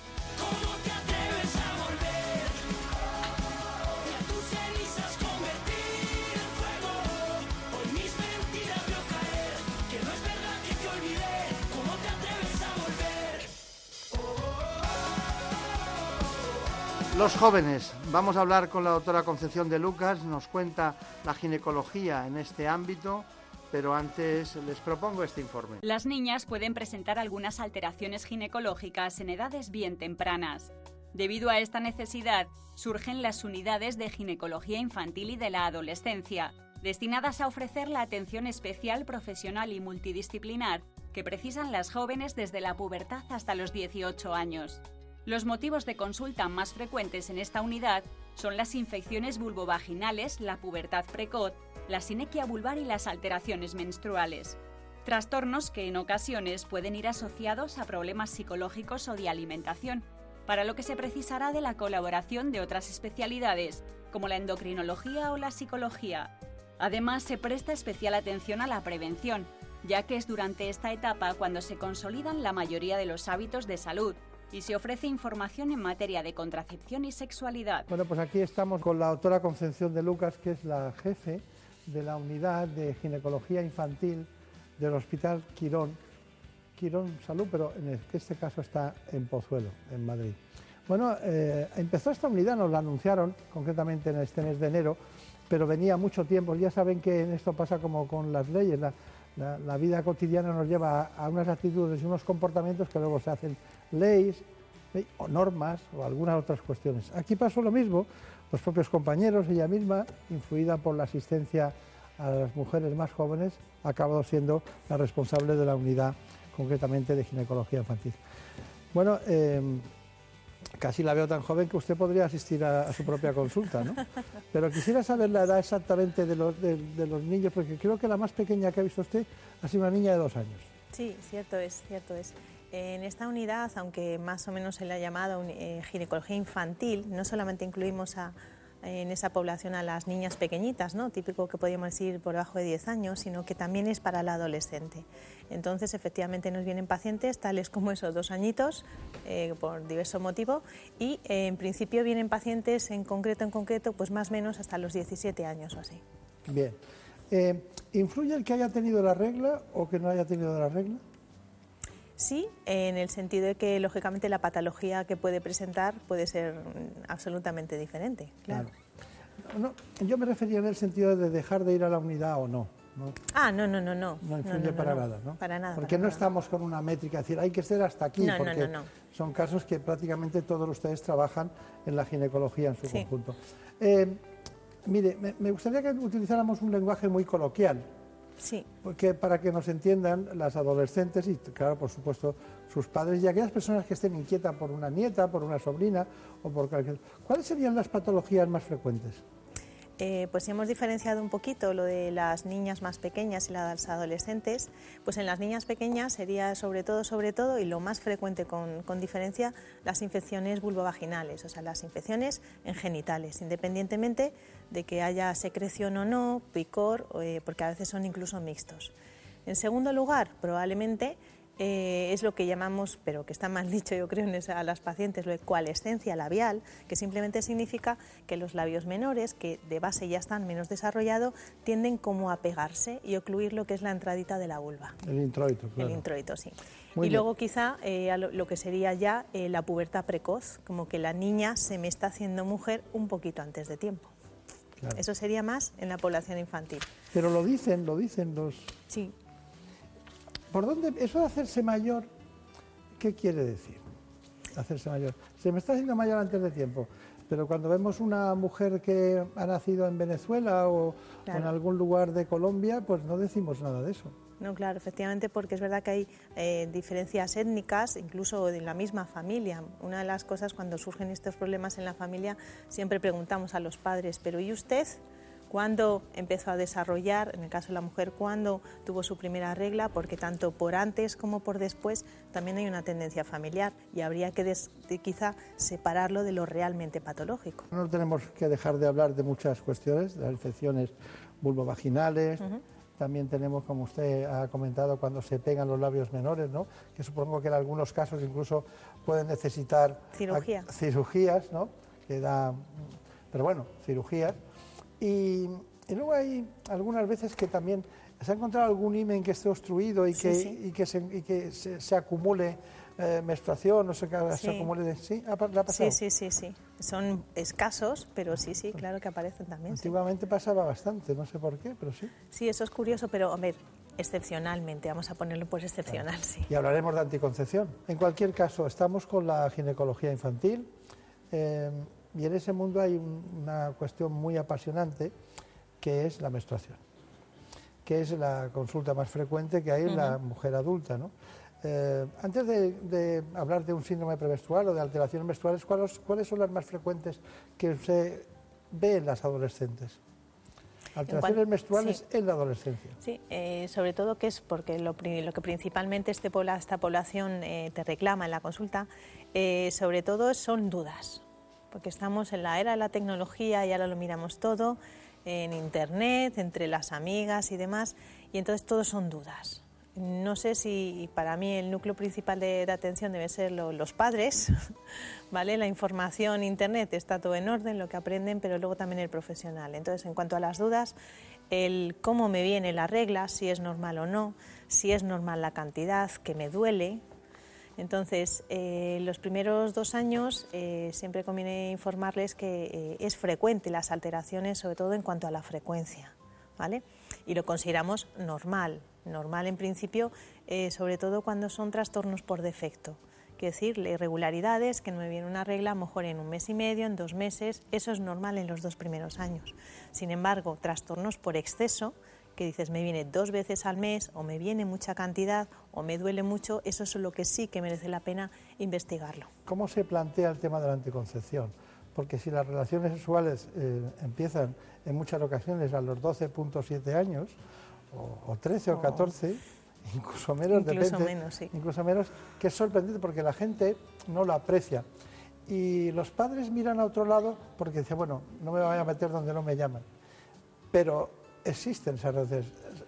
Los jóvenes, vamos a hablar con la doctora Concepción de Lucas, nos cuenta la ginecología en este ámbito, pero antes les propongo este informe.
Las niñas pueden presentar algunas alteraciones ginecológicas en edades bien tempranas. Debido a esta necesidad, surgen las unidades de ginecología infantil y de la adolescencia, destinadas a ofrecer la atención especial, profesional y multidisciplinar que precisan las jóvenes desde la pubertad hasta los 18 años. Los motivos de consulta más frecuentes en esta unidad son las infecciones vulvovaginales, la pubertad precoz, la sinequia vulvar y las alteraciones menstruales. Trastornos que en ocasiones pueden ir asociados a problemas psicológicos o de alimentación, para lo que se precisará de la colaboración de otras especialidades, como la endocrinología o la psicología. Además, se presta especial atención a la prevención, ya que es durante esta etapa cuando se consolidan la mayoría de los hábitos de salud y se ofrece información en materia de contracepción y sexualidad.
Bueno, pues aquí estamos con la doctora Concepción de Lucas, que es la jefe de la unidad de ginecología infantil del Hospital Quirón, Quirón Salud, pero en este caso está en Pozuelo, en Madrid. Bueno, eh, empezó esta unidad, nos la anunciaron concretamente en este mes de enero, pero venía mucho tiempo. Ya saben que esto pasa como con las leyes, la, vida cotidiana nos lleva a unas actitudes y unos comportamientos que luego se hacen leyes ¿eh? o normas o algunas otras cuestiones. Aquí pasó lo mismo, los propios compañeros, ella misma, influida por la asistencia a las mujeres más jóvenes, ha acabado siendo la responsable de la unidad concretamente de ginecología infantil. Bueno, eh, casi la veo tan joven que usted podría asistir a, a su propia consulta, ¿no? [LAUGHS] Pero quisiera saber la edad exactamente de los, de- de los niños, porque creo que la más pequeña que ha visto usted ha sido una niña de dos años.
Sí, cierto es, cierto es. En esta unidad, aunque más o menos se le ha llamado eh, ginecología infantil, no solamente incluimos en esa población a las niñas pequeñitas, ¿no? típico que podríamos decir por debajo de 10 años, sino que también es para el adolescente. Entonces, efectivamente, nos vienen pacientes tales como esos dos añitos, eh, por diverso motivo, y eh, en principio vienen pacientes en concreto, en concreto, pues más o menos hasta los 17 años o así.
Bien. ¿Influye el que haya tenido la regla o que no haya tenido la regla?
Sí, en el sentido de que, lógicamente, la patología que puede presentar puede ser absolutamente diferente, claro.
No, yo me refería en el sentido de dejar de ir a la unidad o no.
Ah, no, no, no, no.
No influye para nada, ¿no?
Para nada.
Porque no estamos con una métrica, es decir, hay que ser hasta aquí,
No, no,
porque
no, no.
son casos que prácticamente todos ustedes trabajan en la ginecología en su conjunto. Eh, mire, me, me gustaría que utilizáramos un lenguaje muy coloquial,
Sí.
porque para que nos entiendan las adolescentes y, claro, por supuesto, sus padres y aquellas personas que estén inquietas por una nieta, por una sobrina o por cualquier... ¿Cuáles serían las patologías más frecuentes?
Eh, pues si hemos diferenciado un poquito lo de las niñas más pequeñas y las adolescentes, pues en las niñas pequeñas sería sobre todo, sobre todo, y lo más frecuente con, con diferencia, las infecciones vulvovaginales, o sea, las infecciones en genitales, independientemente de que haya secreción o no, picor, eh, porque a veces son incluso mixtos. En segundo lugar, probablemente eh, es lo que llamamos, pero que está mal [LAUGHS] dicho yo creo en esa- a las pacientes, lo de coalescencia labial, que simplemente significa que los labios menores, que de base ya están menos desarrollados, tienden como a pegarse y ocluir lo que es la entradita de la vulva.
El introito, claro.
El introito, sí.
Muy
y
bien.
luego quizá eh, lo, lo que sería ya eh, la pubertad precoz, como que la niña se me está haciendo mujer un poquito antes de tiempo.
Claro.
Eso sería más en la población infantil.
Pero lo dicen, lo dicen los...
Sí.
¿Por dónde? Eso de hacerse mayor, ¿qué quiere decir? Hacerse mayor. Se me está haciendo mayor antes de tiempo. Pero cuando vemos una mujer que ha nacido en Venezuela o, o en algún lugar de Colombia, pues no decimos nada de eso.
No, claro, efectivamente, porque es verdad que hay eh, diferencias étnicas, incluso en la misma familia. Una de las cosas cuando surgen estos problemas en la familia, siempre preguntamos a los padres, pero ¿y usted? ¿Cuándo empezó a desarrollar, en el caso de la mujer, cuándo tuvo su primera regla? Porque tanto por antes como por después también hay una tendencia familiar y habría que des- quizá separarlo de lo realmente patológico.
No tenemos que dejar de hablar de muchas cuestiones, de las infecciones vulvovaginales.
Ujú.
También tenemos, como usted ha comentado, cuando se pegan los labios menores, ¿no? que supongo que en algunos casos incluso pueden necesitar
Cirugía.
cirugías, ¿no? que da, pero bueno, cirugías. Y, y luego hay algunas veces que también se ha encontrado algún himen que esté obstruido y que,
sí.
y que, se, y que se, se acumule eh, menstruación, o se, se
Sí.
acumule... ¿Sí? ¿Ha, ha pasado?
Sí, sí, sí, sí. Son escasos, pero sí, sí, claro que aparecen también.
Antiguamente pasaba bastante, no sé por qué, pero sí.
Sí, eso es curioso, pero a ver, excepcionalmente, vamos a ponerlo por excepcional, sí.
Y hablaremos de anticoncepción. En cualquier caso, estamos con la ginecología infantil eh, y en ese mundo hay un- una cuestión muy apasionante que es la menstruación, que es la consulta más frecuente que hay en la mujer adulta. ¿no? Eh, antes de, de hablar de un síndrome premenstrual o de alteraciones menstruales, ¿cuáles, cuáles son las más frecuentes que usted ve en las adolescentes? Alteraciones menstruales
sí.
en la adolescencia.
Sí, eh, sobre todo que es porque lo, que principalmente este esta población eh, te reclama en la consulta, eh, sobre todo son dudas, porque estamos en la era de la tecnología y ahora lo miramos todo, en internet, entre las amigas y demás, y entonces todo son dudas. No sé si para mí el núcleo principal de, de atención debe ser lo- los padres, [LAUGHS] ¿vale? La información, internet, está todo en orden, lo que aprenden, pero luego también el profesional. Entonces, en cuanto a las dudas, el cómo me viene la regla, si es normal o no, si es normal la cantidad, que me duele. Entonces, eh, los primeros dos años eh, siempre conviene informarles que eh, es frecuente las alteraciones, sobre todo en cuanto a la frecuencia, ¿vale? Y lo consideramos normal, normal en principio, eh, sobre todo cuando son trastornos por defecto. Quiere decir, irregularidades, que no me viene una regla, a lo mejor en un mes y medio, en dos meses, eso es normal en los dos primeros años. Sin embargo, trastornos por exceso, que dices me viene dos veces al mes o me viene mucha cantidad o me duele mucho, eso es lo que sí que merece la pena investigarlo.
¿Cómo se plantea el tema de la anticoncepción? Porque si las relaciones sexuales eh, empiezan en muchas ocasiones a los 12.7 años, o, o 13 o
Oh.
14, incluso menos,
Incluso
depende,
menos, sí.
incluso menos, que es sorprendente porque la gente no lo aprecia. y los padres miran a otro lado porque dicen, bueno, no me voy a meter donde no me llaman. Pero existen esas redes.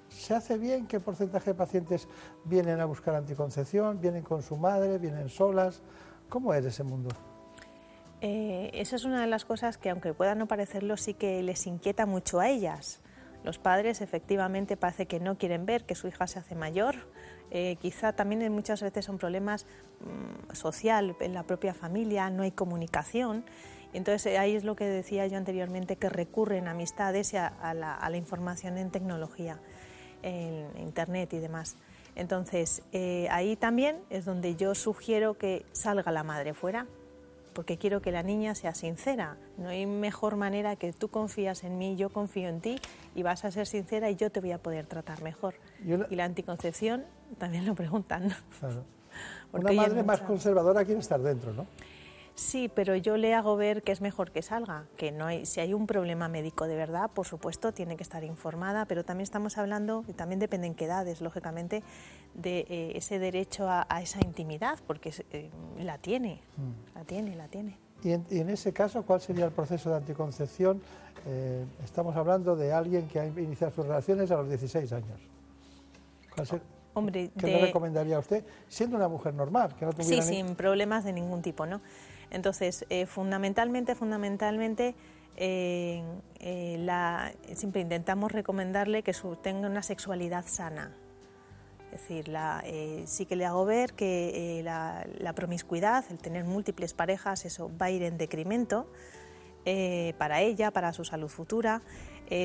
¿Se hace bien? ¿Qué porcentaje de pacientes vienen a buscar anticoncepción? ¿Vienen con su madre? ¿Vienen solas? ¿Cómo es ese mundo?
Eh, esa es una de las cosas que, aunque pueda no parecerlo, sí que les inquieta mucho a ellas. Los padres efectivamente parece que no quieren ver que su hija se hace mayor. Eh, quizá también muchas veces son problemas mm, social en la propia familia, no hay comunicación. Entonces eh, ahí es lo que decía yo anteriormente, que recurren a amistades y a, la, información en tecnología, en Internet y demás. Entonces eh, ahí también es donde yo sugiero que salga la madre fuera, porque quiero que la niña sea sincera. No hay mejor manera que tú confías en mí, yo confío en ti y vas a ser sincera y yo te voy a poder tratar mejor. Y la anticoncepción también lo preguntan. [LAUGHS]
Una madre más conservadora quiere estar dentro, ¿no?
Sí, pero yo le hago ver que es mejor que salga, que no hay, si hay un problema médico de verdad, por supuesto, tiene que estar informada, pero también estamos hablando, y también depende en qué edades, lógicamente, de eh, ese derecho a, esa intimidad, porque eh, la tiene, mm. la tiene, la tiene.
Y en, ese caso, ¿cuál sería el proceso de anticoncepción? Eh, estamos hablando de alguien que ha iniciado sus relaciones a los 16 años.
Hombre,
¿Qué le recomendaría a usted, siendo una mujer normal? Que no
sí, sin problemas de ningún tipo, ¿no? Entonces, eh, fundamentalmente, fundamentalmente, eh, eh, siempre intentamos recomendarle que tenga una sexualidad sana. Es decir, sí que le hago ver que la, la, promiscuidad, el tener múltiples parejas, eso va a ir en decremento para ella, para su salud futura.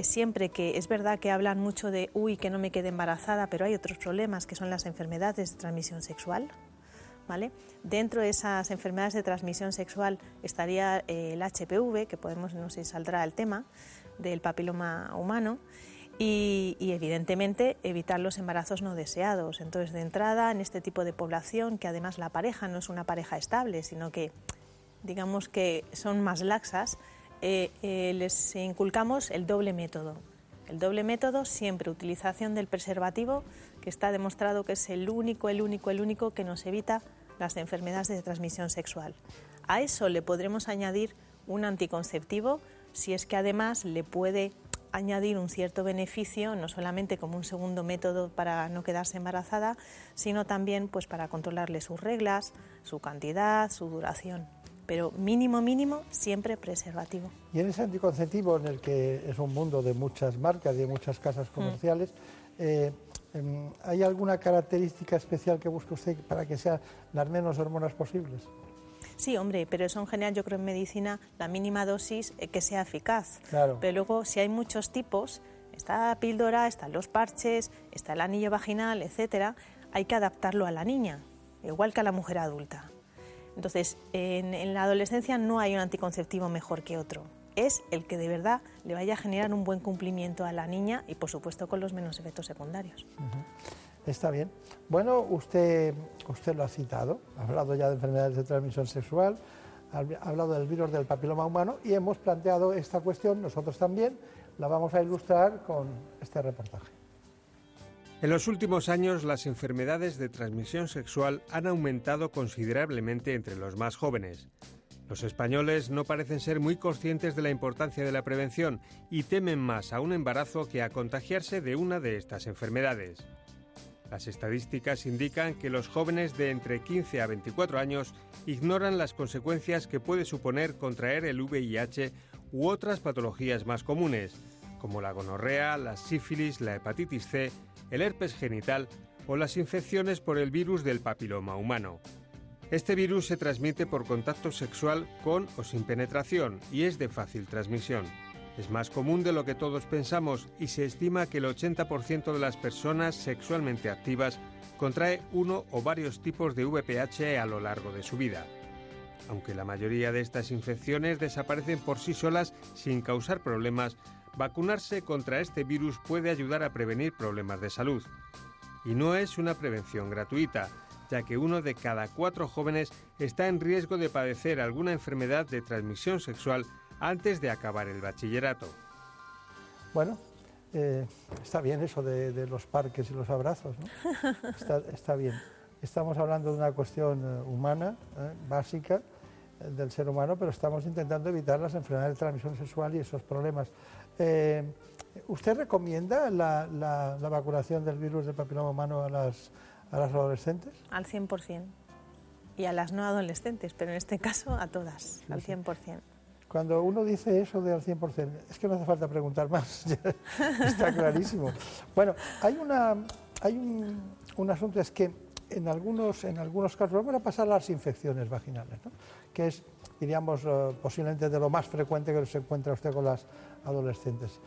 siempre que es verdad que hablan mucho de, uy, que no me quede embarazada, pero hay otros problemas que son las enfermedades de transmisión sexual, Dentro de esas enfermedades de transmisión sexual estaría eh, el HPV, que podemos, no sé si saldrá el tema, del papiloma humano, y, evidentemente evitar los embarazos no deseados. Entonces, de entrada, en este tipo de población, que además la pareja no es una pareja estable, sino que digamos que son más laxas, eh, eh, les inculcamos el doble método. El doble método, siempre utilización del preservativo, que está demostrado que es el único, el único, el único que nos evita las enfermedades de transmisión sexual. A eso le podremos añadir un anticonceptivo si es que además le puede añadir un cierto beneficio, no solamente como un segundo método para no quedarse embarazada, sino también pues para controlarle sus reglas, su cantidad, su duración. Pero mínimo, mínimo, siempre preservativo.
Y en ese anticonceptivo, en el que es un mundo de muchas marcas y de muchas casas mm. comerciales, eh, Em, ¿Hay alguna característica especial que busque usted para que sean las menos hormonas posibles?
Sí, hombre, pero eso en general yo creo en medicina la mínima dosis eh, que sea eficaz.
Claro.
Pero luego si hay muchos tipos, está la píldora, están los parches, está el anillo vaginal, etcétera, hay que adaptarlo a la niña, igual que a la mujer adulta. Entonces, en la adolescencia no hay un anticonceptivo mejor que otro es el que de verdad le vaya a generar un buen cumplimiento a la niña y por supuesto con los menos efectos secundarios.
Está bien. Bueno, usted, usted lo ha citado, ha hablado ya de enfermedades de transmisión sexual, ha hablado del virus del papiloma humano y hemos planteado esta cuestión, nosotros también, la vamos a ilustrar con este reportaje.
En los últimos años las enfermedades de transmisión sexual han aumentado considerablemente entre los más jóvenes. Los españoles no parecen ser muy conscientes de la importancia de la prevención y temen más a un embarazo que a contagiarse de una de estas enfermedades. Las estadísticas indican que los jóvenes de entre 15 a 24 años ignoran las consecuencias que puede suponer contraer el VIH u otras patologías más comunes, como la gonorrea, la sífilis, la hepatitis C, el herpes genital o las infecciones por el virus del papiloma humano. Este virus se transmite por contacto sexual con o sin penetración y es de fácil transmisión. Es más común de lo que todos pensamos y se estima que el 80% de las personas sexualmente activas contrae uno o varios tipos de VPH a lo largo de su vida. Aunque la mayoría de estas infecciones desaparecen por sí solas sin causar problemas, vacunarse contra este virus puede ayudar a prevenir problemas de salud. Y no es una prevención gratuita, ya que uno de cada cuatro jóvenes está en riesgo de padecer alguna enfermedad de transmisión sexual antes de acabar el bachillerato.
Bueno, eh, está bien eso de, los parques y los abrazos, ¿no? [LAUGHS] está, bien. Estamos hablando de una cuestión eh, humana, eh, básica, del ser humano, pero estamos intentando evitar las enfermedades de transmisión sexual y esos problemas. Eh, ¿Usted recomienda la, la, vacunación del virus del papiloma humano a las, a las adolescentes?
Al 100%. Y a las no adolescentes, pero en este caso a todas, al 100%.
Cuando uno dice eso de al 100%, es que no hace falta preguntar más, [LAUGHS] está clarísimo. Bueno, hay, una, hay un, un asunto, es que en algunos, en algunos casos, vamos a pasar a las infecciones vaginales, ¿no? que es, diríamos, eh, posiblemente de lo más frecuente que se encuentra usted con las adolescentes.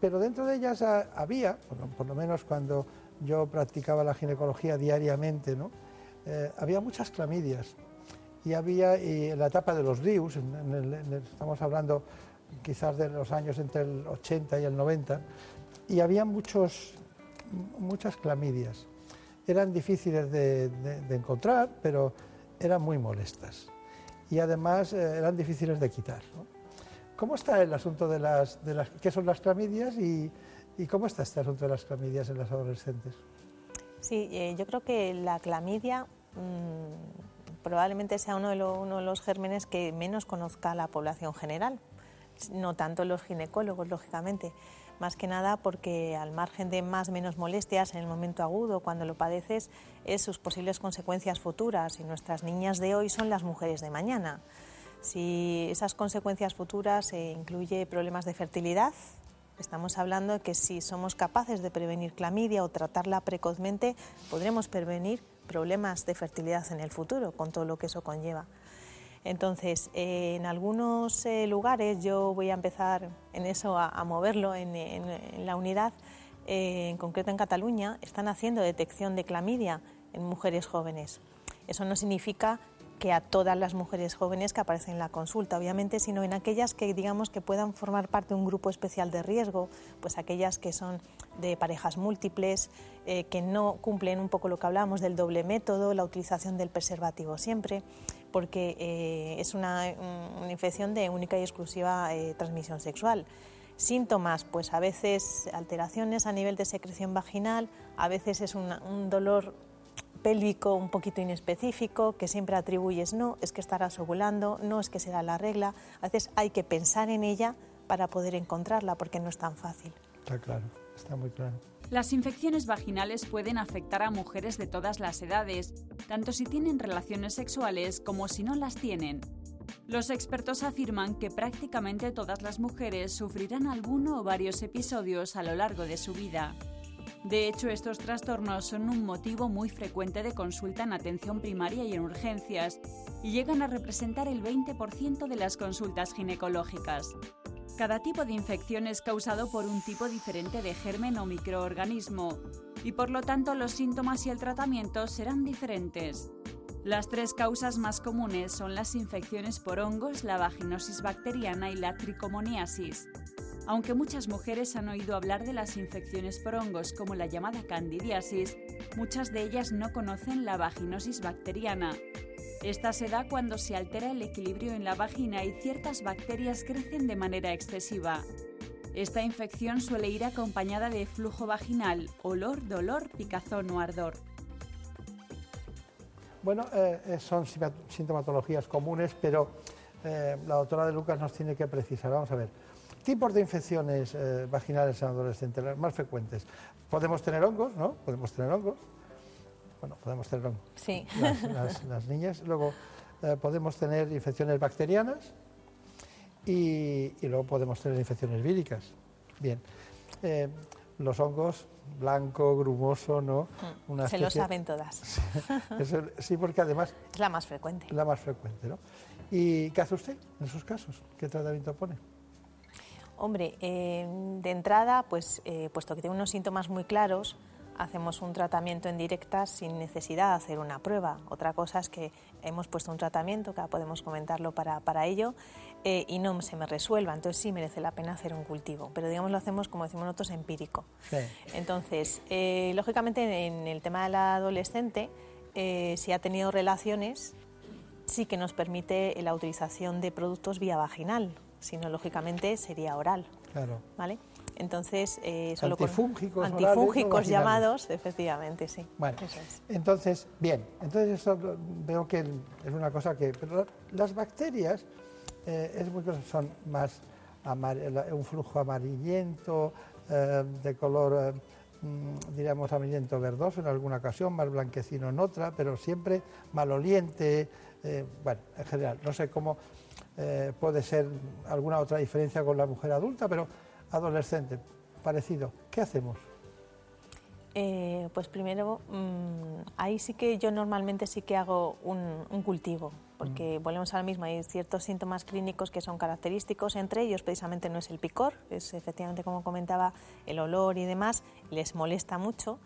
Pero dentro de ellas había, por lo, menos cuando yo practicaba la ginecología diariamente, ¿no? Eh, había muchas clamidias y había y en la etapa de los DIUs, estamos hablando quizás de los años entre el 80 y el 90, y había muchos, muchas clamidias eran difíciles de, encontrar, pero eran muy molestas. Y además eh, eran difíciles de quitar. ¿Cómo está el asunto de las, de las qué son las clamidias y, cómo está este asunto de las clamidias en las adolescentes?
Sí, eh, yo creo que la clamidia mm, probablemente sea uno de, uno de los gérmenes que menos conozca la población general, no tanto los ginecólogos, lógicamente más que nada porque al margen de más o menos molestias en el momento agudo, cuando lo padeces, es sus posibles consecuencias futuras y nuestras niñas de hoy son las mujeres de mañana. Si esas consecuencias futuras eh, incluye problemas de fertilidad, estamos hablando de que si somos capaces de prevenir clamidia o tratarla precozmente, podremos prevenir problemas de fertilidad en el futuro, con todo lo que eso conlleva. Entonces, eh, en algunos eh, lugares yo voy a empezar en eso a, moverlo en, la unidad, eh, en concreto en Cataluña, están haciendo detección de clamidia en mujeres jóvenes. Eso no significa que a todas las mujeres jóvenes que aparecen en la consulta, obviamente, sino en aquellas que digamos que puedan formar parte de un grupo especial de riesgo, pues aquellas que son de parejas múltiples, que no cumplen un poco lo que hablábamos del doble método, la utilización del preservativo siempre porque eh, es una, infección de única y exclusiva eh, transmisión sexual. Síntomas, pues a veces alteraciones a nivel de secreción vaginal, a veces es un dolor pélvico un poquito inespecífico que siempre atribuyes no, es que estarás ovulando, no es que será la regla. A veces hay que pensar en ella para poder encontrarla porque no es tan fácil.
Está claro, está muy claro.
Las infecciones vaginales pueden afectar a mujeres de todas las edades, tanto si tienen relaciones sexuales como si no las tienen. Los expertos afirman que prácticamente todas las mujeres sufrirán alguno o varios episodios a lo largo de su vida. De hecho, estos trastornos son un motivo muy frecuente de consulta en atención primaria y en urgencias, y llegan a representar el 20% de las consultas ginecológicas. Cada tipo de infección es causado por un tipo diferente de germen o microorganismo y por lo tanto los síntomas y el tratamiento serán diferentes. Las tres causas más comunes son las infecciones por hongos, la vaginosis bacteriana y la tricomoniasis. Aunque muchas mujeres han oído hablar de las infecciones por hongos como la llamada candidiasis, muchas de ellas no conocen la vaginosis bacteriana, esta se da cuando se altera el equilibrio en la vagina y ciertas bacterias crecen de manera excesiva. Esta infección suele ir acompañada de flujo vaginal, olor, dolor, picazón o ardor.
Bueno, eh, eh, son sintomatologías comunes, pero eh, la doctora de Lucas nos tiene que precisar. Vamos a ver. Tipos de infecciones vaginales en adolescentes, las más frecuentes. Podemos tener hongos, ¿no? Podemos tener hongos bueno, podemos tener
sí.
las, niñas. Luego eh, podemos tener infecciones bacterianas y, luego podemos tener infecciones víricas. Bien, eh, los hongos, blanco, grumoso, ¿no?
Mm, se lo saben todas. [LAUGHS]
Sí, porque además...
Es la más frecuente.
La más frecuente, ¿no? ¿Y qué hace usted en esos casos? ¿Qué tratamiento pone?
Hombre, eh, de entrada, pues puesto que tiene unos síntomas muy claros, hacemos un tratamiento en directa sin necesidad de hacer una prueba. Otra cosa es que hemos puesto un tratamiento, que podemos comentarlo para, para ello, eh, y no se me resuelva. Entonces sí merece la pena hacer un cultivo, pero digamos lo hacemos, como decimos nosotros, empírico. Entonces, eh, lógicamente en el tema del adolescente, eh, si ha tenido relaciones, sí que nos permite la utilización de productos vía vaginal sino lógicamente sería oral.
Claro.
¿Vale? Entonces, eh,
solo antifúngicos,
antifúngicos llamados, efectivamente, sí.
Bueno, entonces, bien, entonces esto veo que es una cosa que... Pero las bacterias eh, es muy, son más un flujo amarillento, eh, de color, mm, diríamos, amarillento verdoso en alguna ocasión, más blanquecino en otra, pero siempre maloliente, bueno, en general, no sé cómo puede ser alguna otra diferencia con la mujer adulta, pero adolescente, parecido, ¿qué hacemos?
Eh, pues primero, mm, ahí sí que yo normalmente sí que hago un, cultivo, porque mm. volvemos ahora mismo, hay ciertos síntomas clínicos que son característicos, entre ellos precisamente no es el picor, es efectivamente como comentaba el olor y demás, les molesta mucho.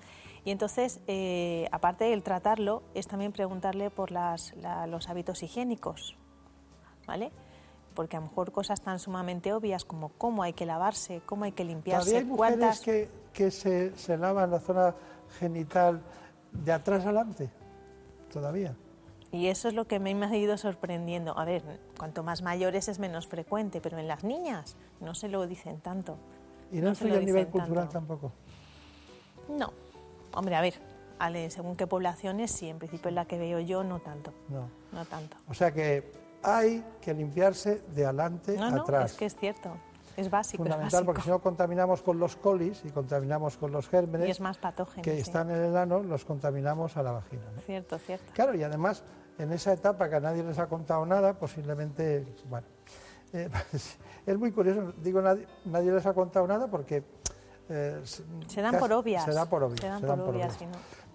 Y entonces, eh, aparte del tratarlo, es también preguntarle por las, los hábitos higiénicos, ¿vale? Porque a lo mejor cosas tan sumamente obvias como cómo hay que lavarse, cómo hay que limpiarse.
hay mujeres que, que se, se, lavan la zona genital de atrás adelante? Todavía.
Y eso es lo que me ha ido sorprendiendo. A ver, cuanto más mayores es menos frecuente, pero en las niñas no se lo dicen tanto.
¿Y no, no a nivel cultural tampoco?
No. Hombre, a ver, según qué poblaciones, sí, en principio es la que veo yo, no tanto.
No.
No tanto.
O sea que hay que limpiarse de adelante
no,
no, atrás.
Es que es cierto. Es básico.
Fundamental, porque si no contaminamos con los colis y contaminamos con los gérmenes.
Y es más patógeno.
Que están en el ano, los contaminamos a la vagina.
Cierto, cierto.
Claro, y además, en esa etapa que a nadie les ha contado nada, posiblemente. Bueno. [LAUGHS] Eh, es muy curioso, digo, nadie, nadie, les ha contado nada porque.
Eh, se dan por obvias.
Se dan por obvias.
Se dan, por, obvias,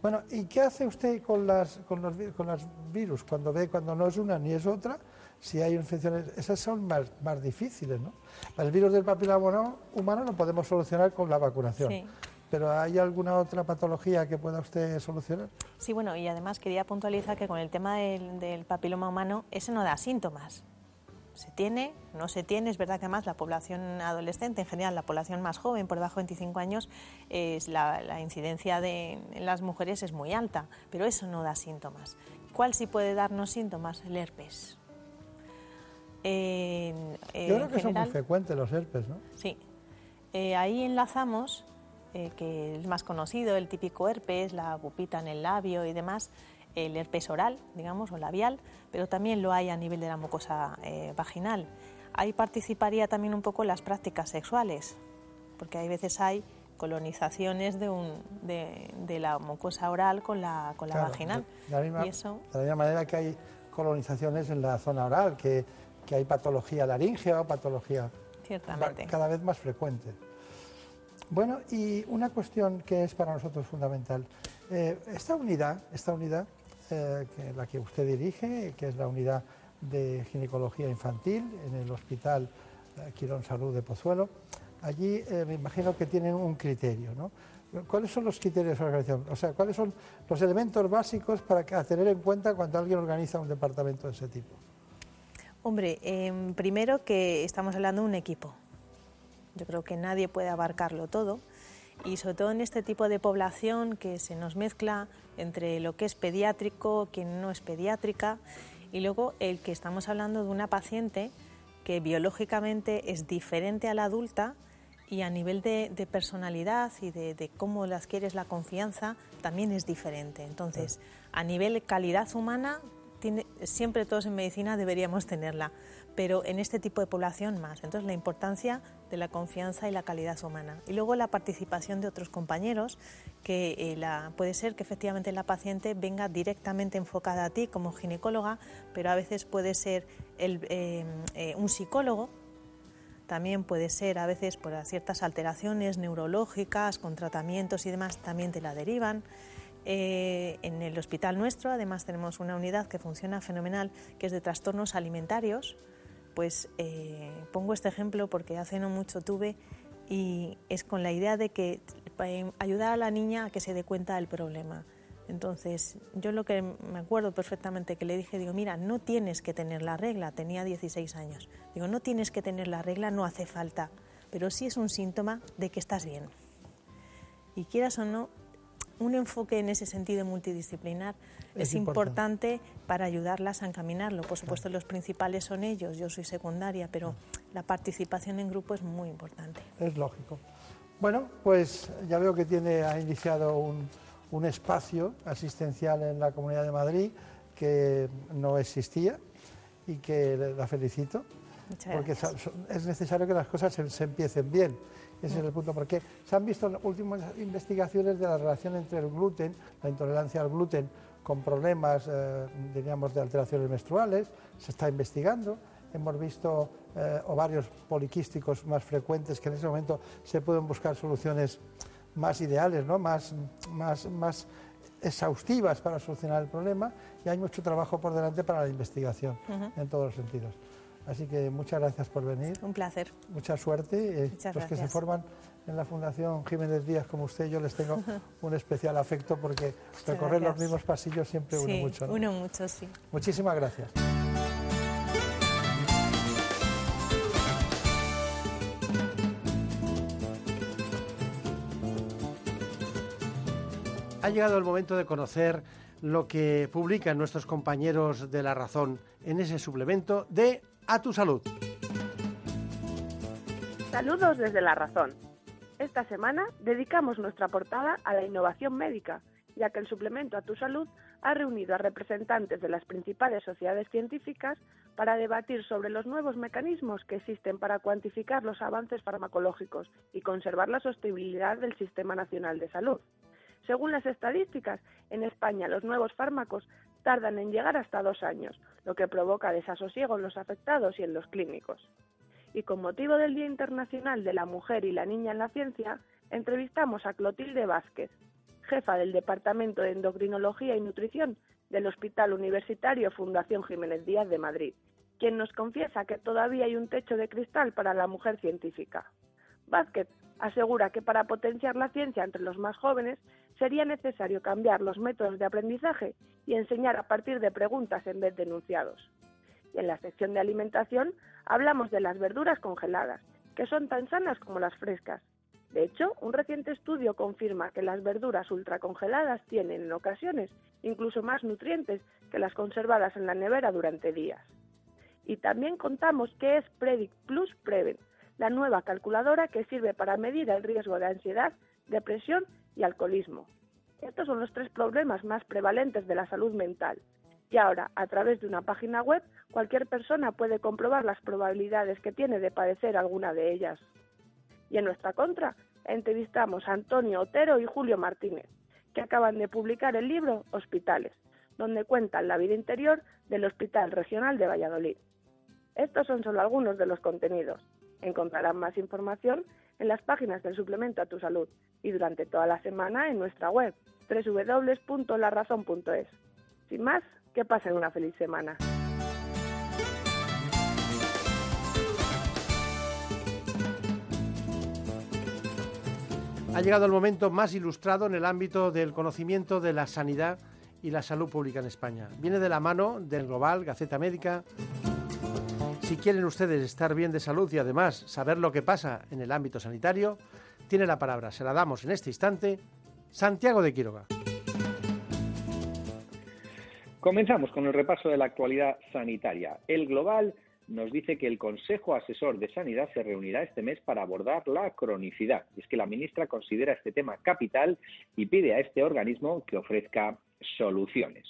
Bueno, ¿y qué hace usted con las, con los, con los virus cuando ve cuando no es una ni es otra? Si hay infecciones, esas son más, más difíciles, ¿no? El virus del papiloma humano lo podemos solucionar con la vacunación. ¿Pero hay alguna otra patología que pueda usted solucionar?
Sí, bueno, y además quería puntualizar que con el tema del, papiloma humano, ese no da síntomas. Se tiene, no se tiene, es verdad que además la población adolescente, en general la población más joven, por debajo de 25 años, es la, incidencia de, en las mujeres es muy alta, pero eso no da síntomas. ¿Cuál sí puede darnos síntomas? El herpes.
Yo creo que son muy frecuentes los herpes, ¿no?
Sí. Eh, ahí enlazamos, eh, que es más conocido, el típico herpes, la pupita en el labio y demás, el herpes oral, digamos, o labial, pero también lo hay a nivel de la mucosa eh, vaginal. Ahí participaría también un poco las prácticas sexuales, porque hay veces hay colonizaciones de, un, de, la mucosa oral con la, con la vaginal.
De la, misma, de la misma manera que hay colonizaciones en la zona oral, que que hay patología laringea o patología cada vez más frecuente. Bueno, y una cuestión que es para nosotros fundamental. Eh, esta unidad, esta unidad eh, que la que usted dirige, que es la unidad de ginecología infantil en el Hospital eh, Quirón Salud de Pozuelo, allí me imagino que tienen un criterio, ¿no? ¿Cuáles son los criterios de organización? O sea, ¿cuáles son los elementos básicos para tener en cuenta cuando alguien organiza un departamento de ese tipo?
Hombre, em, primero que estamos hablando de un equipo. Yo creo que nadie puede abarcarlo todo y sobre todo en este tipo de población que se nos mezcla entre lo que es pediátrico, quien no es pediátrica y luego el que estamos hablando de una paciente que biológicamente es diferente a la adulta y a nivel de, personalidad y de, de, cómo le adquieres la confianza también es diferente. Entonces, a nivel calidad humana siempre todos en medicina deberíamos tenerla, pero en este tipo de población más. Entonces la importancia de la confianza y la calidad humana. Y luego la participación de otros compañeros, que eh, la, puede ser que efectivamente la paciente venga directamente enfocada a ti como ginecóloga, pero a veces puede ser el, eh, eh, un psicólogo también puede ser a veces por ciertas alteraciones neurológicas, con tratamientos y demás, también te la derivan. Eh, en el hospital nuestro, además, tenemos una unidad que funciona fenomenal, que es de trastornos alimentarios. Pues eh, pongo este ejemplo porque hace no mucho tuve y es con la idea de que eh, ayudar a la niña a que se dé cuenta del problema. Entonces, yo lo que me acuerdo perfectamente que le dije, digo, mira, no tienes que tener la regla, tenía 16 años. Digo, no tienes que tener la regla, no hace falta, pero sí es un síntoma de que estás bien. Y quieras o no, un enfoque en ese sentido multidisciplinar es, importante. para ayudarlas a encaminarlo. Por supuesto, los principales son ellos, yo soy secundaria, pero la participación en grupo es muy importante.
Es lógico. Bueno, pues ya veo que tiene, ha iniciado un, un espacio asistencial en la Comunidad de Madrid que no existía y que la felicito. porque es necesario que las cosas se, empiecen bien. Ese es el punto. Porque se han visto últimas investigaciones de la relación entre el gluten, la intolerancia al gluten, con problemas, eh, diríamos, de alteraciones menstruales. Se está investigando. Hemos visto eh, ovarios poliquísticos más frecuentes que en ese momento se pueden buscar soluciones más ideales, ¿no? más, más, más exhaustivas para solucionar el problema y hay mucho trabajo por delante para la investigación en todos los sentidos. Así que muchas gracias por venir.
Un placer.
Mucha suerte. Eh, los que se forman en la Fundación Jiménez Díaz como usted, yo les tengo [LAUGHS] un especial afecto porque recorrer los mismos pasillos siempre
une
mucho.
¿no? Une mucho, sí.
Muchísimas gracias. Ha llegado el momento de conocer lo que publican nuestros compañeros de La Razón en ese suplemento de A tu Salud.
Saludos desde La Razón. Esta semana dedicamos nuestra portada a la innovación médica, ya que el suplemento A tu Salud ha reunido a representantes de las principales sociedades científicas para debatir sobre los nuevos mecanismos que existen para cuantificar los avances farmacológicos y conservar la sostenibilidad del Sistema Nacional de Salud. Según las estadísticas, en España los nuevos fármacos tardan en llegar hasta dos años, lo que provoca desasosiego en los afectados y en los clínicos. Y con motivo del Día Internacional de la Mujer y la Niña en la Ciencia, entrevistamos a Clotilde Vázquez, jefa del Departamento de Endocrinología y Nutrición del Hospital Universitario Fundación Jiménez Díaz de Madrid, quien nos confiesa que todavía hay un techo de cristal para la mujer científica. Vázquez asegura que para potenciar la ciencia entre los más jóvenes sería necesario cambiar los métodos de aprendizaje y enseñar a partir de preguntas en vez de enunciados. Y en la sección de alimentación hablamos de las verduras congeladas, que son tan sanas como las frescas. De hecho, un reciente estudio confirma que las verduras ultracongeladas tienen en ocasiones incluso más nutrientes que las conservadas en la nevera durante días. Y también contamos qué es Predict Plus Prevent, la nueva calculadora que sirve para medir el riesgo de ansiedad, depresión y alcoholismo. Estos son los tres problemas más prevalentes de la salud mental. Y ahora, a través de una página web, cualquier persona puede comprobar las probabilidades que tiene de padecer alguna de ellas. Y en nuestra contra, entrevistamos a Antonio Otero y Julio Martínez, que acaban de publicar el libro Hospitales, donde cuentan la vida interior del Hospital Regional de Valladolid. Estos son solo algunos de los contenidos. Encontrarán más información en las páginas del suplemento a tu salud y durante toda la semana en nuestra web www.larazón.es. Sin más, que pasen una feliz semana.
Ha llegado el momento más ilustrado en el ámbito del conocimiento de la sanidad y la salud pública en España. Viene de la mano del Global, Gaceta Médica. Si quieren ustedes estar bien de salud y además saber lo que pasa en el ámbito sanitario, tiene la palabra, se la damos en este instante, Santiago de Quiroga.
Comenzamos con el repaso de la actualidad sanitaria. El Global nos dice que el Consejo Asesor de Sanidad se reunirá este mes para abordar la cronicidad. Y es que la ministra considera este tema capital y pide a este organismo que ofrezca soluciones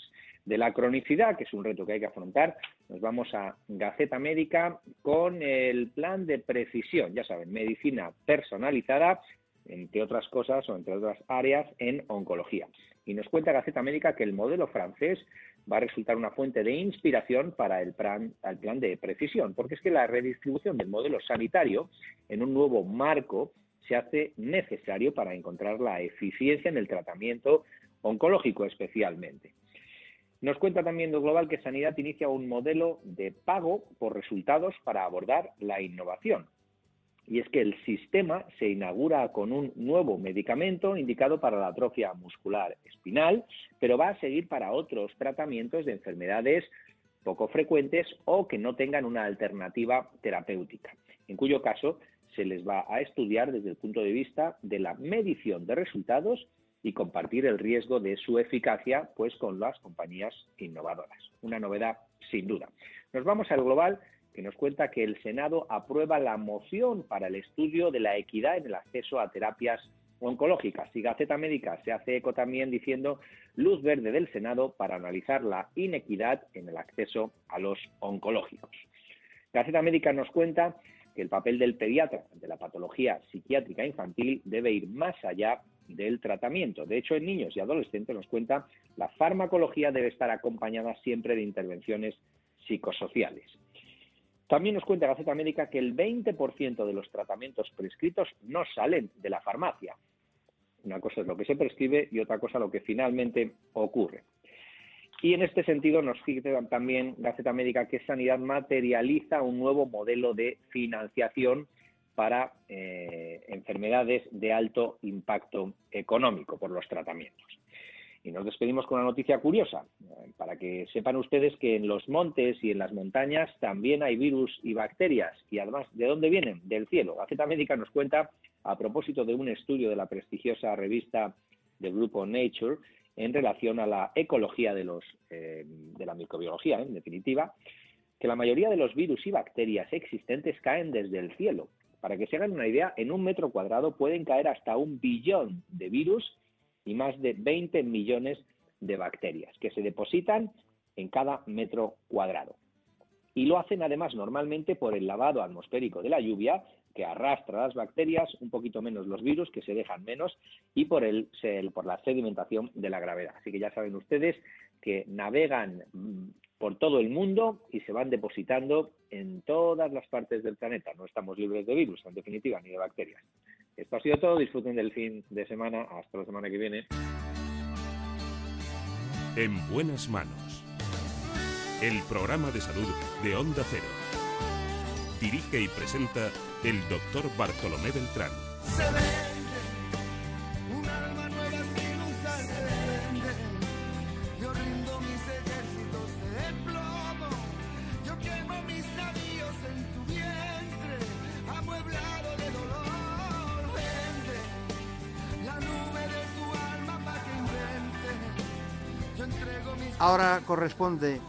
de la cronicidad, que es un reto que hay que afrontar, nos vamos a Gaceta Médica con el plan de precisión, ya saben, medicina personalizada, entre otras cosas o entre otras áreas en oncología. Y nos cuenta Gaceta Médica que el modelo francés va a resultar una fuente de inspiración para el plan, el plan de precisión, porque es que la redistribución del modelo sanitario en un nuevo marco se hace necesario para encontrar la eficiencia en el tratamiento oncológico especialmente. Nos cuenta también de Global que Sanidad inicia un modelo de pago por resultados para abordar la innovación. Y es que el sistema se inaugura con un nuevo medicamento indicado para la atrofia muscular espinal, pero va a seguir para otros tratamientos de enfermedades poco frecuentes o que no tengan una alternativa terapéutica, en cuyo caso se les va a estudiar desde el punto de vista de la medición de resultados y compartir el riesgo de su eficacia pues con las compañías innovadoras. Una novedad sin duda. Nos vamos al global que nos cuenta que el Senado aprueba la moción para el estudio de la equidad en el acceso a terapias oncológicas. Y Gaceta Médica se hace eco también diciendo luz verde del Senado para analizar la inequidad en el acceso a los oncológicos. Gaceta Médica nos cuenta que el papel del pediatra de la patología psiquiátrica infantil debe ir más allá del tratamiento. De hecho, en niños y adolescentes nos cuenta la farmacología debe estar acompañada siempre de intervenciones psicosociales. También nos cuenta Gaceta Médica que el 20% de los tratamientos prescritos no salen de la farmacia. Una cosa es lo que se prescribe y otra cosa lo que finalmente ocurre. Y en este sentido nos fija también Gaceta Médica que Sanidad materializa un nuevo modelo de financiación para eh, enfermedades de alto impacto económico por los tratamientos. Y nos despedimos con una noticia curiosa, eh, para que sepan ustedes que en los montes y en las montañas también hay virus y bacterias. Y además, ¿de dónde vienen? Del cielo. Gaceta Médica nos cuenta, a propósito de un estudio de la prestigiosa revista del grupo Nature, en relación a la ecología de, los, eh, de la microbiología, en definitiva, que la mayoría de los virus y bacterias existentes caen desde el cielo. Para que se hagan una idea, en un metro cuadrado pueden caer hasta un billón de virus y más de 20 millones de bacterias que se depositan en cada metro cuadrado. Y lo hacen además normalmente por el lavado atmosférico de la lluvia, que arrastra las bacterias, un poquito menos los virus, que se dejan menos, y por, el, por la sedimentación de la gravedad. Así que ya saben ustedes que navegan mm, por todo el mundo y se van depositando en todas las partes del planeta. No estamos libres de virus, en definitiva, ni de bacterias. Esto ha sido todo. Disfruten del fin de semana. Hasta la semana que viene.
En buenas manos. El programa de salud de Onda Cero. Dirige y presenta el doctor Bartolomé Beltrán.
Ahora corresponde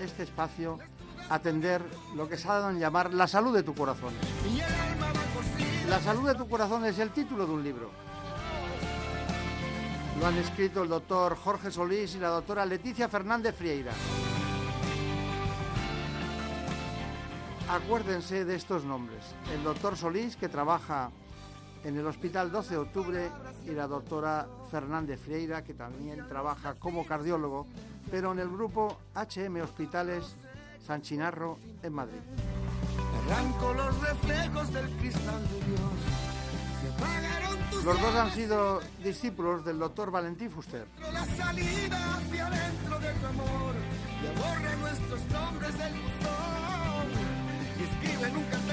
este espacio atender lo que se ha dado en llamar la salud de tu corazón. La salud de tu corazón es el título de un libro. Lo han escrito el doctor Jorge Solís y la doctora Leticia Fernández Frieira. Acuérdense de estos nombres. El doctor Solís, que trabaja en el Hospital 12 de Octubre, y la doctora Fernández Freira, que también trabaja como cardiólogo, pero en el grupo HM Hospitales San Chinarro en Madrid. los reflejos del cristal de Dios. Los dos han sido discípulos del doctor Valentín Fuster.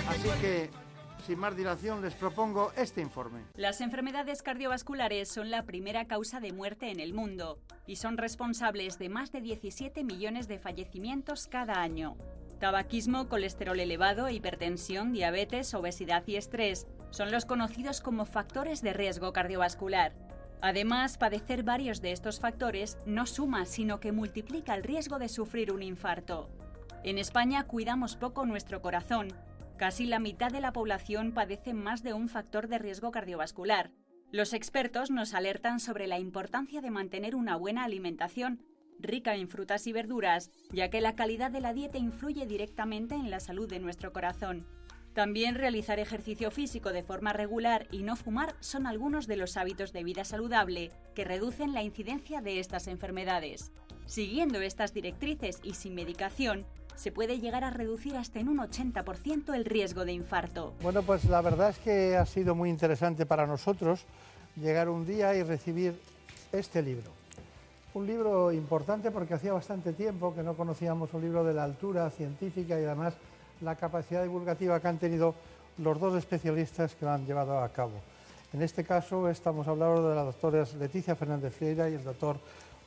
Así que sin más dilación, les propongo este informe.
Las enfermedades cardiovasculares son la primera causa de muerte en el mundo y son responsables de más de 17 millones de fallecimientos cada año. Tabaquismo, colesterol elevado, hipertensión, diabetes, obesidad y estrés son los conocidos como factores de riesgo cardiovascular. Además, padecer varios de estos factores no suma, sino que multiplica el riesgo de sufrir un infarto. En España cuidamos poco nuestro corazón Casi la mitad de la población padece más de un factor de riesgo cardiovascular. Los expertos nos alertan sobre la importancia de mantener una buena alimentación, rica en frutas y verduras, ya que la calidad de la dieta influye directamente en la salud de nuestro corazón. También realizar ejercicio físico de forma regular y no fumar son algunos de los hábitos de vida saludable que reducen la incidencia de estas enfermedades. Siguiendo estas directrices y sin medicación, se puede llegar a reducir hasta en un 80% el riesgo de infarto.
Bueno, pues la verdad es que ha sido muy interesante para nosotros llegar un día y recibir este libro. Un libro importante porque hacía bastante tiempo que no conocíamos un libro de la altura científica y además la capacidad divulgativa que han tenido los dos especialistas que lo han llevado a cabo. En este caso estamos hablando de las doctoras Leticia Fernández Freira y el doctor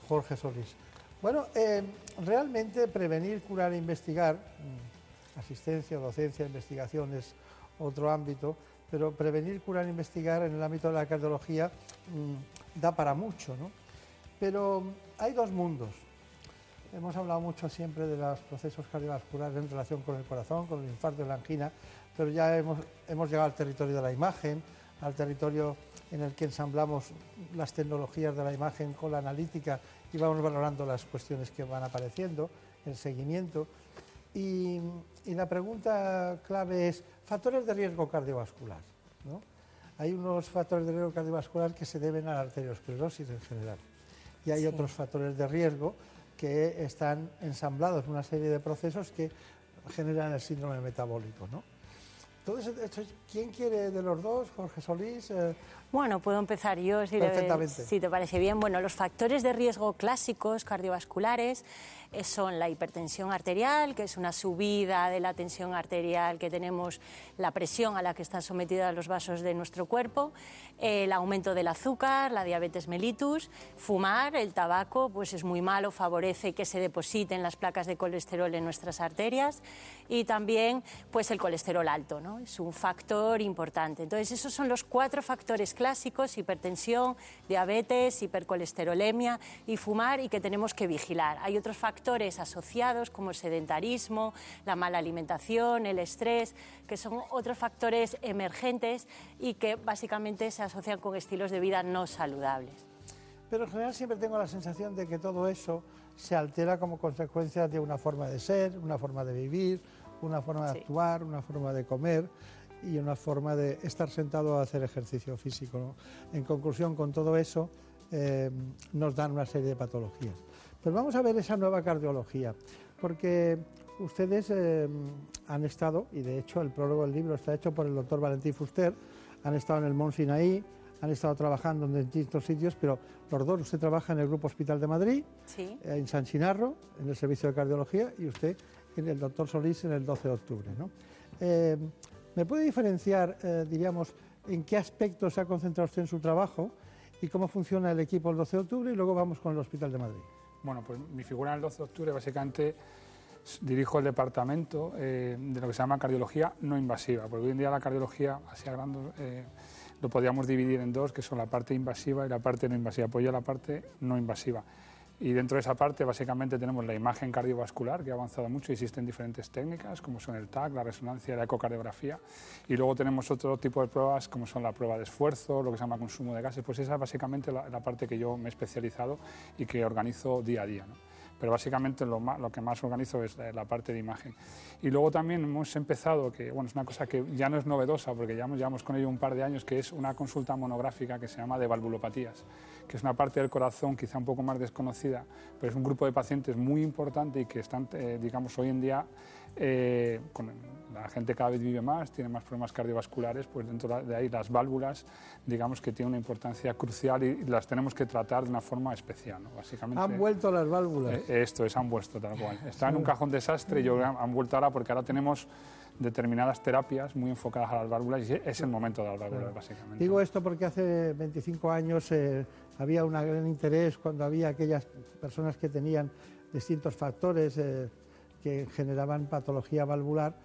Jorge Solís. Bueno, eh, realmente prevenir, curar e investigar, mm, asistencia, docencia, investigación es otro ámbito, pero prevenir, curar e investigar en el ámbito de la cardiología mm, da para mucho, ¿no? Pero hay dos mundos. hemos hablado mucho siempre de los procesos cardiovasculares en relación con el corazón, con el infarto y la angina, pero ya hemos, hemos llegado al territorio de la imagen, al territorio en el que ensamblamos las tecnologías de la imagen con la analítica y vamos valorando las cuestiones que van apareciendo, el seguimiento. Y, y la pregunta clave es, factores de riesgo cardiovascular. ¿no? Hay unos factores de riesgo cardiovascular que se deben a la arteriosclerosis en general y hay
Sí.
otros factores de riesgo que están ensamblados en una serie de procesos que generan el síndrome metabólico. ¿no? Entonces, ¿quién quiere de los dos? Jorge Solís. Eh,
Bueno, puedo empezar yo, si, le- si te parece bien. Bueno, los factores de riesgo clásicos cardiovasculares eh, son la hipertensión arterial, que es una subida de la tensión arterial que tenemos, la presión a la que están sometidos los vasos de nuestro cuerpo, el aumento del azúcar, la diabetes mellitus, fumar, el tabaco, pues es muy malo, favorece que se depositen las placas de colesterol en nuestras arterias y también pues el colesterol alto, ¿no? Es un factor importante. Entonces, esos son los cuatro factores clásicos, hipertensión, diabetes, hipercolesterolemia y fumar y que tenemos que vigilar. Hay otros factores asociados como el sedentarismo, la mala alimentación, el estrés, que son otros factores emergentes y que básicamente se asocian con estilos de vida no saludables.
Pero en general siempre tengo la sensación de que todo eso se altera como consecuencia de una forma de ser, una forma de vivir, una forma de
Sí.
actuar, una forma de comer y una forma de estar sentado a hacer ejercicio físico. ¿no? En conclusión, con todo eso eh, nos dan una serie de patologías. Pero vamos a ver esa nueva cardiología, porque ustedes eh, han estado, y de hecho el prólogo del libro está hecho por el doctor Valentín Fuster, han estado en el Mont Sinaí, han estado trabajando en distintos sitios, pero los dos, usted trabaja en el Grupo Hospital de Madrid,
Sí.
en San Chinarro, en el Servicio de Cardiología, y usted en el doctor Solís en el 12 de octubre. ¿no? Eh, ¿Me puede diferenciar, eh, diríamos, en qué aspectos se ha concentrado usted en su trabajo y cómo funciona el equipo el 12 de octubre? Y luego vamos con el Hospital de Madrid.
Bueno, pues mi figura en el 12 de octubre básicamente dirijo el departamento eh, de lo que se llama cardiología no invasiva, porque hoy en día la cardiología, así a grandes, eh, lo podríamos dividir en dos, que son la parte invasiva y la parte no invasiva. Pues yo la parte no invasiva. Y dentro de esa parte básicamente tenemos la imagen cardiovascular, que ha avanzado mucho, existen diferentes técnicas, como son el TAC, la resonancia, la ecocardiografía, y luego tenemos otro tipo de pruebas, como son la prueba de esfuerzo, lo que se llama consumo de gases, pues esa es básicamente la, parte que yo me he especializado y que organizo día a día. Pero básicamente lo, ma- lo que más organizo es la, parte de imagen. Y luego también hemos empezado, que bueno, es una cosa que ya no es novedosa, porque llevamos, llevamos con ello un par de años, que es una consulta monográfica que se llama de valvulopatías, que es una parte del corazón quizá un poco más desconocida, pero es un grupo de pacientes muy importante y que están, eh, digamos, hoy en día, eh, con la gente cada vez vive más, tiene más problemas cardiovasculares, pues dentro de ahí las válvulas, digamos que tienen una importancia crucial y las tenemos que tratar de una forma especial, ¿no? básicamente.
Han vuelto las válvulas.
Eh, Esto es, han vuelto tal cual. Está en un cajón desastre y yo han vuelto ahora porque ahora tenemos determinadas terapias muy enfocadas a las válvulas y es el momento de las válvulas,
Claro.
básicamente.
Digo esto porque hace 25 años eh, había un gran interés cuando había aquellas personas que tenían distintos factores eh, que generaban patología valvular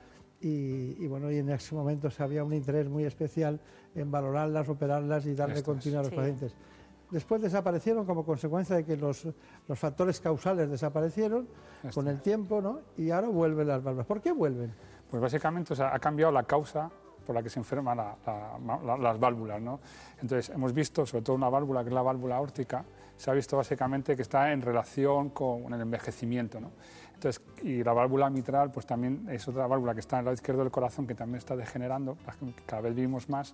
y, y bueno, y en ese momento se había un interés muy especial en valorarlas, operarlas y darle continuidad a los
Sí.
pacientes. Después desaparecieron como consecuencia de que los, los factores causales desaparecieron
Esto
con el tiempo, ¿no? Y ahora vuelven las válvulas. ¿Por qué vuelven?
Pues básicamente o sea, ha cambiado la causa por la que se enferman la- la- la- las válvulas. ¿no? Entonces hemos visto, sobre todo una válvula que es la válvula aórtica, se ha visto básicamente que está en relación con el envejecimiento. ¿no? Entonces, y la válvula mitral pues también es otra válvula que está en el lado izquierdo del corazón que también está degenerando, cada vez vivimos más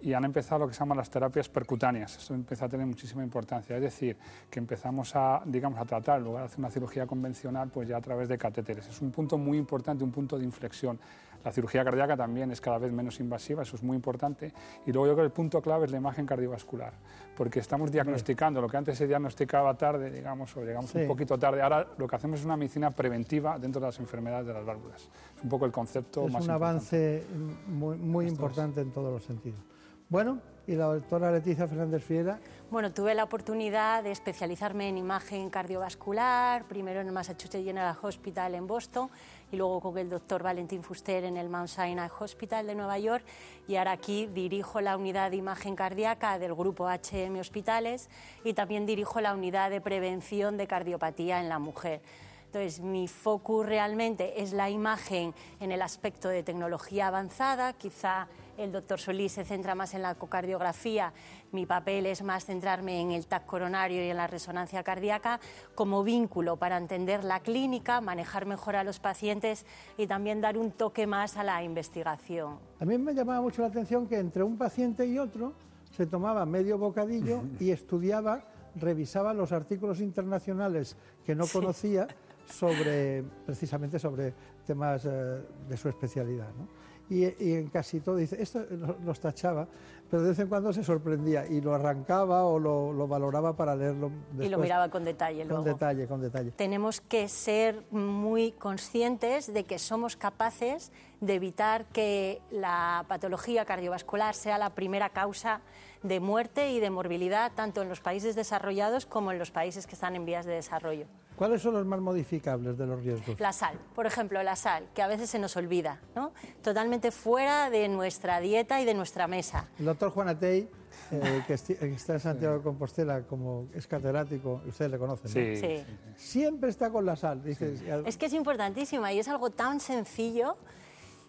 y han empezado lo que se llaman las terapias percutáneas. Eso empieza a tener muchísima importancia, es decir, que empezamos a, digamos, a tratar, en lugar de hacer una cirugía convencional, pues ya a través de catéteres. Es un punto muy importante, un punto de inflexión. La cirugía cardíaca también es cada vez menos invasiva, eso es muy importante. Y luego yo creo que el punto clave es la imagen cardiovascular, porque estamos diagnosticando lo que antes se diagnosticaba tarde, digamos, o llegamos
Sí.
un poquito tarde. Ahora lo que hacemos es una medicina preventiva dentro de las enfermedades de las válvulas. Es un poco el concepto
Es
más
un
importante.
avance muy, muy importante en todos los sentidos. Bueno, y la doctora Leticia Fernández Fiera,
Bueno, tuve la oportunidad de especializarme en imagen cardiovascular, primero en el Massachusetts General Hospital en Boston y luego con el doctor Valentín Fuster en el Mount Sinai Hospital de Nueva York y ahora aquí dirijo la unidad de imagen cardíaca del grupo HM Hospitales y también dirijo la unidad de prevención de cardiopatía en la mujer. Entonces, mi focus realmente es la imagen en el aspecto de tecnología avanzada, quizá el doctor Solís se centra más en la ecocardiografía, mi papel es más centrarme en el TAC coronario y en la resonancia cardíaca como vínculo para entender la clínica, manejar mejor a los pacientes y también dar un toque más a la investigación.
A mí me llamaba mucho la atención que entre un paciente y otro se tomaba medio bocadillo y estudiaba, revisaba los artículos internacionales que no conocía sobre, precisamente sobre temas eh, de su especialidad. ¿no? Y, y, en casi todo, dice, esto los tachaba, pero de vez en cuando se sorprendía y lo arrancaba o lo, lo valoraba para leerlo después.
Y lo miraba con detalle
Con detalle, con detalle.
Tenemos que ser muy conscientes de que somos capaces de evitar que la patología cardiovascular sea la primera causa de muerte y de morbilidad tanto en los países desarrollados como en los países que están en vías de desarrollo.
¿Cuáles son los más modificables de los riesgos?
La sal, por ejemplo, la sal, que a veces se nos olvida, ¿no? totalmente fuera de nuestra dieta y de nuestra mesa.
El doctor Juan Atey, eh, [LAUGHS] que, está en Santiago de Compostela, como es catedrático, ustedes le conocen, ¿no?
Sí. Sí.
Siempre está con la sal. Dice,
Es que es importantísima y es algo tan sencillo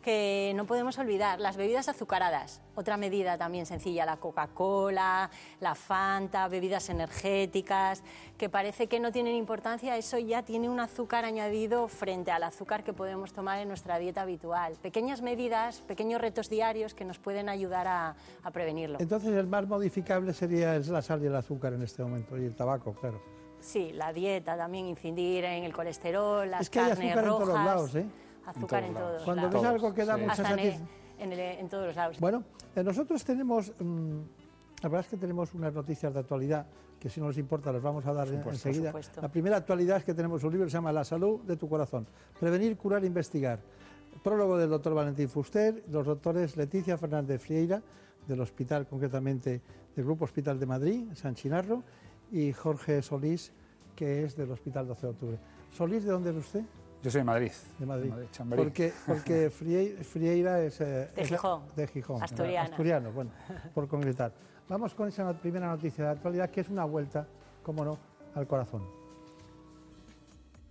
que no podemos olvidar. Las bebidas azucaradas, otra medida también sencilla, la Coca-Cola, la Fanta, bebidas energéticas, que parece que no tienen importancia, eso ya tiene un azúcar añadido frente al azúcar que podemos tomar en nuestra dieta habitual. Pequeñas medidas, pequeños retos diarios que nos pueden ayudar a, a prevenirlo.
Entonces el más modificable sería la sal y el azúcar en este momento, y el tabaco, claro.
Sí, la dieta también, incidir en el colesterol, las
Es que hay
carnes
en
rojas.
lados, ¿eh?
Azúcar en
En
todos.
Cuando
lados.
ves algo que da mucha
Hasta en, en todos los lados.
Bueno, eh, nosotros tenemos, mm, la verdad es que tenemos unas noticias de actualidad que si no les importa las vamos a dar
supuesto.
enseguida. La primera actualidad es que tenemos un libro que se llama La salud de tu corazón, prevenir, curar, investigar. Prólogo del doctor Valentín Fuster, los doctores Leticia Fernández Frieira, del hospital concretamente del Grupo Hospital de Madrid, San Chinarro, y Jorge Solís, que es del Hospital 12 de Octubre. Solís, ¿de dónde es usted?
Yo soy de Madrid.
De Madrid. Porque, porque [LAUGHS] Frie- Frieira es... eh,
De
es
Gijón.
De Gijón.
Asturiana.
Asturiano, bueno, por concretar. Vamos con esa primera noticia de actualidad, que es una vuelta, cómo no, al corazón.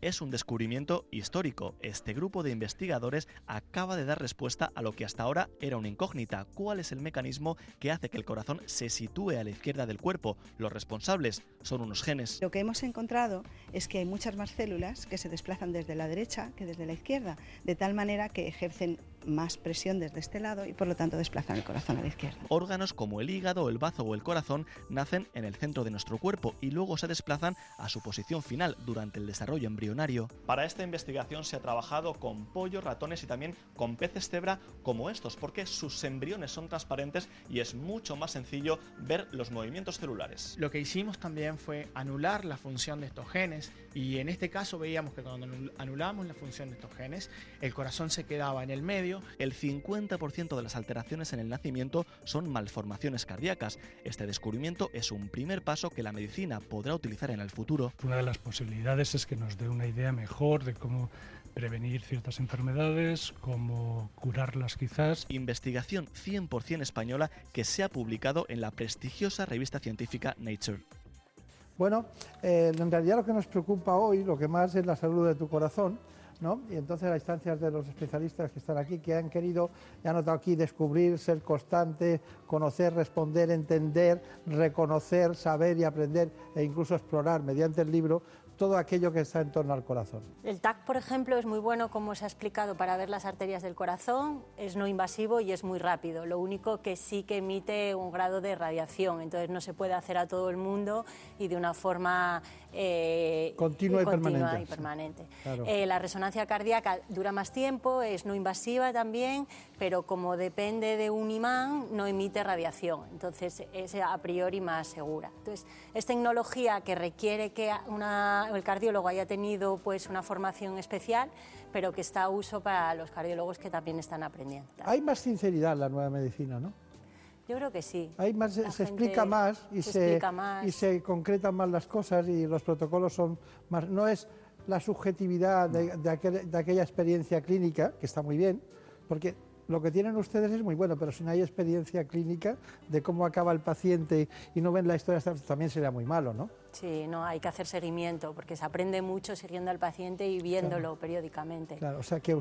Es un descubrimiento histórico. Este grupo de investigadores acaba de dar respuesta a lo que hasta ahora era una incógnita. ¿Cuál es el mecanismo que hace que el corazón se sitúe a la izquierda del cuerpo? Los responsables son unos genes.
Lo que hemos encontrado es que hay muchas más células que se desplazan desde la derecha que desde la izquierda, de tal manera que ejercen más presión desde este lado y por lo tanto desplazan el corazón a la izquierda.
Órganos como el hígado, el bazo o el corazón nacen en el centro de nuestro cuerpo y luego se desplazan a su posición final durante el desarrollo embrionario. Para esta investigación se ha trabajado con pollos, ratones y también con peces cebra como estos, porque sus embriones son transparentes y es mucho más sencillo ver los movimientos celulares.
Lo que hicimos también fue anular la función de estos genes y en este caso veíamos que cuando anul- anulamos la función de estos genes, el corazón se quedaba en el medio.
El 50% de las alteraciones en el nacimiento son malformaciones cardíacas. Este descubrimiento es un primer paso que la medicina podrá utilizar en el futuro.
Una de las posibilidades es que nos dé una idea mejor de cómo prevenir ciertas enfermedades, cómo curarlas quizás.
Investigación 100% española que se ha publicado en la prestigiosa revista científica Nature.
Bueno, eh, en realidad lo que nos preocupa hoy, lo que más es la salud de tu corazón, Y entonces a instancias de los especialistas que están aquí, que han querido, ya han notado aquí, descubrir, ser constante, conocer, responder, entender, reconocer, saber y aprender e incluso explorar mediante el libro todo aquello que está en torno al corazón.
El TAC, por ejemplo, es muy bueno, como se ha explicado, para ver las arterias del corazón, es no invasivo y es muy rápido. Lo único que sí que emite un grado de radiación, entonces no se puede hacer a todo el mundo y de una forma eh,
Continua y permanente.
y permanente.
Claro.
Eh, la resonancia cardíaca dura más tiempo, es no invasiva también, pero como depende de un imán, no emite radiación, entonces es a priori más segura. Entonces, es tecnología que requiere que una- el cardiólogo haya tenido pues, una formación especial, pero que está a uso para los cardiólogos que también están aprendiendo.
Hay más sinceridad en la nueva medicina, ¿no?
Yo creo que sí.
Hay más, se explica más y
se
se,
explica más.
y se concretan más las cosas y los protocolos son más. No es la subjetividad de, de aquel- de aquella experiencia clínica, que está muy bien, porque lo que tienen ustedes es muy bueno, pero si no hay experiencia clínica de cómo acaba el paciente y no ven la historia, también sería muy malo, ¿no?
Sí, no, hay que hacer seguimiento, porque se aprende mucho siguiendo al paciente y viéndolo periódicamente.
Claro, o sea que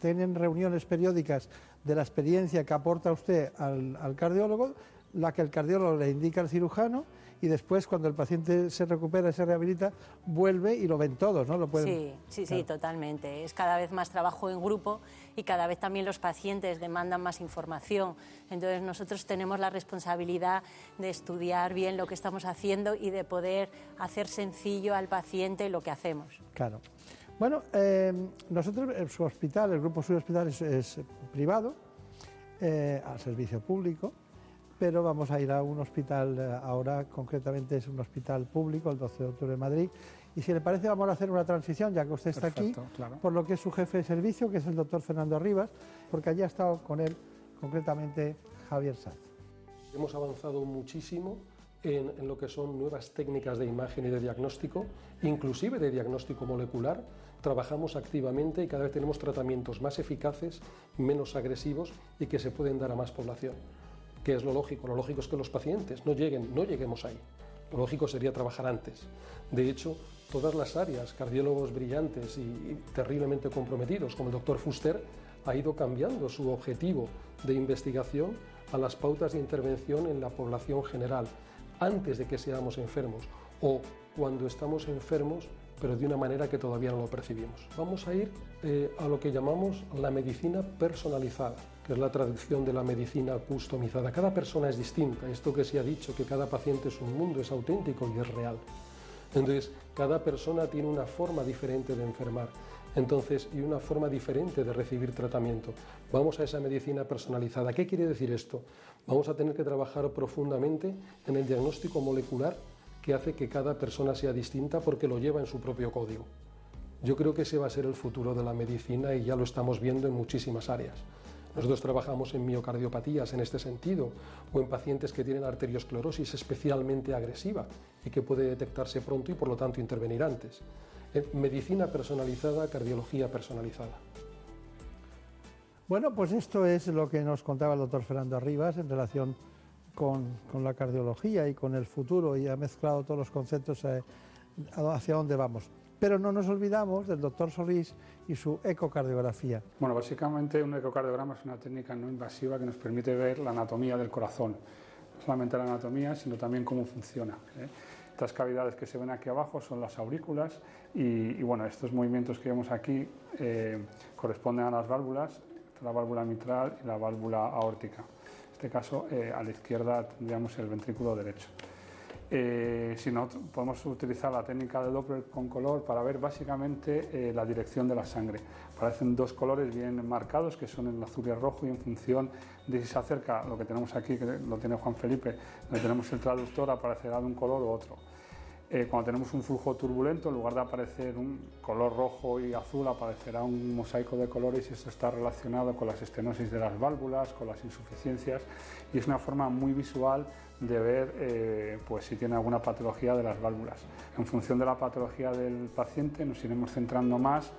tienen reuniones periódicas de la experiencia que aporta usted al, al cardiólogo, la que el cardiólogo le indica al cirujano y después cuando el paciente se recupera y se rehabilita, vuelve y lo ven todos, ¿no? Lo
pueden... Sí, sí, sí, totalmente. Es cada vez más trabajo en grupo y cada vez también los pacientes demandan más información. Entonces nosotros tenemos la responsabilidad de estudiar bien lo que estamos haciendo y de poder hacer sencillo al paciente lo que hacemos.
Claro. Bueno, eh, nosotros, su hospital, el grupo Suyo Hospital es, privado, eh, al servicio público pero vamos a ir a un hospital eh, ahora, concretamente es un hospital público, el 12 de octubre de Madrid. Y si le parece, vamos a hacer una transición, ya que usted está aquí, por lo que es su jefe de servicio, que es el doctor Fernando Rivas, porque allí ha estado con él concretamente Javier Sanz.
Hemos avanzado muchísimo en, en, lo que son nuevas técnicas de imagen y de diagnóstico, inclusive de diagnóstico molecular. Trabajamos activamente y cada vez tenemos tratamientos más eficaces, menos agresivos y que se pueden dar a más población. ¿Qué es lo lógico? Lo lógico es que los pacientes no lleguen, no lleguemos ahí. Lo lógico sería trabajar antes. De hecho, todas las áreas, cardiólogos brillantes y, terriblemente comprometidos, como el doctor Fuster, ha ido cambiando su objetivo de investigación a las pautas de intervención en la población general, antes de que seamos enfermos o cuando estamos enfermos pero de una manera que todavía no lo percibimos. Vamos a ir eh, a lo que llamamos la medicina personalizada, que es la traducción de la medicina customizada. Cada persona es distinta, esto que se ha dicho, que cada paciente es un mundo, es auténtico y es real. Entonces, cada persona tiene una forma diferente de enfermar. Entonces, y una forma diferente de recibir tratamiento. Vamos a esa medicina personalizada. ¿Qué quiere decir esto? Vamos a tener que trabajar profundamente en el diagnóstico molecular que hace que cada persona sea distinta porque lo lleva en su propio código. Yo creo que ese va a ser el futuro de la medicina y ya lo estamos viendo en muchísimas áreas. Nosotros trabajamos en miocardiopatías en este sentido o en pacientes que tienen arteriosclerosis especialmente agresiva y que puede detectarse pronto y por lo tanto intervenir antes. Medicina personalizada, cardiología personalizada.
Bueno, pues esto es lo que nos contaba el doctor Fernando Arribas en relación con, la cardiología y con el futuro y ha mezclado todos los conceptos eh, hacia dónde vamos. Pero no nos olvidamos del doctor Solís y su ecocardiografía.
Bueno, básicamente un ecocardiograma es una técnica no invasiva que nos permite ver la anatomía del corazón. No solamente la anatomía, sino también cómo funciona. ¿eh? Estas cavidades que se ven aquí abajo son las aurículas y, bueno, estos movimientos que vemos aquí eh, corresponden a las válvulas, la válvula mitral y la válvula aórtica este caso eh, a la izquierda tendríamos el ventrículo derecho. Eh, si no, podemos utilizar la técnica de Doppler con color para ver básicamente eh, la dirección de la sangre. Aparecen dos colores bien marcados, que son el azul y el rojo, y en función de si se acerca lo que tenemos aquí, que lo tiene Juan Felipe, donde tenemos el traductor, aparecerá de un color u otro. Eh, cuando tenemos un flujo turbulento, en lugar de aparecer un color rojo y azul, aparecerá un mosaico de colores y esto está relacionado con las estenosis de las válvulas, con las insuficiencias y es una forma muy visual de ver eh, pues, si tiene alguna patología de las válvulas. En función de la patología del paciente nos iremos centrando más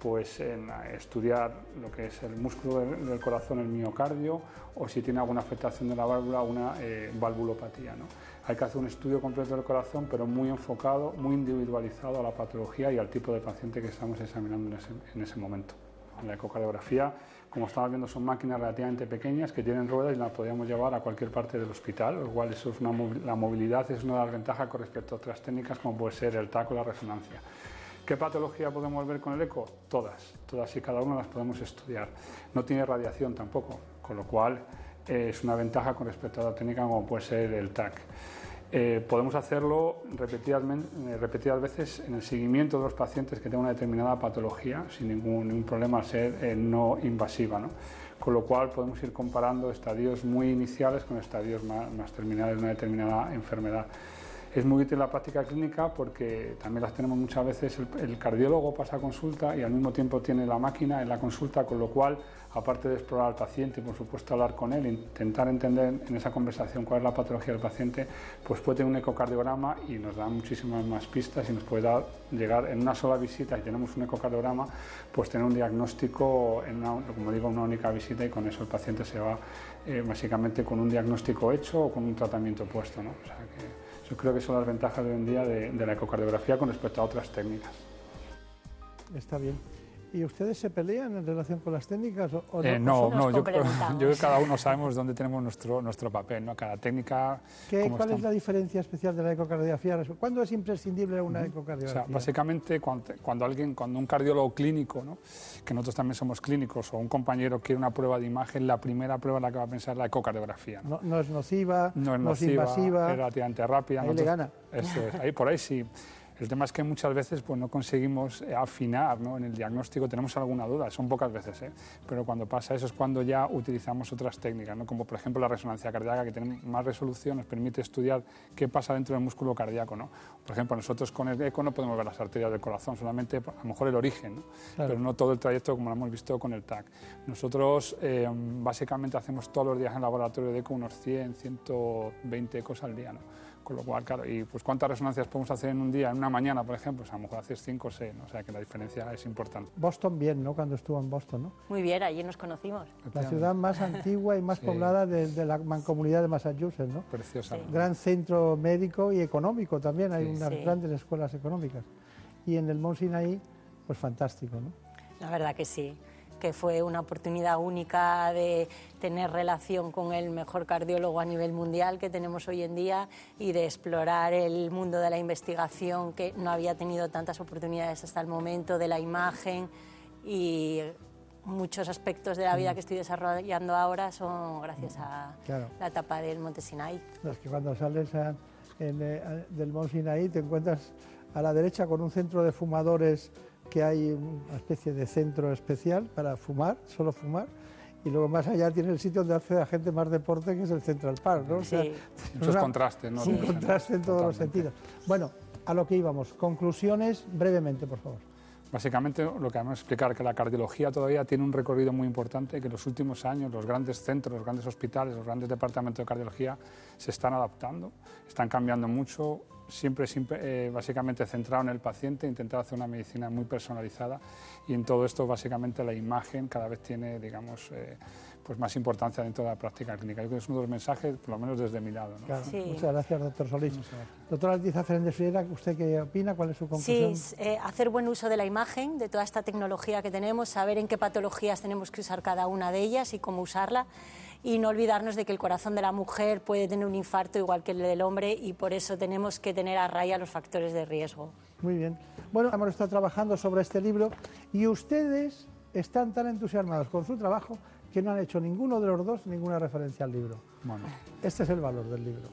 pues, en estudiar lo que es el músculo del, corazón, el miocardio, o si tiene alguna afectación de la válvula, una eh, valvulopatía. ¿no? Hay que hacer un estudio completo del corazón, pero muy enfocado, muy individualizado a la patología y al tipo de paciente que estamos examinando en ese, momento. La ecocardiografía, como estamos viendo, son máquinas relativamente pequeñas que tienen ruedas y las podríamos llevar a cualquier parte del hospital, lo cual es una, la movilidad es una de las ventajas con respecto a otras técnicas como puede ser el taco o la resonancia. ¿Qué patología podemos ver con el eco? Todas, todas y cada una las podemos estudiar. No tiene radiación tampoco, con lo cual eh, es una ventaja con respecto a la técnica como puede ser el TAC. Eh, podemos hacerlo repetidas, eh, repetidas, veces en el seguimiento de los pacientes que tengan una determinada patología sin ningún, problema al ser eh, no invasiva. Con lo cual podemos ir comparando estadios muy iniciales con estadios más, terminales de una determinada enfermedad. Es muy útil la práctica clínica porque también las tenemos muchas veces, el, cardiólogo pasa a consulta y al mismo tiempo tiene la máquina en la consulta, con lo cual, aparte de explorar al paciente y por supuesto hablar con él, intentar entender en esa conversación cuál es la patología del paciente, pues puede tener un ecocardiograma y nos da muchísimas más pistas y nos puede dar, llegar en una sola visita y tenemos un ecocardiograma, pues tener un diagnóstico en una, como digo, una única visita y con eso el paciente se va eh, básicamente con un diagnóstico hecho o con un tratamiento puesto. ¿no? O yo creo que son las ventajas de hoy en día de, de la ecocardiografía con respecto a otras técnicas.
Está bien. ¿Y ustedes se pelean en relación con las técnicas? O,
eh, no, no, [LAUGHS] yo, creo, que cada uno sabemos dónde tenemos nuestro, nuestro papel, ¿no? Cada técnica...
¿Qué, ¿Cuál es la diferencia especial de la ecocardiografía? ¿Cuándo es imprescindible una ecocardiografía?
O sea, básicamente cuando, alguien, cuando un cardiólogo clínico, ¿no? que nosotros también somos clínicos, o un compañero quiere una prueba de imagen, la primera prueba en la que va a pensar es la ecocardiografía.
No, no, es nociva,
no es,
nociva, invasiva.
Es relativamente rápida.
Ahí le gana.
Eso es, ahí, por ahí sí. El tema es que muchas veces pues, no conseguimos eh, afinar ¿no? en el diagnóstico, tenemos alguna duda, son pocas veces, ¿eh? pero cuando pasa eso es cuando ya utilizamos otras técnicas, ¿no? como por ejemplo la resonancia cardíaca, que tiene más resolución, nos permite estudiar qué pasa dentro del músculo cardíaco. ¿no? Por ejemplo, nosotros con el eco no podemos ver las arterias del corazón, solamente a lo mejor el origen, ¿no? pero no todo el trayecto como lo hemos visto con el TAC. Nosotros eh, básicamente hacemos todos los días en laboratorio de eco unos 100, 120 ecos al día. ¿no? Con lo cual, claro, y pues cuántas resonancias podemos hacer en un día, en una mañana, por ejemplo, pues a lo mejor haces 5 o 6, ¿no? o sea que la diferencia es importante.
Boston bien, ¿no? Cuando estuvo en Boston, ¿no?
Muy bien, allí nos conocimos.
La ciudad más antigua y más poblada de, la mancomunidad de Massachusetts, ¿no?
Preciosa.
Gran centro médico y económico también, hay unas grandes escuelas económicas. Y en el Mount Sinai, pues fantástico, ¿no?
La verdad que sí que fue una oportunidad única de tener relación con el mejor cardiólogo a nivel mundial que tenemos hoy en día y de explorar el mundo de la investigación que no había tenido tantas oportunidades hasta el momento, de la imagen y muchos aspectos de la vida mm. que estoy desarrollando ahora son gracias a la etapa del Monte Sinai.
Es que cuando sales eh, del Monte Sinai te encuentras a la derecha con un centro de fumadores que hay una especie de centro especial para fumar, solo fumar, y luego más allá tiene el sitio donde hace la gente más deporte, que es el Central Park, ¿no?
Sí. Muchos contrastes, ¿no?
Un contraste en todos los sentidos. Bueno, a lo que íbamos. Conclusiones, brevemente, por favor.
Básicamente lo que vamos a explicar que la cardiología todavía tiene un recorrido muy importante, que en los últimos años los grandes centros, los grandes hospitales, los grandes departamentos de cardiología se están adaptando, están cambiando mucho, siempre, eh, básicamente centrado en el paciente, intentar hacer una medicina muy personalizada y en todo esto básicamente la imagen cada vez tiene, digamos, eh, pues más importancia dentro de la práctica clínica. Yo creo que es uno de los mensajes, por lo menos desde mi lado.
Muchas gracias, doctor Solís. Doctora Altiza Fernández Friera, ¿usted qué opina? ¿Cuál es su conclusión?
Sí, eh, hacer buen uso de la imagen, de toda esta tecnología que tenemos, saber en qué patologías tenemos que usar cada una de ellas y cómo usarla y no olvidarnos de que el corazón de la mujer puede tener un infarto igual que el del hombre y por eso tenemos que tener a raya los factores de riesgo.
Muy bien. Bueno, hemos estado trabajando sobre este libro y ustedes están tan entusiasmados con su trabajo que no han hecho ninguno de los dos ninguna referencia al libro. Bueno. Este es el valor del libro.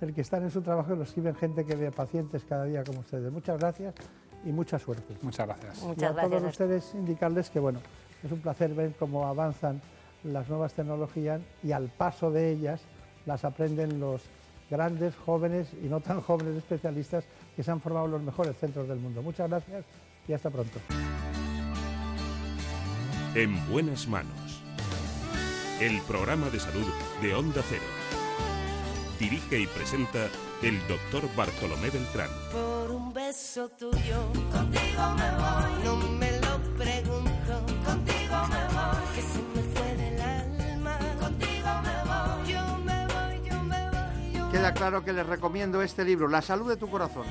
El que están en su trabajo y lo escriben gente que ve pacientes cada día como ustedes. Muchas gracias y mucha suerte.
Muchas gracias.
Muchas
y a todos ustedes indicarles que bueno, es un placer ver cómo avanzan las nuevas tecnologías y al paso de ellas las aprenden los grandes, jóvenes y no tan [LAUGHS] jóvenes especialistas que se han formado en los mejores centros del mundo. Muchas gracias y hasta pronto.
En buenas manos. El programa de salud de Onda Cero. Dirige y presenta el doctor Bartolomé Beltrán.
Por un beso tuyo, contigo me voy. No me lo pregunto,
Queda claro que les recomiendo este libro, La salud de tu corazón.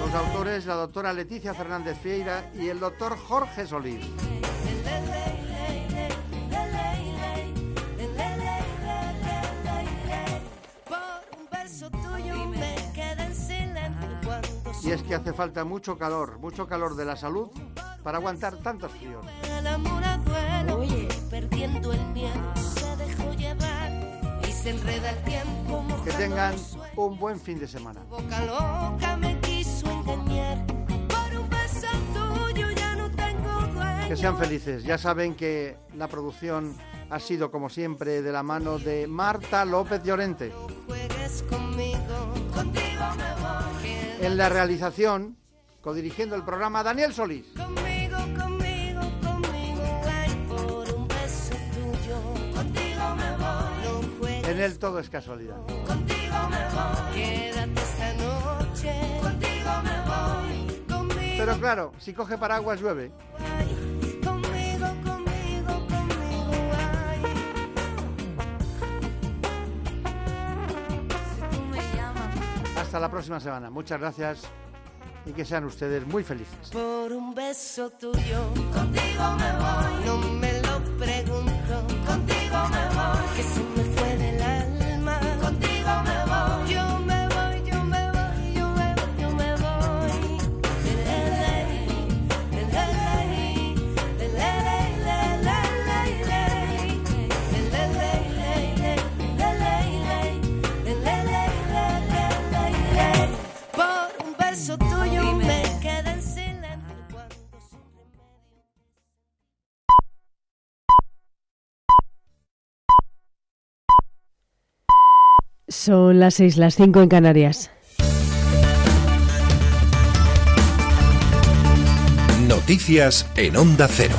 Los autores, la doctora Leticia Fernández Fieira y el doctor Jorge Solís. Y es que hace falta mucho calor, mucho calor de la salud para aguantar tantos fríos. perdiendo el miedo, se dejó llevar que tengan un buen fin de semana. Que sean felices. Ya saben que la producción ha sido, como siempre, de la mano de Marta López Llorente.
En la realización, codirigiendo el programa, Daniel Solís. Él todo es casualidad.
contigo me voy. Quédate esta noche. Contigo me voy. Conmigo,
Pero claro, si coge paraguas llueve.
conmigo, conmigo, conmigo, ay. Si tú me llamas.
Hasta la próxima semana. Muchas gracias y que sean ustedes muy felices.
Por un beso tuyo, contigo me voy. No me lo pregunto, contigo me voy. Que
Son las seis, las cinco en Canarias.
Noticias en Onda Cero.